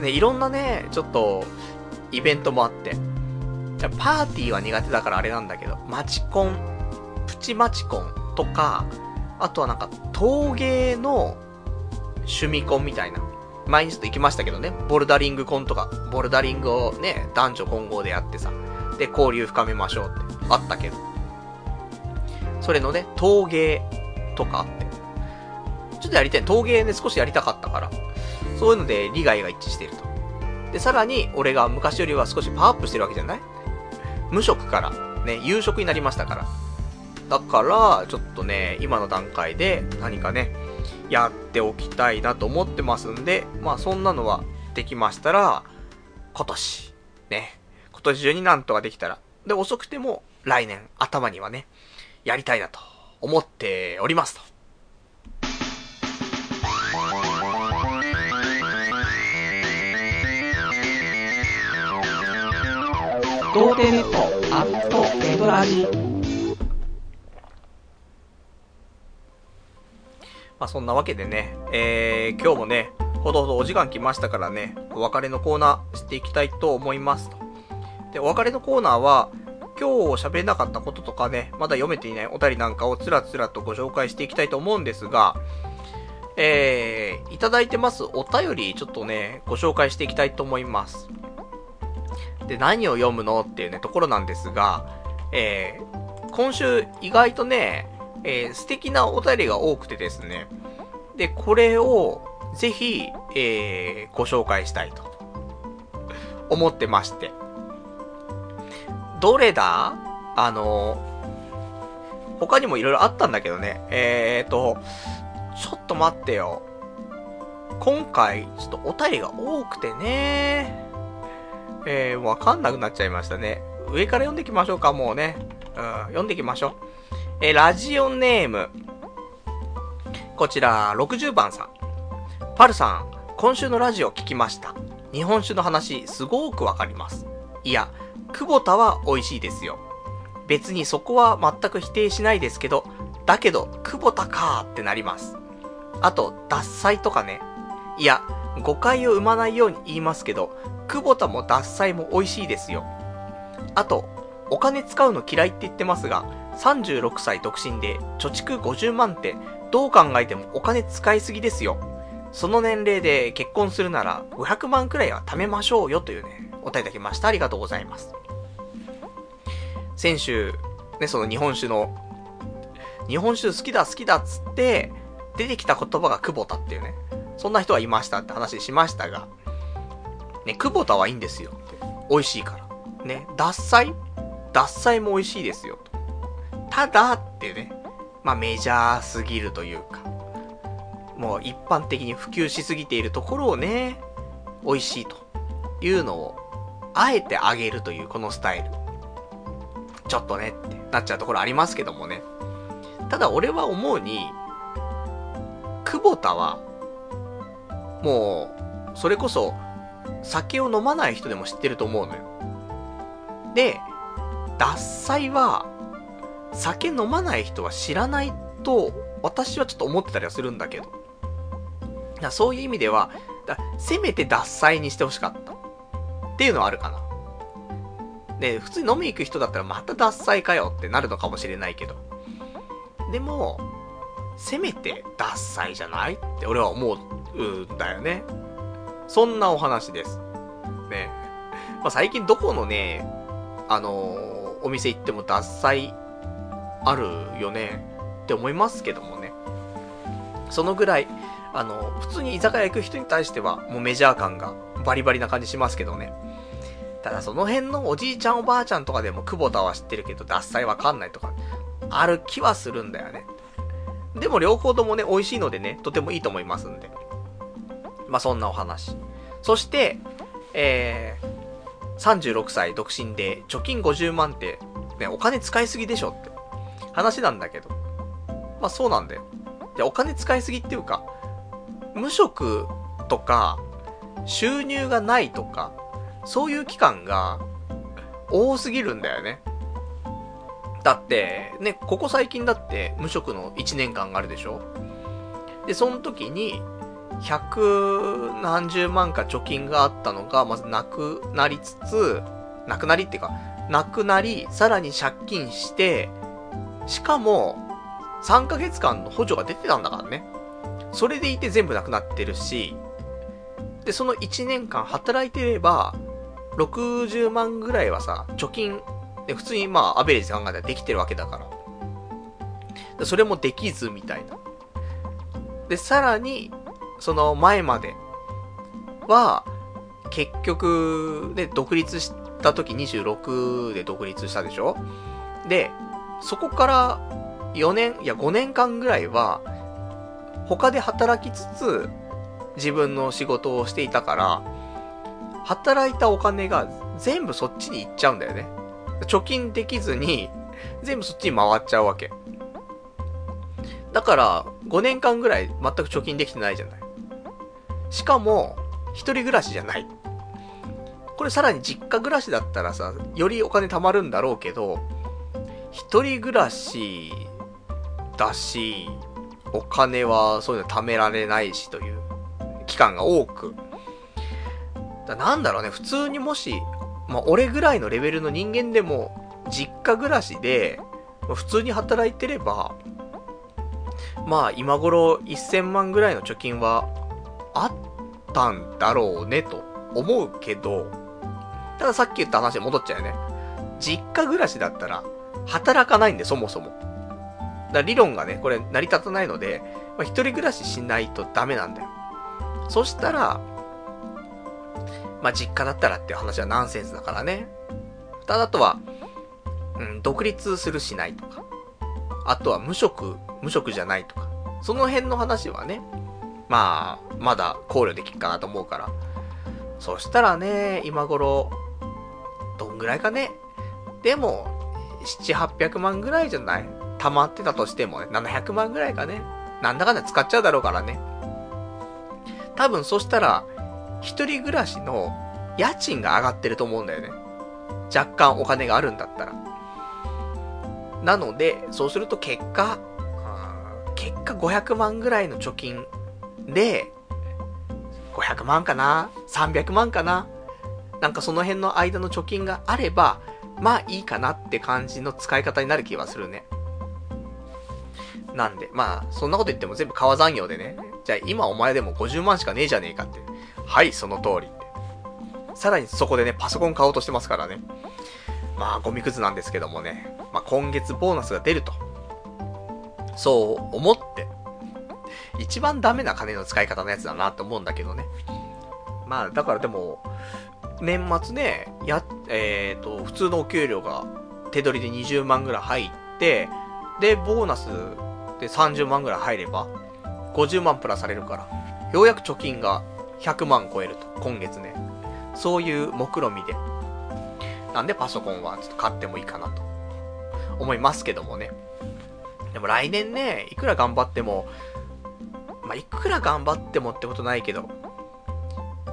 ね、いろんなね、ちょっと、イベントもあって、パーティーは苦手だからあれなんだけど、マチコン、プチマチコンとか、あとはなんか陶芸の趣味コンみたいな。前にちょっと行きましたけどね、ボルダリングコンとか、ボルダリングをね、男女混合でやってさ、で、交流深めましょうってあったけど、それのね、陶芸とかあって。ちょっとやりたい。陶芸ね、少しやりたかったから。そういうので利害が一致してると。で、さらに、俺が昔よりは少しパワーアップしてるわけじゃない？無職から、ね、夕食になりましたから。だから、ちょっとね、今の段階で何かね、やっておきたいなと思ってますんで、まあそんなのはできましたら、今年、ね、今年中になんとかできたら、で、遅くても来年頭にはね、やりたいなと思っておりますと。童貞ネットアットネトラジまあそんなわけでね、えー、今日もね、ほどほどお時間来ましたからね、お別れのコーナーしていきたいと思いますと。で、お別れのコーナーは、今日喋れなかったこととかね、まだ読めていないお便りなんかをつらつらとご紹介していきたいと思うんですが、えー、いただいてますお便り、ちょっとね、ご紹介していきたいと思います。で、何を読むのっていうね、ところなんですが、えー、今週意外とね、えー、素敵なお便りが多くてですね、で、これをぜひ、えー、ご紹介したいと思ってまして。どれだ？あの、他にも色々あったんだけどね。えーと、ちょっと待ってよ。今回、ちょっとお便りが多くてね。えー、わかんなくなっちゃいましたね。上から読んでいきましょうか、もうね。うん、読んでいきましょう。えー、ラジオネーム。こちら、60番さん。パルさん、今週のラジオ聞きました。日本酒の話、すごくわかります。いや、久保田は美味しいですよ。別にそこは全く否定しないですけど、だけど、久保田かーってなります。あと、脱菜とかね。いや、誤解を生まないように言いますけど、久保田も脱菜も美味しいですよ。あと、お金使うの嫌いって言ってますが、36歳独身で貯蓄50万ってどう考えてもお金使いすぎですよ。その年齢で結婚するなら500万くらいは貯めましょうよというね、お答えいただきました。ありがとうございます。先週、ね、その日本酒の、日本酒好きだ好きだっつって、出てきた言葉が久保田っていうね、そんな人はいましたって話しましたが、ね、久保田はいいんですよ。美味しいから。ね、脱菜脱菜も美味しいですよ。ただってね、まあメジャーすぎるというか、もう一般的に普及しすぎているところをね、美味しいというのを、あえてあげるというこのスタイル。ちょっとねってなっちゃうところありますけどもね。ただ俺は思うに、久保田は、もう、それこそ、酒を飲まない人でも知ってると思うのよ。で、獺祭は、酒飲まない人は知らないと、私はちょっと思ってたりはするんだけど。だそういう意味では、だせめて脱菜にしてほしかった。っていうのはあるかな。で、普通に飲み行く人だったらまた脱菜かよってなるのかもしれないけど。でも、せめて脱菜じゃないって俺は思うんだよね。そんなお話です。ね。まあ、最近どこのね、あのー、お店行っても脱菜あるよねって思いますけどもね。そのぐらい、あの、普通に居酒屋行く人に対しては、もうメジャー感がバリバリな感じしますけどね。ただその辺のおじいちゃんおばあちゃんとかでも久保田は知ってるけど、脱菜わかんないとか、ある気はするんだよね。でも両方ともね、美味しいのでね、とてもいいと思いますんで。まあ、そんなお話。そして、えー、36歳独身で貯金50万って、ね、お金使いすぎでしょって話なんだけど。まあ、そうなんだよ。で、お金使いすぎっていうか、無職とか、収入がないとか、そういう期間が多すぎるんだよね。だって、ね、ここ最近だって無職の1年間があるでしょで、その時に、百何十万か貯金があったのが、まずなくなりつつ、なくなりっていうか、なくなり、さらに借金して、しかも、3ヶ月間の補助が出てたんだからね。それでいて全部なくなってるし、で、その1年間働いてれば、60万ぐらいはさ、貯金、で普通にまあ、アベレージ考えたらできてるわけだから。それもできず、みたいな。で、さらに、その前までは、結局、ね、独立した時26で独立したでしょ？で、そこから4年、いや5年間ぐらいは、他で働きつつ、自分の仕事をしていたから、働いたお金が全部そっちに行っちゃうんだよね。貯金できずに、全部そっちに回っちゃうわけ。だから、5年間ぐらい全く貯金できてないじゃない。しかも、一人暮らしじゃない。これさらに実家暮らしだったらさ、よりお金貯まるんだろうけど、一人暮らしだし、お金はそういうの貯められないしという期間が多く。だなんだろうね、普通にもし、まあ、俺ぐらいのレベルの人間でも、実家暮らしで、普通に働いてれば、まあ今頃1000万ぐらいの貯金はあったんだろうねと思うけど、たださっき言った話に戻っちゃうよね。実家暮らしだったら、働かないんで、そもそも。だ理論がね、これ成り立たないので、まあ、一人暮らししないとダメなんだよ。そしたら、まあ、実家だったらっていう話はナンセンスだからね。ただあとは、うん、独立するしないとか。あとは無職、無職じゃないとか。その辺の話はね、まあ、まだ考慮できるかなと思うから。そしたらね、今頃、どんぐらいかね。でも、7、800万ぐらいじゃない？溜まってたとしてもね、700万ぐらいかね。なんだかんだ使っちゃうだろうからね。多分そしたら、一人暮らしの家賃が上がってると思うんだよね。若干お金があるんだったら。なので、そうすると結果、結果500万ぐらいの貯金で、500万かな ?300 万かな？なんかその辺の間の貯金があれば、まあいいかなって感じの使い方になる気はするね。なんで、まあ、そんなこと言っても全部川残業でね。じゃあ今お前でも50万しかねえじゃねえかって。はい、その通り。さらにそこでね、パソコン買おうとしてますからね。まあ、ゴミくずなんですけどもね。まあ、今月ボーナスが出ると。そう思って。一番ダメな金の使い方のやつだなって思うんだけどね。まあ、だからでも、年末ね、や、えっ、ー、と、普通のお給料が手取りで20万ぐらい入って、で、ボーナスで30万ぐらい入れば、50万プラスされるから、ようやく貯金が100万超えると、今月ね。そういう目論みで。なんでパソコンはちょっと買ってもいいかなと、思いますけどもね。でも来年ね、いくら頑張っても、まあ、いくら頑張ってもってことないけど、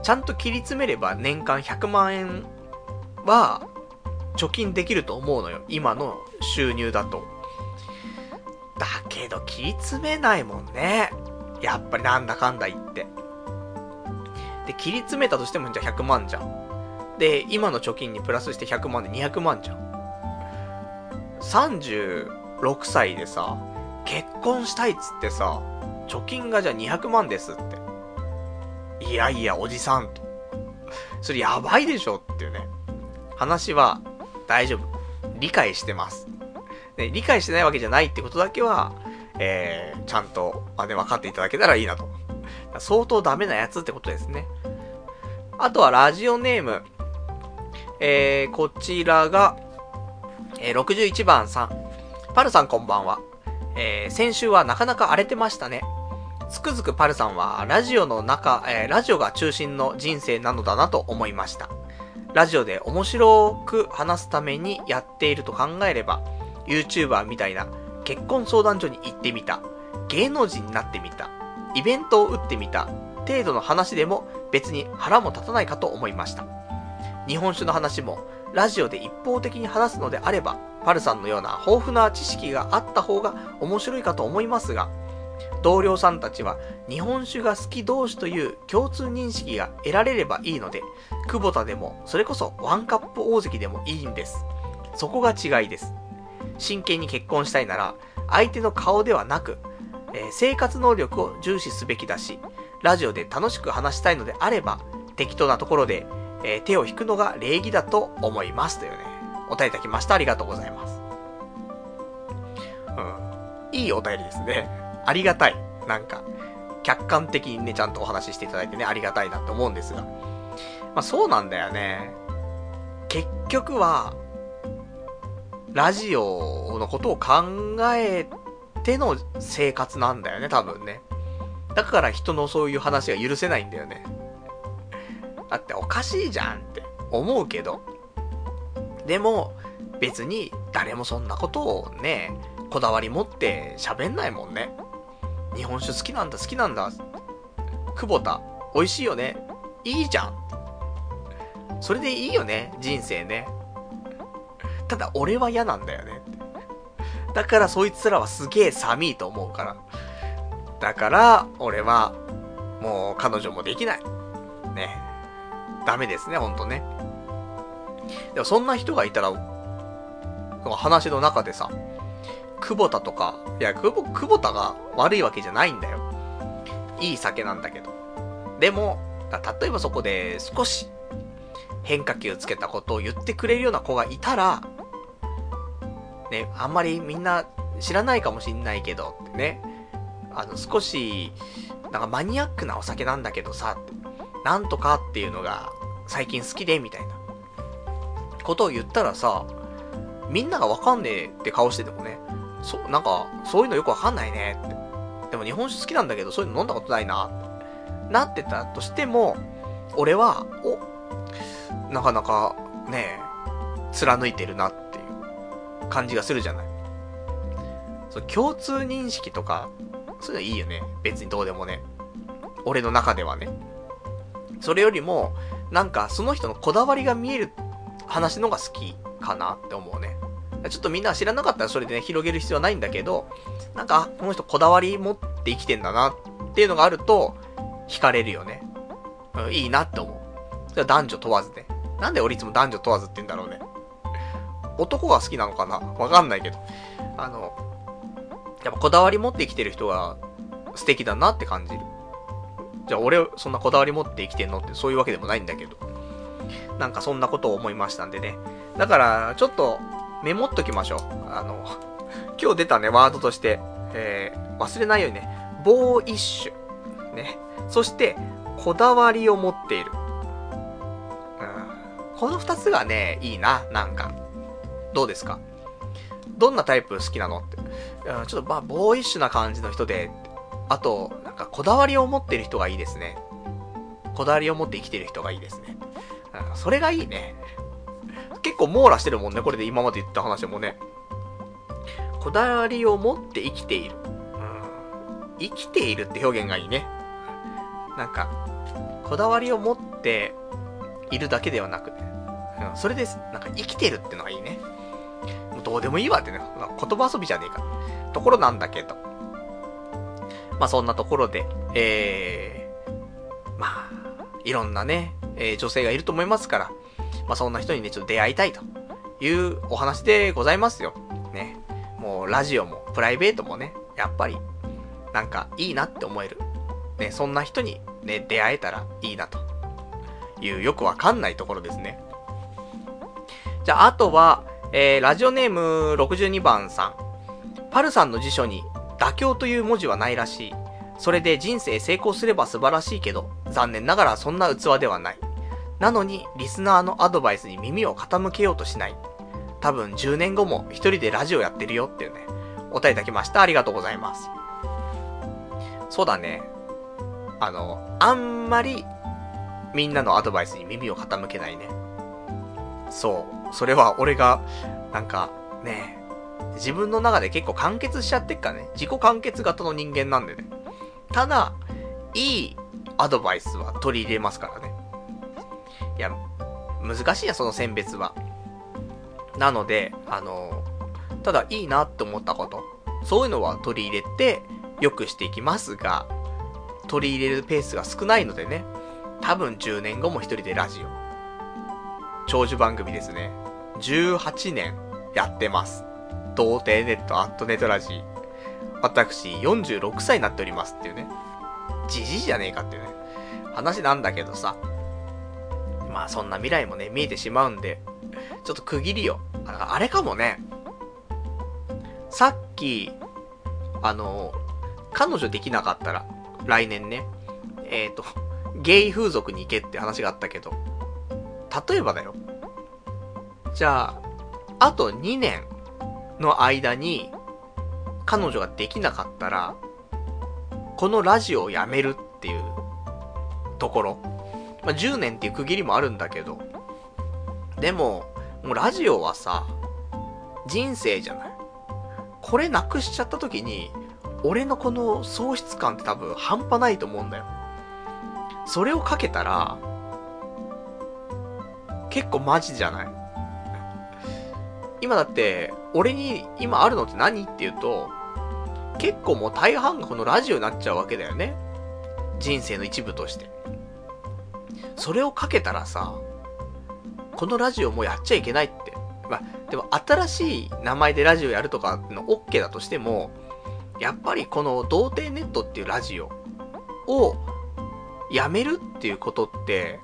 ちゃんと切り詰めれば年間100万円は貯金できると思うのよ。今の収入だと。だけど切り詰めないもんね。やっぱりなんだかんだ言って。で、切り詰めたとしてもじゃあ100万じゃん。で、今の貯金にプラスして100万で200万じゃん。36歳でさ、結婚したいっつってさ、貯金がじゃあ200万ですって。いやいや、おじさんと。それやばいでしょっていうね。話は大丈夫。理解してます。ね、理解してないわけじゃないってことだけは、えー、ちゃんと、まあね、分かっていただけたらいいなと。相当ダメなやつってことですね。あとはラジオネーム。えー、こちらが、えー、61番さん。パルさんこんばんは。えー、先週はなかなか荒れてましたね。つくづくパルさんは、ラジオの中、えー、ラジオが中心の人生なのだなと思いました。ラジオで面白く話すためにやっていると考えれば、YouTuber みたいな結婚相談所に行ってみた、芸能人になってみた、イベントを打ってみた、程度の話でも別に腹も立たないかと思いました。日本酒の話も、ラジオで一方的に話すのであれば、パルさんのような豊富な知識があった方が面白いかと思いますが、同僚さんたちは日本酒が好き同士という共通認識が得られればいいので、久保田でもそれこそワンカップ大関でもいいんです。そこが違いです。真剣に結婚したいなら、相手の顔ではなく、えー、生活能力を重視すべきだし、ラジオで楽しく話したいのであれば、適当なところで、えー、手を引くのが礼儀だと思います。というね、お便りいただきました。ありがとうございます。うん。いいお便りですね。ありがたい。なんか、客観的にね、ちゃんとお話ししていただいてね、ありがたいなって思うんですが。まあそうなんだよね。結局は、ラジオのことを考えての生活なんだよね、多分ね。だから人のそういう話が許せないんだよね。だっておかしいじゃんって思うけど。でも、別に誰もそんなことをね、こだわり持って喋んないもんね。日本酒好きなんだ、好きなんだ。久保田、美味しいよね。いいじゃん。それでいいよね、人生ね。ただ俺は嫌なんだよね。だからそいつらはすげえ寒いと思うから。だから、俺は、もう彼女もできない。ね。ダメですね、ほんとね。でもそんな人がいたら、話の中でさ、久保田とか、いや、久保、久保田が悪いわけじゃないんだよ。いい酒なんだけど。でも、例えばそこで少し変化球つけたことを言ってくれるような子がいたら、ね、あんまりみんな知らないかもしんないけど、ね、あの、少し、なんかマニアックなお酒なんだけどさ、なんとかっていうのが最近好きで、みたいなことを言ったらさ、みんながわかんねえって顔しててもね、そう、なんか、そういうのよくわかんないねって。でも日本酒好きなんだけど、そういうの飲んだことないなって。なってたとしても、俺は、お、なかなか、ね貫いてるなっていう感じがするじゃない。そう、共通認識とか、そういうのいいよね。別にどうでもね。俺の中ではね。それよりも、なんかその人のこだわりが見える話のが好きかなって思うね。ちょっとみんな知らなかったらそれでね、広げる必要はないんだけど、なんか、この人こだわり持って生きてんだなっていうのがあると、惹かれるよね。うん、いいなって思う。それは男女問わずね。なんで俺いつも男女問わずって言うんだろうね。男が好きなのかな？わかんないけど。あの、やっぱこだわり持って生きてる人が素敵だなって感じる。じゃあ俺、そんなこだわり持って生きてんのってそういうわけでもないんだけど。なんかそんなことを思いましたんでね。だから、ちょっとメモっときましょう。あの、今日出たね、ワードとして、えー、忘れないようにね、ボーイッシュ。ね。そして、こだわりを持っている。うん。この二つがね、いいな、なんか。どうですか？どんなタイプ好きなのって。うん、ちょっとまあ、ボーイッシュな感じの人で、あと、なんかこだわりを持ってる人がいいですね。こだわりを持って生きてる人がいいですね。うん、それがいいね。結構網羅してるもんね、これで今まで言った話もね。こだわりを持って生きている。うん。生きているって表現がいいね。なんか、こだわりを持っているだけではなく、うん、それです。なんか生きてるってのがいいね。もうどうでもいいわってね。言葉遊びじゃねえか。ところなんだけど。まあそんなところで、えー、まあ、いろんなね、えー、女性がいると思いますから、まあそんな人にね、ちょっと出会いたいというお話でございますよ。ね。もうラジオもプライベートもね、やっぱり、なんかいいなって思える。ね、そんな人にね、出会えたらいいなというよくわかんないところですね。じゃあ、あとは、えー、ラジオネーム62番さん。パルさんの辞書に妥協という文字はないらしい。それで人生成功すれば素晴らしいけど、残念ながらそんな器ではない。なのに、リスナーのアドバイスに耳を傾けようとしない。多分10年後も一人でラジオやってるよっていうね、お便りいただきました。ありがとうございます。そうだね。あの、あんまり、みんなのアドバイスに耳を傾けないね。そう。それは俺が、なんか、ね、自分の中で結構完結しちゃってっからね。自己完結型の人間なんでね。ただ、いいアドバイスは取り入れますからね。いや、難しいや、その選別は。なので、あの、ただいいなって思ったこと、そういうのは取り入れて、良くしていきますが、取り入れるペースが少ないのでね、多分10年後も一人でラジオ。長寿番組ですね。18年やってます。童貞ネットアットネットラジー。私、46歳になっておりますっていうね。じじいじゃねえかっていうね。話なんだけどさ。まあそんな未来もね、見えてしまうんで、ちょっと区切りよ。あれかもね。さっき、あの、彼女できなかったら、来年ね、えっ、ー、と、ゲイ風俗に行けって話があったけど、例えばだよ。じゃあ、あと2年の間に、彼女ができなかったら、このラジオをやめるっていうところ。まあ、10年っていう区切りもあるんだけど、でも、もうラジオはさ、人生じゃない？これなくしちゃった時に、俺のこの喪失感って多分半端ないと思うんだよ。それをかけたら、結構マジじゃない？今だって、俺に今あるのって何って言うと、結構もう大半がこのラジオになっちゃうわけだよね。人生の一部として。それをかけたらさ、このラジオもうやっちゃいけないって。まあ、でも新しい名前でラジオやるとかの OK だとしても、やっぱりこの童貞ネットっていうラジオをやめるっていうことって、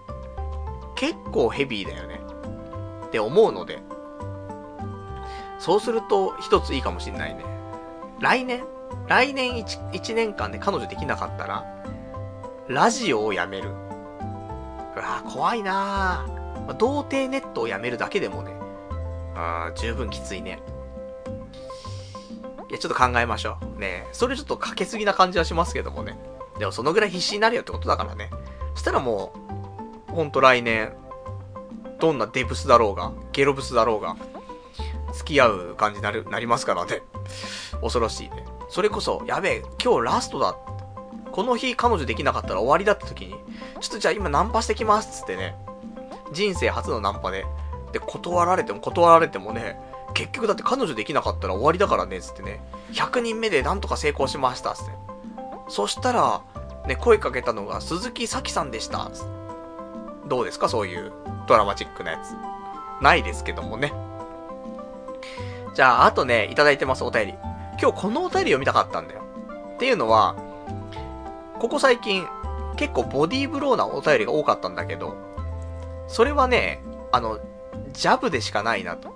結構ヘビーだよね。って思うので、そうすると一ついいかもしんないね。来年来年 1, 1年間で彼女できなかったら、ラジオをやめる。うわ怖いなぁ。童貞ネットをやめるだけでもね、あ十分きついね。いや、ちょっと考えましょう。ねそれちょっとかけすぎな感じはしますけどもね。でもそのぐらい必死になるよってことだからね。そしたらもう、ほんと来年、どんなデブスだろうが、ゲロブスだろうが、付き合う感じになる、なりますからね。恐ろしいね。それこそ、やべえ、今日ラストだ。この日彼女できなかったら終わりだった時に、ちょっとじゃあ今ナンパしてきますっつってね、人生初のナンパで、で、断られても断られてもね、結局だって彼女できなかったら終わりだからね、つってね、100人目でなんとか成功しました、つって。そしたら、ね、声かけたのが鈴木咲さんでした。つってどうですか？そういうドラマチックなやつ。ないですけどもね。じゃあ、あとね、いただいてます、お便り。今日このお便り読みたかったんだよ。っていうのは、ここ最近、結構ボディーブローなお便りが多かったんだけど、それはね、あの、ジャブでしかないなと。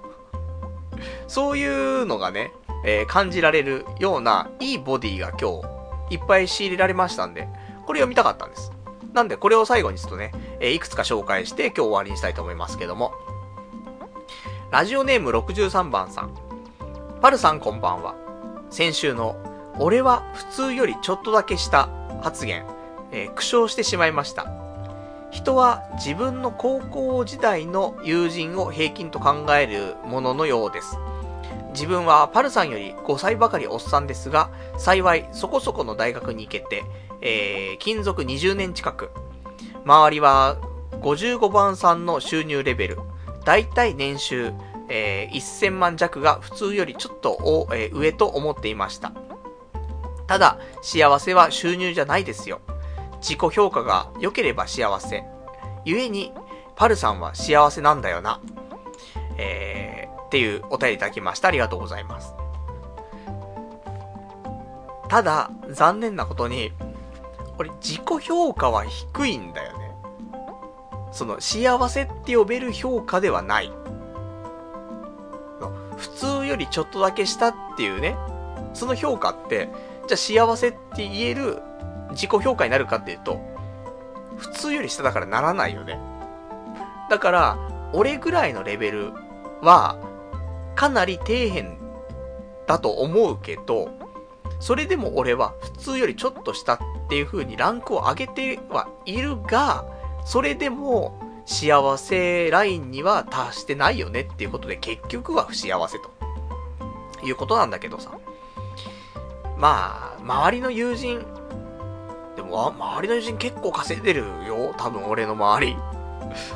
そういうのがね、えー、感じられるような、いいボディが今日、いっぱい仕入れられましたんで、これ読みたかったんです。なんで、これを最後にするとね、えー、いくつか紹介して今日終わりにしたいと思いますけども。ラジオネーム63番さん。パルさんこんばんは。先週の、俺は普通よりちょっとだけした発言、えー、苦笑してしまいました。人は自分の高校時代の友人を平均と考えるもののようです。自分はパルさんより5歳ばかりおっさんですが、幸いそこそこの大学に行けて、えー、勤続20年近く。周りは55番さんの収入レベル。だいたい年収、えー、1000万弱が普通よりちょっと、えー、上と思っていました。ただ、幸せは収入じゃないですよ。自己評価が良ければ幸せ。故に、パルさんは幸せなんだよな。えー、っていうお便りいただきました。ありがとうございます。ただ、残念なことに、俺、自己評価は低いんだよね。その、幸せって呼べる評価ではない。普通よりちょっとだけ下っていうね、その評価って、じゃあ幸せって言える自己評価になるかっていうと、普通より下だからならないよね。だから、俺ぐらいのレベルは、かなり底辺だと思うけど、それでも俺は普通よりちょっと下っていう風にランクを上げてはいるが、それでも幸せラインには達してないよねっていうことで結局は不幸せということなんだけどさ。まあ、周りの友人、でも、周りの友人結構稼いでるよ。多分俺の周り。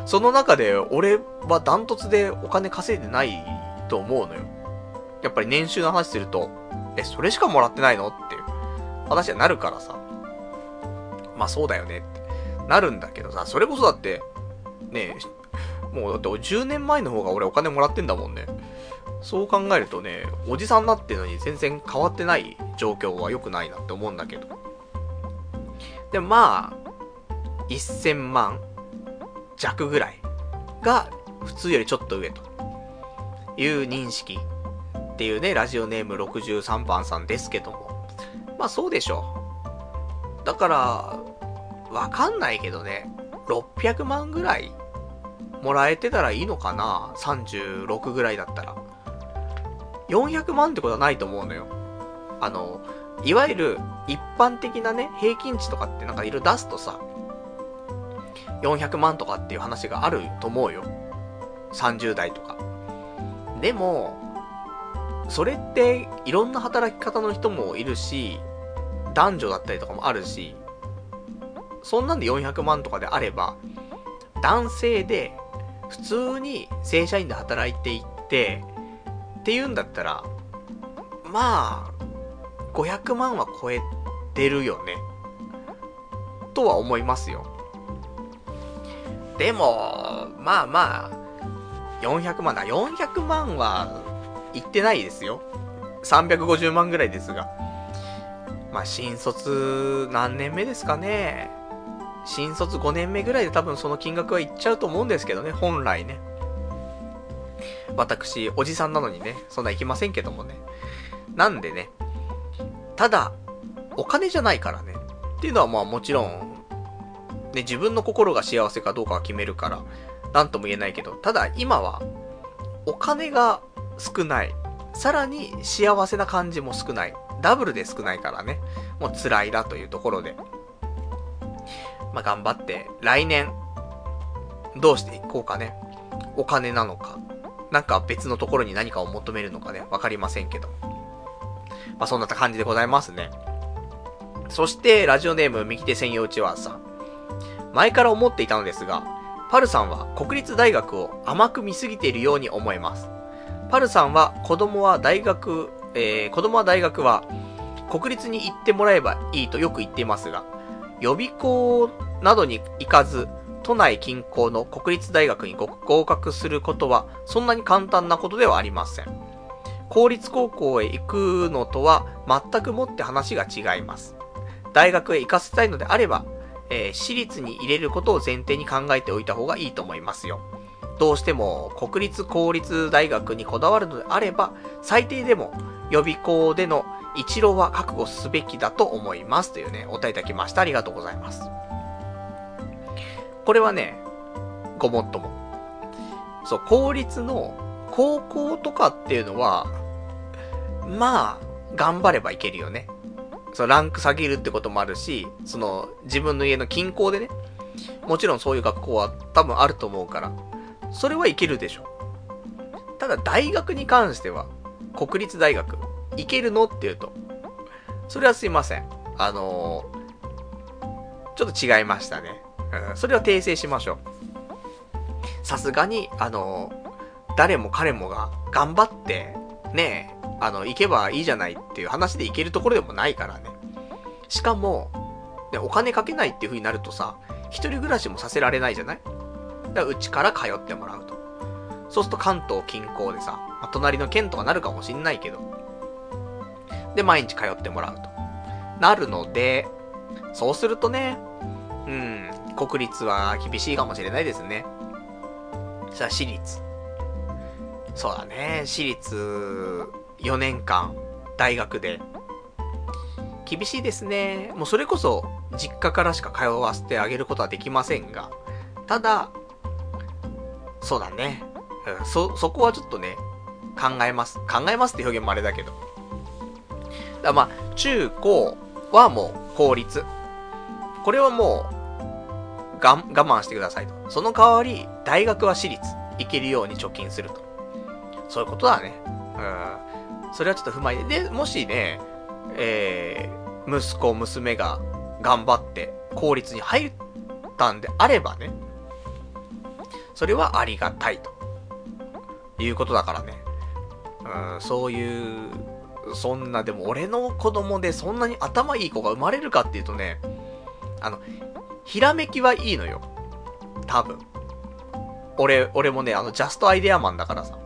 その中で俺はダントツでお金稼いでないと思うのよ。やっぱり年収の話すると、え、それしかもらってないのっていう話になるからさ。まあそうだよねってなるんだけどさ、それこそだって、ねえもうだって10年前の方が俺お金もらってんだもんね。そう考えるとね、おじさんになってるのに全然変わってない状況は良くないなって思うんだけど。でまあ、1000万弱ぐらいが普通よりちょっと上という認識っていうね、ラジオネーム63番さんですけども。まあそうでしょう。だから、わかんないけどね、600万ぐらいもらえてたらいいのかな ?36 ぐらいだったら。400万ってことはないと思うのよ。あの、いわゆる一般的なね、平均値とかってなんかいろ出すとさ、400万とかっていう話があると思うよ。30代とか。でも、それっていろんな働き方の人もいるし、男女だったりとかもあるし、そんなんで400万とかであれば、男性で普通に正社員で働いていって、っていうんだったら、まあ、500万は超えてるよね。とは思いますよ。でも、まあまあ、400万だ。400万は、言ってないですよ。350万ぐらいですが。まあ、新卒何年目ですかね。新卒5年目ぐらいで多分その金額はいっちゃうと思うんですけどね、本来ね。私、おじさんなのにね、そんないきませんけどもね。なんでね、ただ、お金じゃないからね。っていうのはまあもちろん、ね、自分の心が幸せかどうかは決めるから、なんとも言えないけど、ただ今は、お金が少ない。さらに幸せな感じも少ない。ダブルで少ないからね。もう辛いだというところで。まあ、頑張って、来年、どうしていこうかね。お金なのか、なんか別のところに何かを求めるのかね、わかりませんけど。まあ、そんな感じでございますね。そして、ラジオネーム、右手専用チワーさん。前から思っていたのですが、パルさんは国立大学を甘く見すぎているように思えます。パルさんは子供は大学、えー、子供は大学は国立に行ってもらえばいいとよく言っていますが、予備校などに行かず、都内近郊の国立大学に合格することは、そんなに簡単なことではありません。公立高校へ行くのとは全くもって話が違います。大学へ行かせたいのであれば、えー、私立に入れることを前提に考えておいた方がいいと思いますよ。どうしても国立公立大学にこだわるのであれば、最低でも予備校での一浪は覚悟すべきだと思います。というね、お答えいただきました。ありがとうございます。これはね、ごもっとも。そう、公立の高校とかっていうのは、まあ、頑張ればいけるよね。そのランク下げるってこともあるし、その自分の家の近郊でね、もちろんそういう学校は多分あると思うから、それはいけるでしょ。ただ大学に関しては、国立大学、行けるのって言うと、それはすいません。あのー、ちょっと違いましたね。うん、それは訂正しましょう。さすがに、あの、誰も彼もが頑張って、ねえ、あの、行けばいいじゃないっていう話で行けるところでもないからね。しかも、ね、お金かけないっていう風になるとさ、一人暮らしもさせられないじゃない？だからうちから通ってもらうと。そうすると関東近郊でさ、まあ、隣の県とかなるかもしんないけど、で、毎日通ってもらうと。なるので、そうするとね、うん、国立は厳しいかもしれないですね。さあ、私立。そうだね、私立4年間、大学で。厳しいですね。もうそれこそ、実家からしか通わせてあげることはできませんが、ただ、そうだね。うん、そ、そこはちょっとね、考えます。考えますって表現もあれだけど。だまあ、中高はもう公立。これはもう、が、我慢してくださいと。その代わり、大学は私立。行けるように貯金すると。そういうことだね。うん。それはちょっと踏まえて。で、もしね、えー、息子、娘が頑張って公立に入ったんであればね、それはありがたいと。いうことだからね。うん、そういう、そんな、でも俺の子供でそんなに頭いい子が生まれるかっていうとね、あの、ひらめきはいいのよ。多分。俺、俺もね、あの、ジャストアイデアマンだからさ。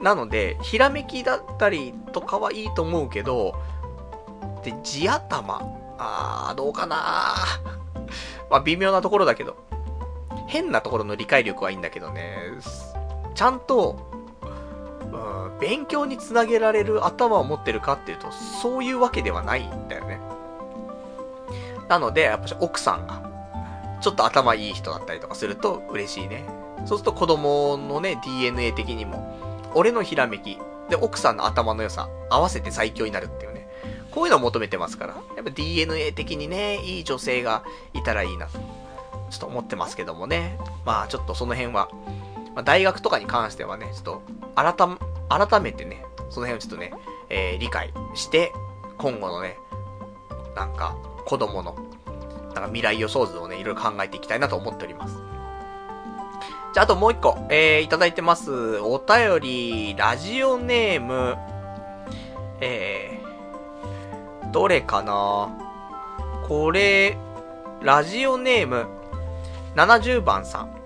なので、ひらめきだったりとかはいいと思うけど、で、地頭あー、どうかな まあ、微妙なところだけど。変なところの理解力はいいんだけどね、ちゃんと、うん、勉強につなげられる頭を持ってるかっていうと、そういうわけではないんだよね。なので、やっぱし奥さんが、ちょっと頭いい人だったりとかすると嬉しいね。そうすると子供のね、DNA 的にも、俺のひらめき、で、奥さんの頭の良さ、合わせて最強になるっていうね。こういうのを求めてますから。やっぱ DNA 的にね、いい女性がいたらいいなと。ちょっと思ってますけどもね。まあちょっとその辺は、まあ、大学とかに関してはね、ちょっと改、改めてね、その辺をちょっとね、えー、理解して、今後のね、なんか、子供の、なんか未来予想図をね、いろいろ考えていきたいなと思っております。じゃあ、あともう一個、えー、いただいてます。お便り、ラジオネーム、えー、どれかな？これ、ラジオネーム、70番さん。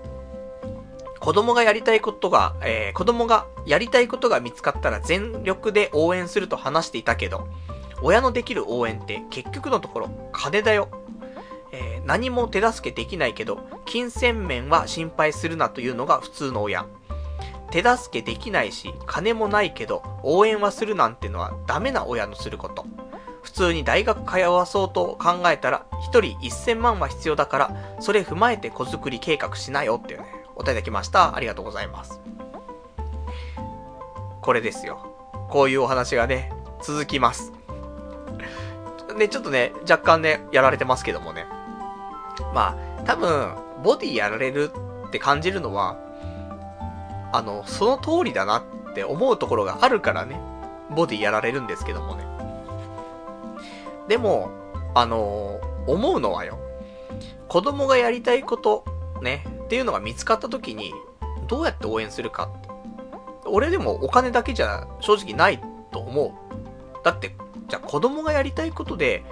子供がやりたいことが、えー、子供がやりたいことが見つかったら全力で応援すると話していたけど、親のできる応援って結局のところ、金だよ。えー、何も手助けできないけど、金銭面は心配するなというのが普通の親。手助けできないし、金もないけど、応援はするなんてのはダメな親のすること。普通に大学通わそうと考えたら、1人1000万は必要だから、それ踏まえて子作り計画しなよっていうね、お答えいただきました。ありがとうございます。これですよ。こういうお話がね、続きます。ね、ちょっとね、若干ね、やられてますけどもね。まあ、多分、ボディやられるって感じるのは、あの、その通りだなって思うところがあるからね、ボディやられるんですけどもね。でも、あの、思うのはよ、子供がやりたいこと、ね、っていうのが見つかった時に、どうやって応援するかって。俺でもお金だけじゃ正直ないと思う。だって、じゃあ子供がやりたいことで、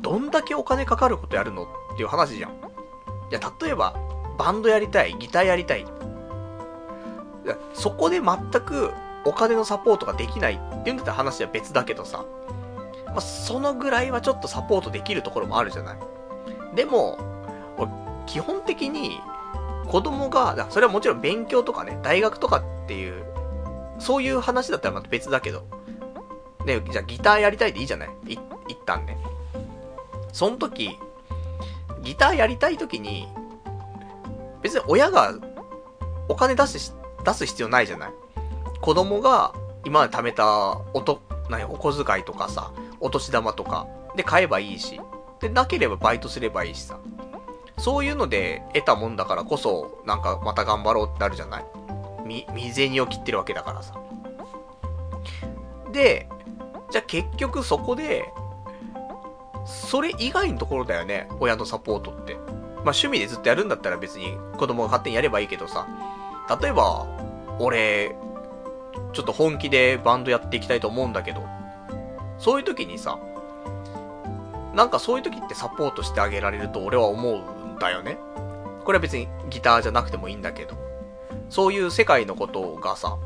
どんだけお金かかることやるのっていう話じゃん。じゃあ例えば、バンドやりたい、ギターやりたい。そこで全くお金のサポートができないっていうんだったら話は別だけどさ。まあ、そのぐらいはちょっとサポートできるところもあるじゃない。でも、基本的に子供が、それはもちろん勉強とかね、大学とかっていう、そういう話だったらまた別だけど。で、じゃあギターやりたいでいいじゃない？い、一旦ね。その時、ギターやりたい時に、別に親がお金出し、出す必要ないじゃない？子供が今まで貯めたおと、何、お小遣いとかさ、お年玉とかで買えばいいし、で、なければバイトすればいいしさ。そういうので得たもんだからこそ、なんかまた頑張ろうってなるじゃない？み、未銭を切ってるわけだからさ。で、じゃあ結局そこで、それ以外のところだよね、親のサポートって。まあ趣味でずっとやるんだったら別に子供が勝手にやればいいけどさ、例えば、俺、ちょっと本気でバンドやっていきたいと思うんだけど、そういう時にさ、なんかそういう時ってサポートしてあげられると俺は思うんだよね。これは別にギターじゃなくてもいいんだけど。そういう世界のことがさ、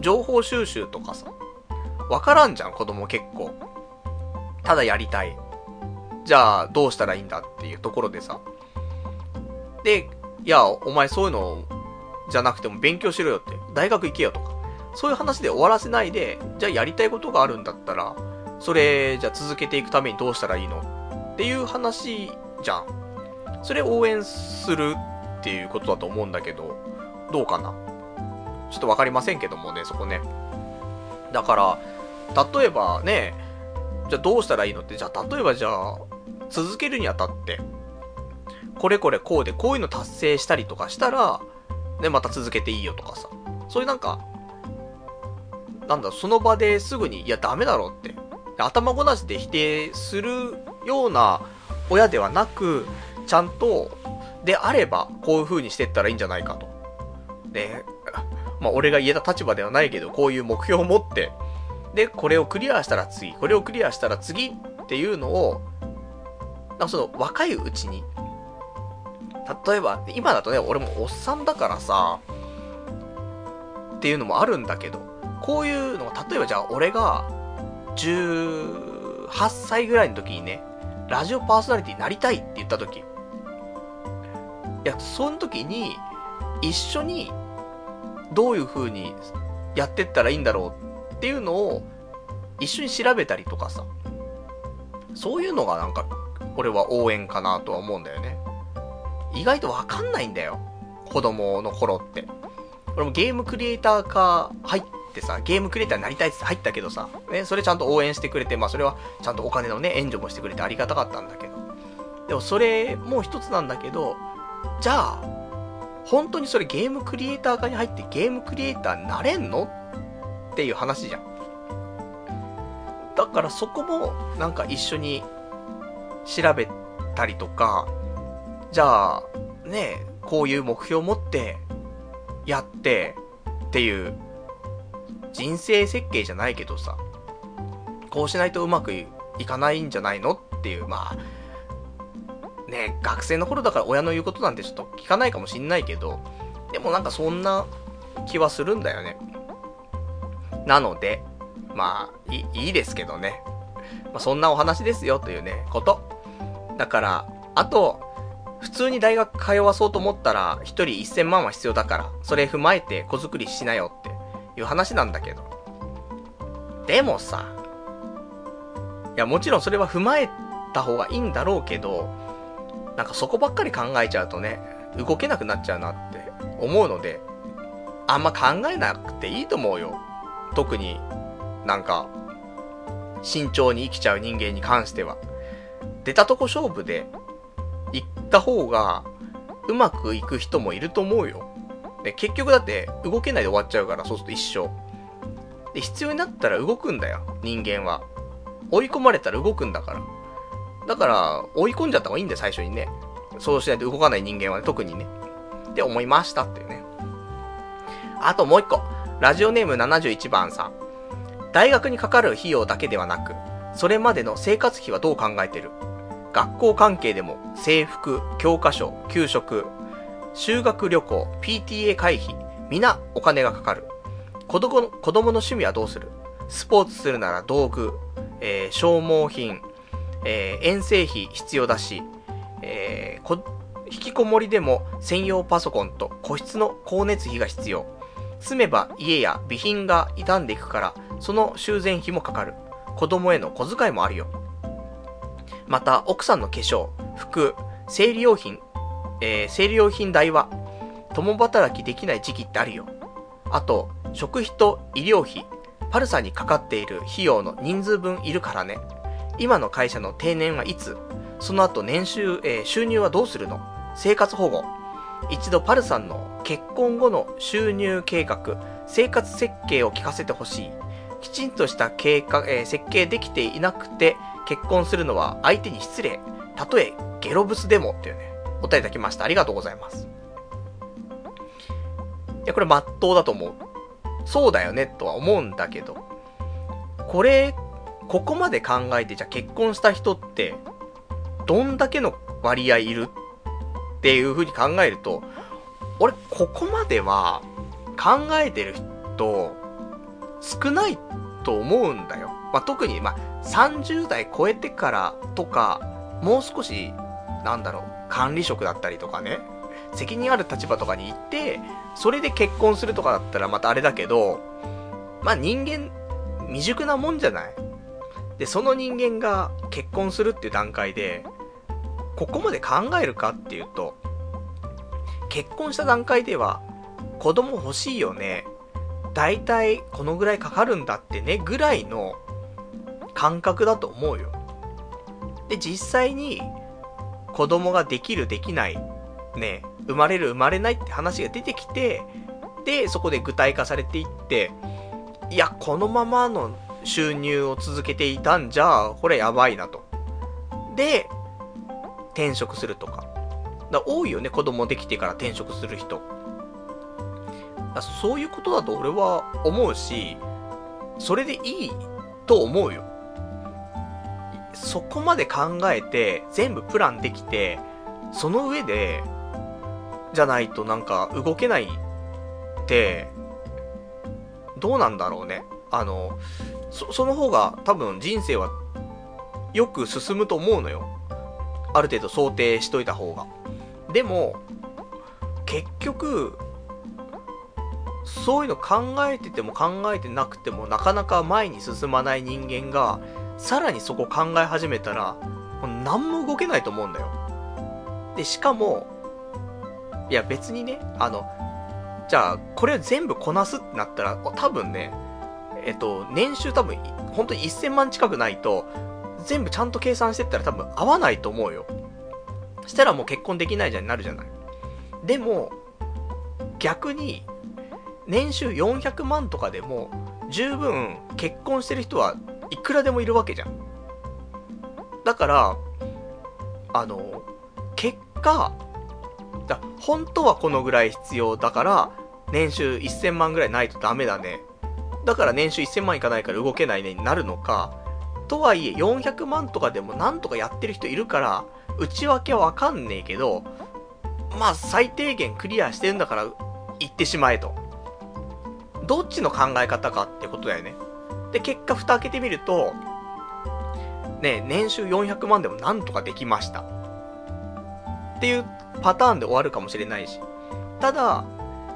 情報収集とかさ、わからんじゃん、子供結構。ただやりたい。じゃあ、どうしたらいいんだっていうところでさ。で、いや、お前そういうのじゃなくても勉強しろよって。大学行けよとか。そういう話で終わらせないで、じゃあやりたいことがあるんだったら、それ、じゃあ続けていくためにどうしたらいいのっていう話じゃん。それ応援するっていうことだと思うんだけど、どうかなちょっとわかりませんけどもね、そこね。だから、例えばね、じゃあどうしたらいいのって、じゃあ例えばじゃあ、続けるにあたって、これこれこうでこういうの達成したりとかしたら、ね、また続けていいよとかさ。そういうなんか、なんだ、その場ですぐに、いやダメだろって。頭ごなしで否定するような親ではなく、ちゃんと、であれば、こういう風にしてったらいいんじゃないかと。で、まあ、俺が言えた立場ではないけど、こういう目標を持って、で、これをクリアしたら次、これをクリアしたら次っていうのを、なんかその若いうちに、例えば、今だとね、俺もおっさんだからさ、っていうのもあるんだけど、こういうのを、例えばじゃあ俺が、18歳ぐらいの時にね、ラジオパーソナリティになりたいって言った時、いや、その時に、一緒に、どういう風にやってったらいいんだろうっていうのを、一緒に調べたりとかさ、そういうのがなんか、俺は応援かなとは思うんだよね。意外とわかんないんだよ。子供の頃って。俺もゲームクリエイター科入ってさ、ゲームクリエイターになりたいって入ったけどさ、ね、それちゃんと応援してくれて、まあそれはちゃんとお金のね、援助もしてくれてありがたかったんだけど。でもそれも一つなんだけど、じゃあ、本当にそれゲームクリエイター科に入ってゲームクリエイターになれんのっていう話じゃん。だからそこもなんか一緒に調べたりとか、じゃあ、ねこういう目標を持ってやってっていう人生設計じゃないけどさ、こうしないとうまくいかないんじゃないの？っていう、まあ、ね、学生の頃だから親の言うことなんてちょっと聞かないかもしんないけど、でもなんかそんな気はするんだよね。なので、まあ、いいいですけどね。まあ、そんなお話ですよというね、こと。だから、あと、普通に大学通わそうと思ったら、一人1000万は必要だから、それ踏まえて子作りしなよっていう話なんだけど。でもさ、いや、もちろんそれは踏まえた方がいいんだろうけど、なんかそこばっかり考えちゃうとね、動けなくなっちゃうなって思うので、あんま考えなくていいと思うよ。特になんか、慎重に生きちゃう人間に関しては。出たとこ勝負で、行った方が、うまくいく人もいると思うよ。で、結局だって動けないで終わっちゃうから、そうすると一生。で、必要になったら動くんだよ、人間は。追い込まれたら動くんだから。だから、追い込んじゃった方がいいんだよ、最初にね。そうしないと動かない人間はね、特にね。って思いましたっていうね。あともう一個。ラジオネーム71番さん。大学にかかる費用だけではなく、それまでの生活費はどう考えてる？学校関係でも制服、教科書、給食、修学旅行、PTA 会費、皆お金がかかる。子供の子供の趣味はどうする？スポーツするなら道具、えー、消耗品、えー、遠征費必要だし、えー、引きこもりでも専用パソコンと個室の光熱費が必要。住めば家や備品が傷んでいくから、その修繕費もかかる。子供への小遣いもあるよ。また、奥さんの化粧、服、生理用品、えー、生理用品代は、共働きできない時期ってあるよ。あと、食費と医療費、パルサにかかっている費用の人数分いるからね。今の会社の定年はいつ？その後年収、えー、収入はどうするの？生活保護。一度パルさんの結婚後の収入計画、生活設計を聞かせてほしい。きちんとした計画、えー、設計できていなくて、結婚するのは相手に失礼。たとえゲロブスでもっていうね、お答えいただきました。ありがとうございます。いや、これ真っ当だと思う。そうだよね、とは思うんだけど。これ、ここまで考えて、じゃあ結婚した人って、どんだけの割合いるっていう風に考えると、俺、ここまでは、考えてる人、少ないと思うんだよ。まあ、特に、まあ、30代超えてからとか、もう少し、なんだろう、管理職だったりとかね、責任ある立場とかに行って、それで結婚するとかだったらまたあれだけど、まあ、人間、未熟なもんじゃないで、その人間が結婚するっていう段階で、ここまで考えるかっていうと、結婚した段階では、子供欲しいよね。だいたいこのぐらいかかるんだってね、ぐらいの感覚だと思うよ。で、実際に子供ができるできない、ね、生まれる生まれないって話が出てきて、で、そこで具体化されていって、いや、このままの収入を続けていたんじゃ、これやばいなと。で、転職するとか。だ多いよね、子供できてから転職する人。そういうことだと俺は思うし、それでいいと思うよ。そこまで考えて、全部プランできて、その上で、じゃないとなんか動けないって、どうなんだろうね。あの、そ、その方が多分人生はよく進むと思うのよ。ある程度想定しといた方が。でも、結局、そういうの考えてても考えてなくてもなかなか前に進まない人間が、さらにそこ考え始めたら、何も動けないと思うんだよ。で、しかも、いや別にね、あの、じゃあ、これを全部こなすってなったら、多分ね、えっと、年収多分、本当に1000万近くないと、全部ちゃんと計算してったら多分合わないと思うよ。したらもう結婚できないじゃんなるじゃない。でも、逆に、年収400万とかでも、十分結婚してる人はいくらでもいるわけじゃん。だから、あの、結果、だ本当はこのぐらい必要だから、年収1000万ぐらいないとダメだね。だから年収1000万いかないから動けないねになるのか、とはいえ400万とかでもなんとかやってる人いるから、内訳はわかんねえけど、まあ最低限クリアしてるんだから行ってしまえと。どっちの考え方かってことだよね。で、結果蓋開けてみると、ね、年収400万でもなんとかできました。っていうパターンで終わるかもしれないし。ただ、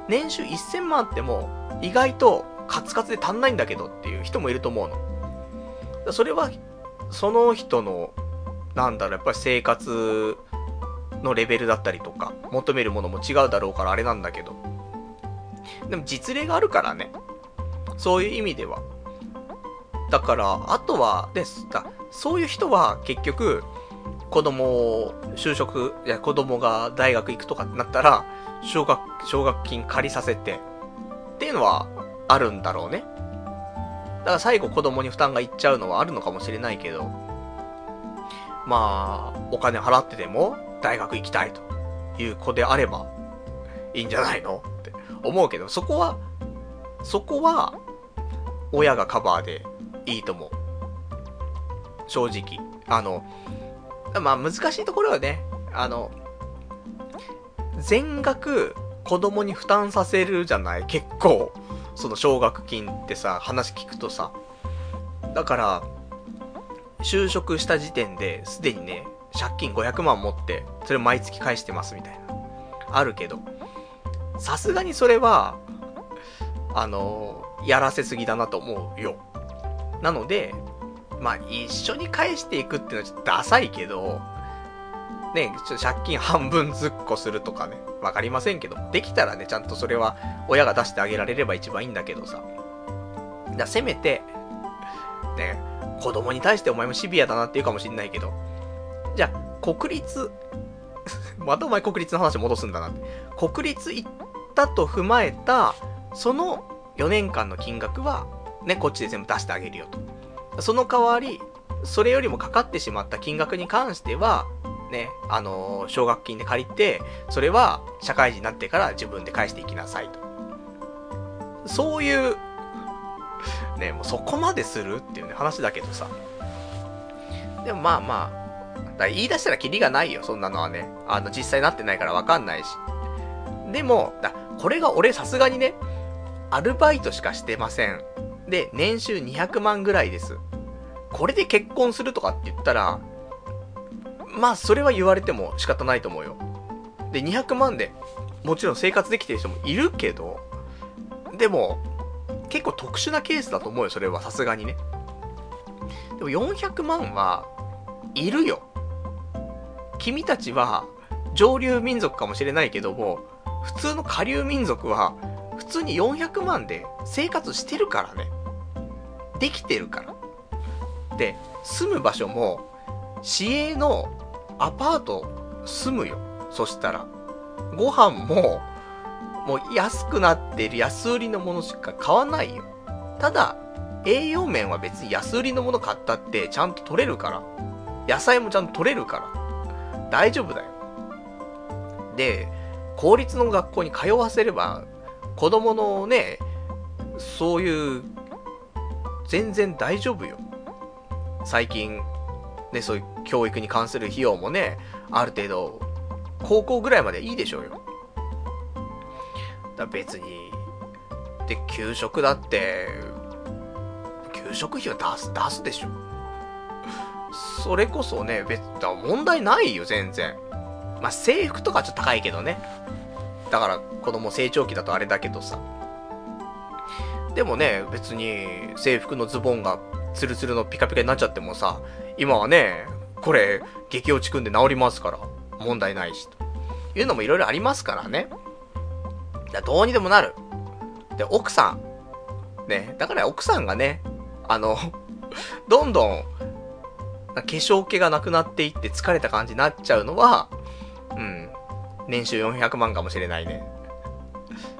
年収1000万あっても意外とカツカツで足んないんだけどっていう人もいると思うの。それは、その人の、なんだろう、やっぱり生活のレベルだったりとか、求めるものも違うだろうからあれなんだけど。でも実例があるからね。そういう意味では。だから、あとは、です。だそういう人は結局、子供を就職、いや、子供が大学行くとかってなったら、奨学、奨学金借りさせて、っていうのはあるんだろうね。だから最後子供に負担がいっちゃうのはあるのかもしれないけど、まあ、お金払ってでも大学行きたいという子であればいいんじゃないのって思うけど、そこは、そこは、親がカバーでいいと思う。正直。あの、まあ難しいところはね、あの、全額子供に負担させるじゃない？結構。その奨学金ってさ、話聞くとさ。だから、就職した時点ですでにね、借金500万持って、それ毎月返してますみたいな。あるけど、さすがにそれは、あの、やらせすぎだなと思うよ。なので、まあ、一緒に返していくっていうのはちょっとダサいけど、ね、ちょ借金半分ずっこするとかね、わかりませんけど、できたらね、ちゃんとそれは親が出してあげられれば一番いいんだけどさ。だせめて、ね、子供に対してお前もシビアだなって言うかもしんないけど、じゃあ、国立、またお前国立の話戻すんだなって。国立行ったと踏まえた、その4年間の金額は、ね、こっちで全部出してあげるよと。その代わり、それよりもかかってしまった金額に関しては、ね、あの、奨学金で借りて、それは社会人になってから自分で返していきなさいと。そういう、ね、もうそこまでするっていうね、話だけどさ。でもまあまあ、だ言い出したらキリがないよ、そんなのはね。あの、実際なってないからわかんないし。でも、だこれが俺さすがにね、アルバイトしかしてません。で、年収200万ぐらいです。これで結婚するとかって言ったら、まあ、それは言われても仕方ないと思うよ。で、200万で、もちろん生活できてる人もいるけど、でも、結構特殊なケースだと思うよ、それは、さすがにね。でも400万は、いるよ。君たちは、上流民族かもしれないけども、普通の下流民族は、普通に400万で生活してるからね。できてるから。で、住む場所も、市営のアパート住むよ。そしたら。ご飯も、もう安くなってる安売りのものしか買わないよ。ただ、栄養面は別に安売りのもの買ったってちゃんと取れるから。野菜もちゃんと取れるから。大丈夫だよ。で、公立の学校に通わせれば、子供のね、そういう、全然大丈夫よ。最近、ね、そういう教育に関する費用もね、ある程度、高校ぐらいまでいいでしょうよ。だ別に、で、給食だって、給食費は出す、出すでしょ。それこそね、別、だ問題ないよ、全然。まあ、制服とかちょっと高いけどね。だから、子供成長期だとあれだけどさ。でもね、別に制服のズボンがツルツルのピカピカになっちゃってもさ、今はね、これ、激落ちくんで治りますから、問題ないし、というのもいろいろありますからね。だどうにでもなる。で、奥さん。ね、だから奥さんがね、あの、どんどん、化粧気がなくなっていって疲れた感じになっちゃうのは、うん、年収400万かもしれないね。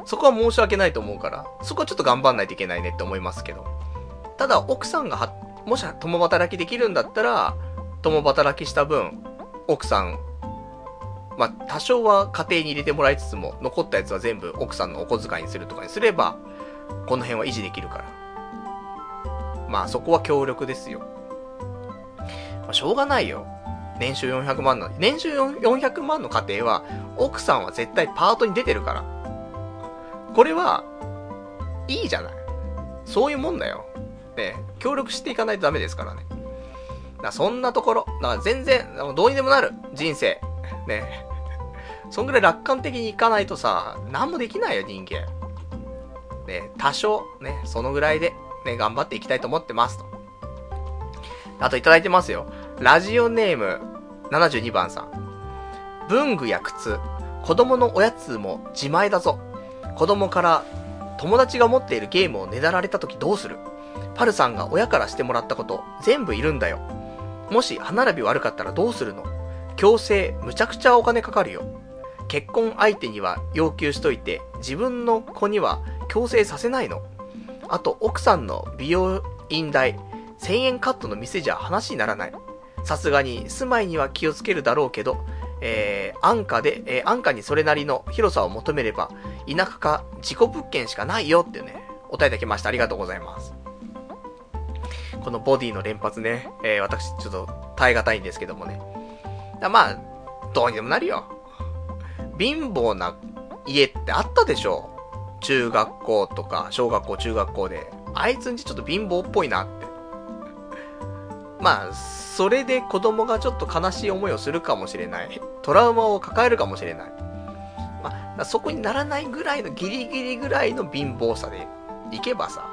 そこは申し訳ないと思うから、そこはちょっと頑張んないといけないねって思いますけど。ただ、奥さんが、もし共働きできるんだったら、共働きした分、奥さん、まあ、多少は家庭に入れてもらいつつも、残ったやつは全部奥さんのお小遣いにするとかにすれば、この辺は維持できるから。まあ、そこは協力ですよ。まあ、しょうがないよ。年収400万の、年収400万の家庭は、奥さんは絶対パートに出てるから。これは、いいじゃない。そういうもんだよ。ね、協力していかないとダメですからね。だそんなところ、だから全然、どうにでもなる、人生。ね。そんぐらい楽観的にいかないとさ、何もできないよ、人間。ね、多少、ね、そのぐらいで、ね、頑張っていきたいと思ってますと。あといただいてますよ。ラジオネーム、72番さん。文具や靴、子供のおやつも自前だぞ。子供から友達が持っているゲームをねだられた時どうする？パルさんが親からしてもらったこと、全部いるんだよ。もし歯並び悪かったらどうするの？強制、むちゃくちゃお金かかるよ。結婚相手には要求しといて、自分の子には強制させないの。あと、奥さんの美容院代、1000円カットの店じゃ話にならない。さすがに、住まいには気をつけるだろうけど、えー、安価で、えー、安価にそれなりの広さを求めれば、田舎か自己物件しかないよっていうね、お答えいただきました。ありがとうございます。このボディの連発ね、えー、私ちょっと耐え難いんですけどもね。だまあ、どうにでもなるよ。貧乏な家ってあったでしょ中学校とか、小学校、中学校で。あいつんちちょっと貧乏っぽいなって。まあ、それで子供がちょっと悲しい思いをするかもしれない。トラウマを抱えるかもしれない。まあ、そこにならないぐらいのギリギリぐらいの貧乏さでいけばさ、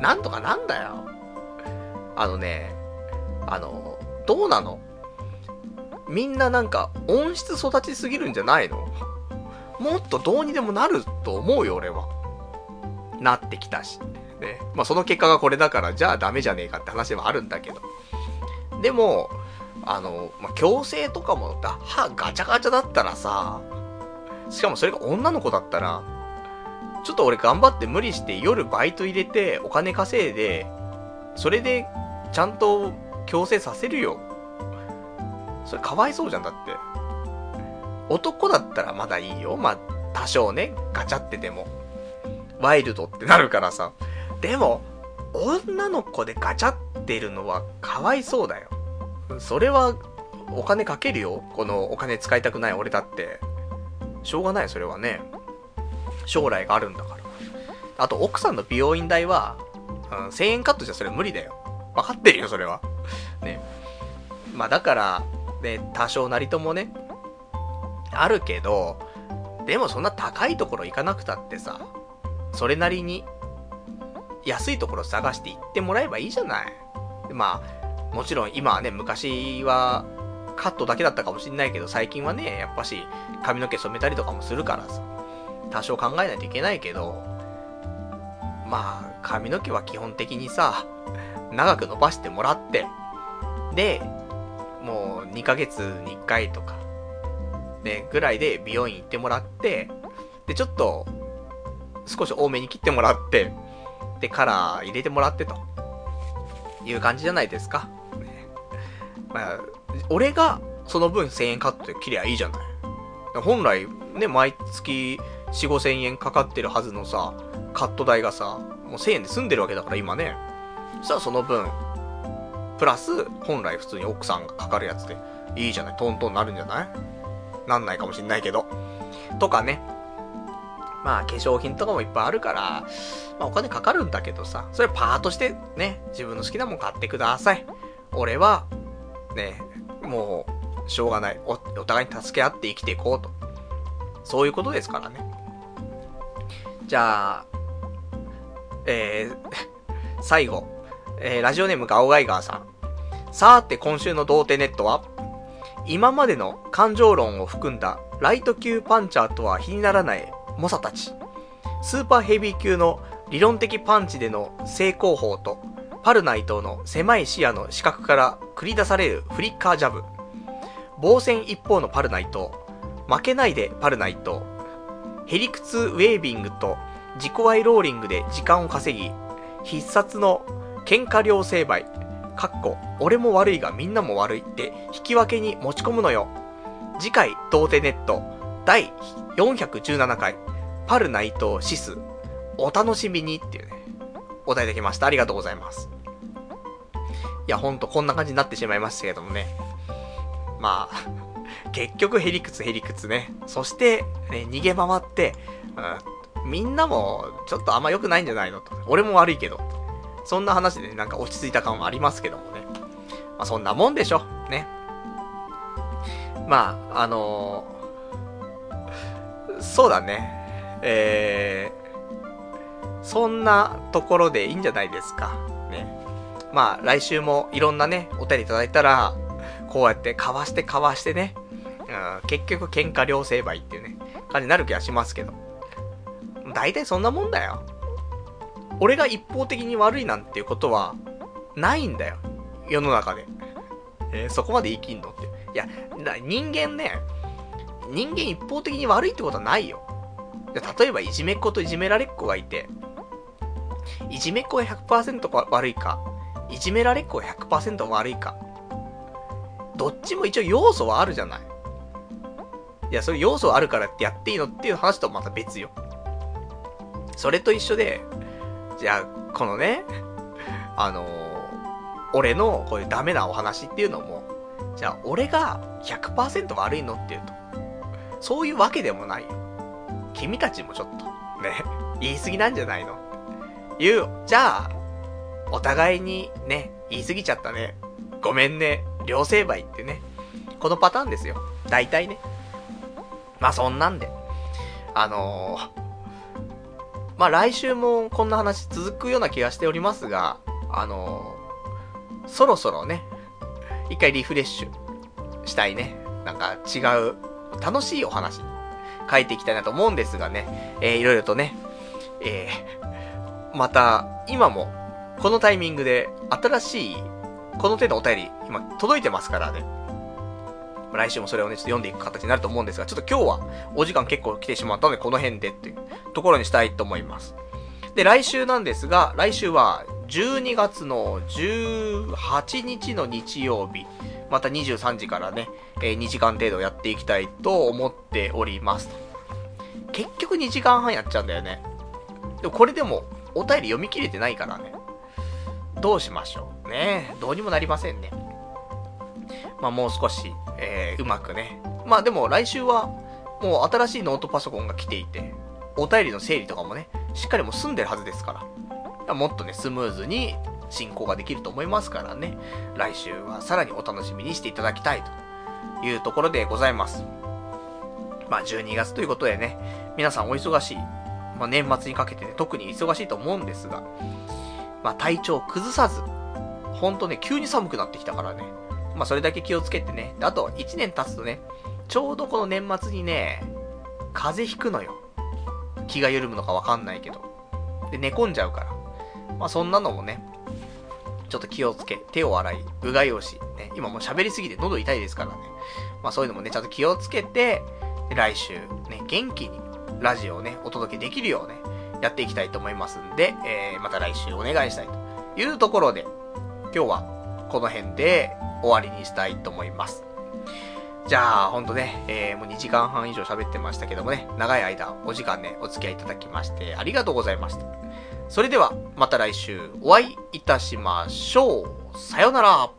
なんとかなんだよ。あのね、あの、どうなの？みんななんか音質育ちすぎるんじゃないの？もっとどうにでもなると思うよ、俺は。なってきたし。ね。まあその結果がこれだから、じゃあダメじゃねえかって話はあるんだけど。でも、あの、まあ、矯正とかも、歯ガチャガチャだったらさ、しかもそれが女の子だったら、ちょっと俺頑張って無理して夜バイト入れてお金稼いで、それでちゃんと強制させるよ。それかわいそうじゃんだって。男だったらまだいいよ。まあ、多少ね、ガチャってても。ワイルドってなるからさ。でも、女の子でガチャってるのはかわいそうだよ。それは、お金かけるよ。このお金使いたくない俺だって。しょうがない、それはね。将来があるんだから。あと、奥さんの美容院代は、うん、1000円カットじゃそれ無理だよ。わかってるよ、それは。ね。まあだから、ね、多少なりともね、あるけど、でもそんな高いところ行かなくたってさ、それなりに、安いところ探して行ってもらえばいいじゃない。まあ、もちろん今はね、昔はカットだけだったかもしんないけど、最近はね、やっぱし髪の毛染めたりとかもするからさ、多少考えないといけないけど、まあ、髪の毛は基本的にさ、長く伸ばしてもらって、で、もう2ヶ月に1回とか、ね、ぐらいで美容院行ってもらって、で、ちょっと、少し多めに切ってもらって、で、カラー入れてもらってと、いう感じじゃないですか。まあ、俺がその分1000円カットで切りゃいいじゃない。本来、ね、毎月4、5千円かかってるはずのさ、カット代がさ、もう1000円で済んでるわけだから今ね。そしたらその分、プラス、本来普通に奥さんがかかるやつで、いいじゃない、トントンなるんじゃない？なんないかもしんないけど。とかね。まあ、化粧品とかもいっぱいあるから、まあ、お金かかるんだけどさ、それパートしてね、自分の好きなもん買ってください。俺は、ね、もう、しょうがないお。お互いに助け合って生きていこうと。そういうことですからね。じゃあ、えー、最後。えー、ラジオネームガオガイガーさん。さーて今週の童貞ネットは、今までの感情論を含んだライト級パンチャーとは比にならない猛者たち。スーパーヘビー級の理論的パンチでの成功法と、パルナイトの狭い視野の視覚から繰り出されるフリッカージャブ。防戦一方のパルナイト。負けないでパルナイト。ヘリクツウェービングと自己ワイローリングで時間を稼ぎ、必殺の喧嘩両成敗、かっこ、俺も悪いがみんなも悪いって引き分けに持ち込むのよ。次回、童貞ネット、第417回、パル内藤シス、お楽しみにっていうね、お題できました。ありがとうございます。いや、ほんとこんな感じになってしまいましたけどもね。まあ、結局ヘリクツヘリクツね。そして、ね、逃げ回って、うん、みんなもちょっとあんま良くないんじゃないのと。俺も悪いけど。そんな話でね、なんか落ち着いた感はありますけどもね。まあ、そんなもんでしょ。ね。まあ、あのー、そうだね。えー、そんなところでいいんじゃないですか。ね。まあ、来週もいろんなね、お便りいただいたら、こうやってかわしてかわしてね、うん、結局喧嘩両成敗っていうね、感じになる気がしますけど。大体そんなもんだよ。俺が一方的に悪いなんていうことは、ないんだよ。世の中で。えー、そこまで言い切んのって。いや、人間ね、人間一方的に悪いってことはないよ。例えばいじめっ子といじめられっ子がいて、いじめっ子が100%悪いか、いじめられっ子が100%悪いか。どっちも一応要素はあるじゃない。いや、それ要素あるからってやっていいのっていう話とまた別よ。それと一緒で、じゃあ、このね、あの、俺のこういうダメなお話っていうのも、じゃあ俺が100%悪いのっていうと、そういうわけでもないよ。君たちもちょっと、ね、言い過ぎなんじゃないの？言う。じゃあ、お互いにね、言い過ぎちゃったね。ごめんね。両成敗ってね。このパターンですよ。大体ね。まあそんなんで。あのー、まあ来週もこんな話続くような気がしておりますが、あのー、そろそろね、一回リフレッシュしたいね、なんか違う、楽しいお話、書いていきたいなと思うんですがね、えー、いろいろとね、えー、また、今も、このタイミングで、新しい、この手のお便り、今、届いてますからね。来週もそれをね、ちょっと読んでいく形になると思うんですが、ちょっと今日は、お時間結構来てしまったので、この辺でっていうところにしたいと思います。で、来週なんですが、来週は、12月の18日の日曜日、また23時からね、えー、2時間程度やっていきたいと思っております。結局2時間半やっちゃうんだよね。でもこれでも、お便り読み切れてないからね。どうしましょう。ねどうにもなりませんね。まあもう少し、えー、うまくね。まあでも来週は、もう新しいノートパソコンが来ていて、お便りの整理とかもね、しっかりもう済んでるはずですから。もっとね、スムーズに進行ができると思いますからね。来週はさらにお楽しみにしていただきたいというところでございます。まあ12月ということでね、皆さんお忙しい。まあ年末にかけてね、特に忙しいと思うんですが、まあ体調崩さず、ほんとね、急に寒くなってきたからね。まあそれだけ気をつけてね。あと1年経つとね、ちょうどこの年末にね、風邪ひくのよ。気が緩むのかわかんないけど。で、寝込んじゃうから。まあそんなのもね、ちょっと気をつけ、手を洗い、うがいをし、ね、今もう喋りすぎて喉痛いですからね。まあそういうのもね、ちゃんと気をつけて、来週、ね、元気にラジオをね、お届けできるようね、やっていきたいと思いますんで、えー、また来週お願いしたいというところで、今日はこの辺で終わりにしたいと思います。じゃあ、ほんとね、えー、もう2時間半以上喋ってましたけどもね、長い間お時間ね、お付き合いいただきましてありがとうございました。それでは、また来週お会いいたしましょう。さよなら。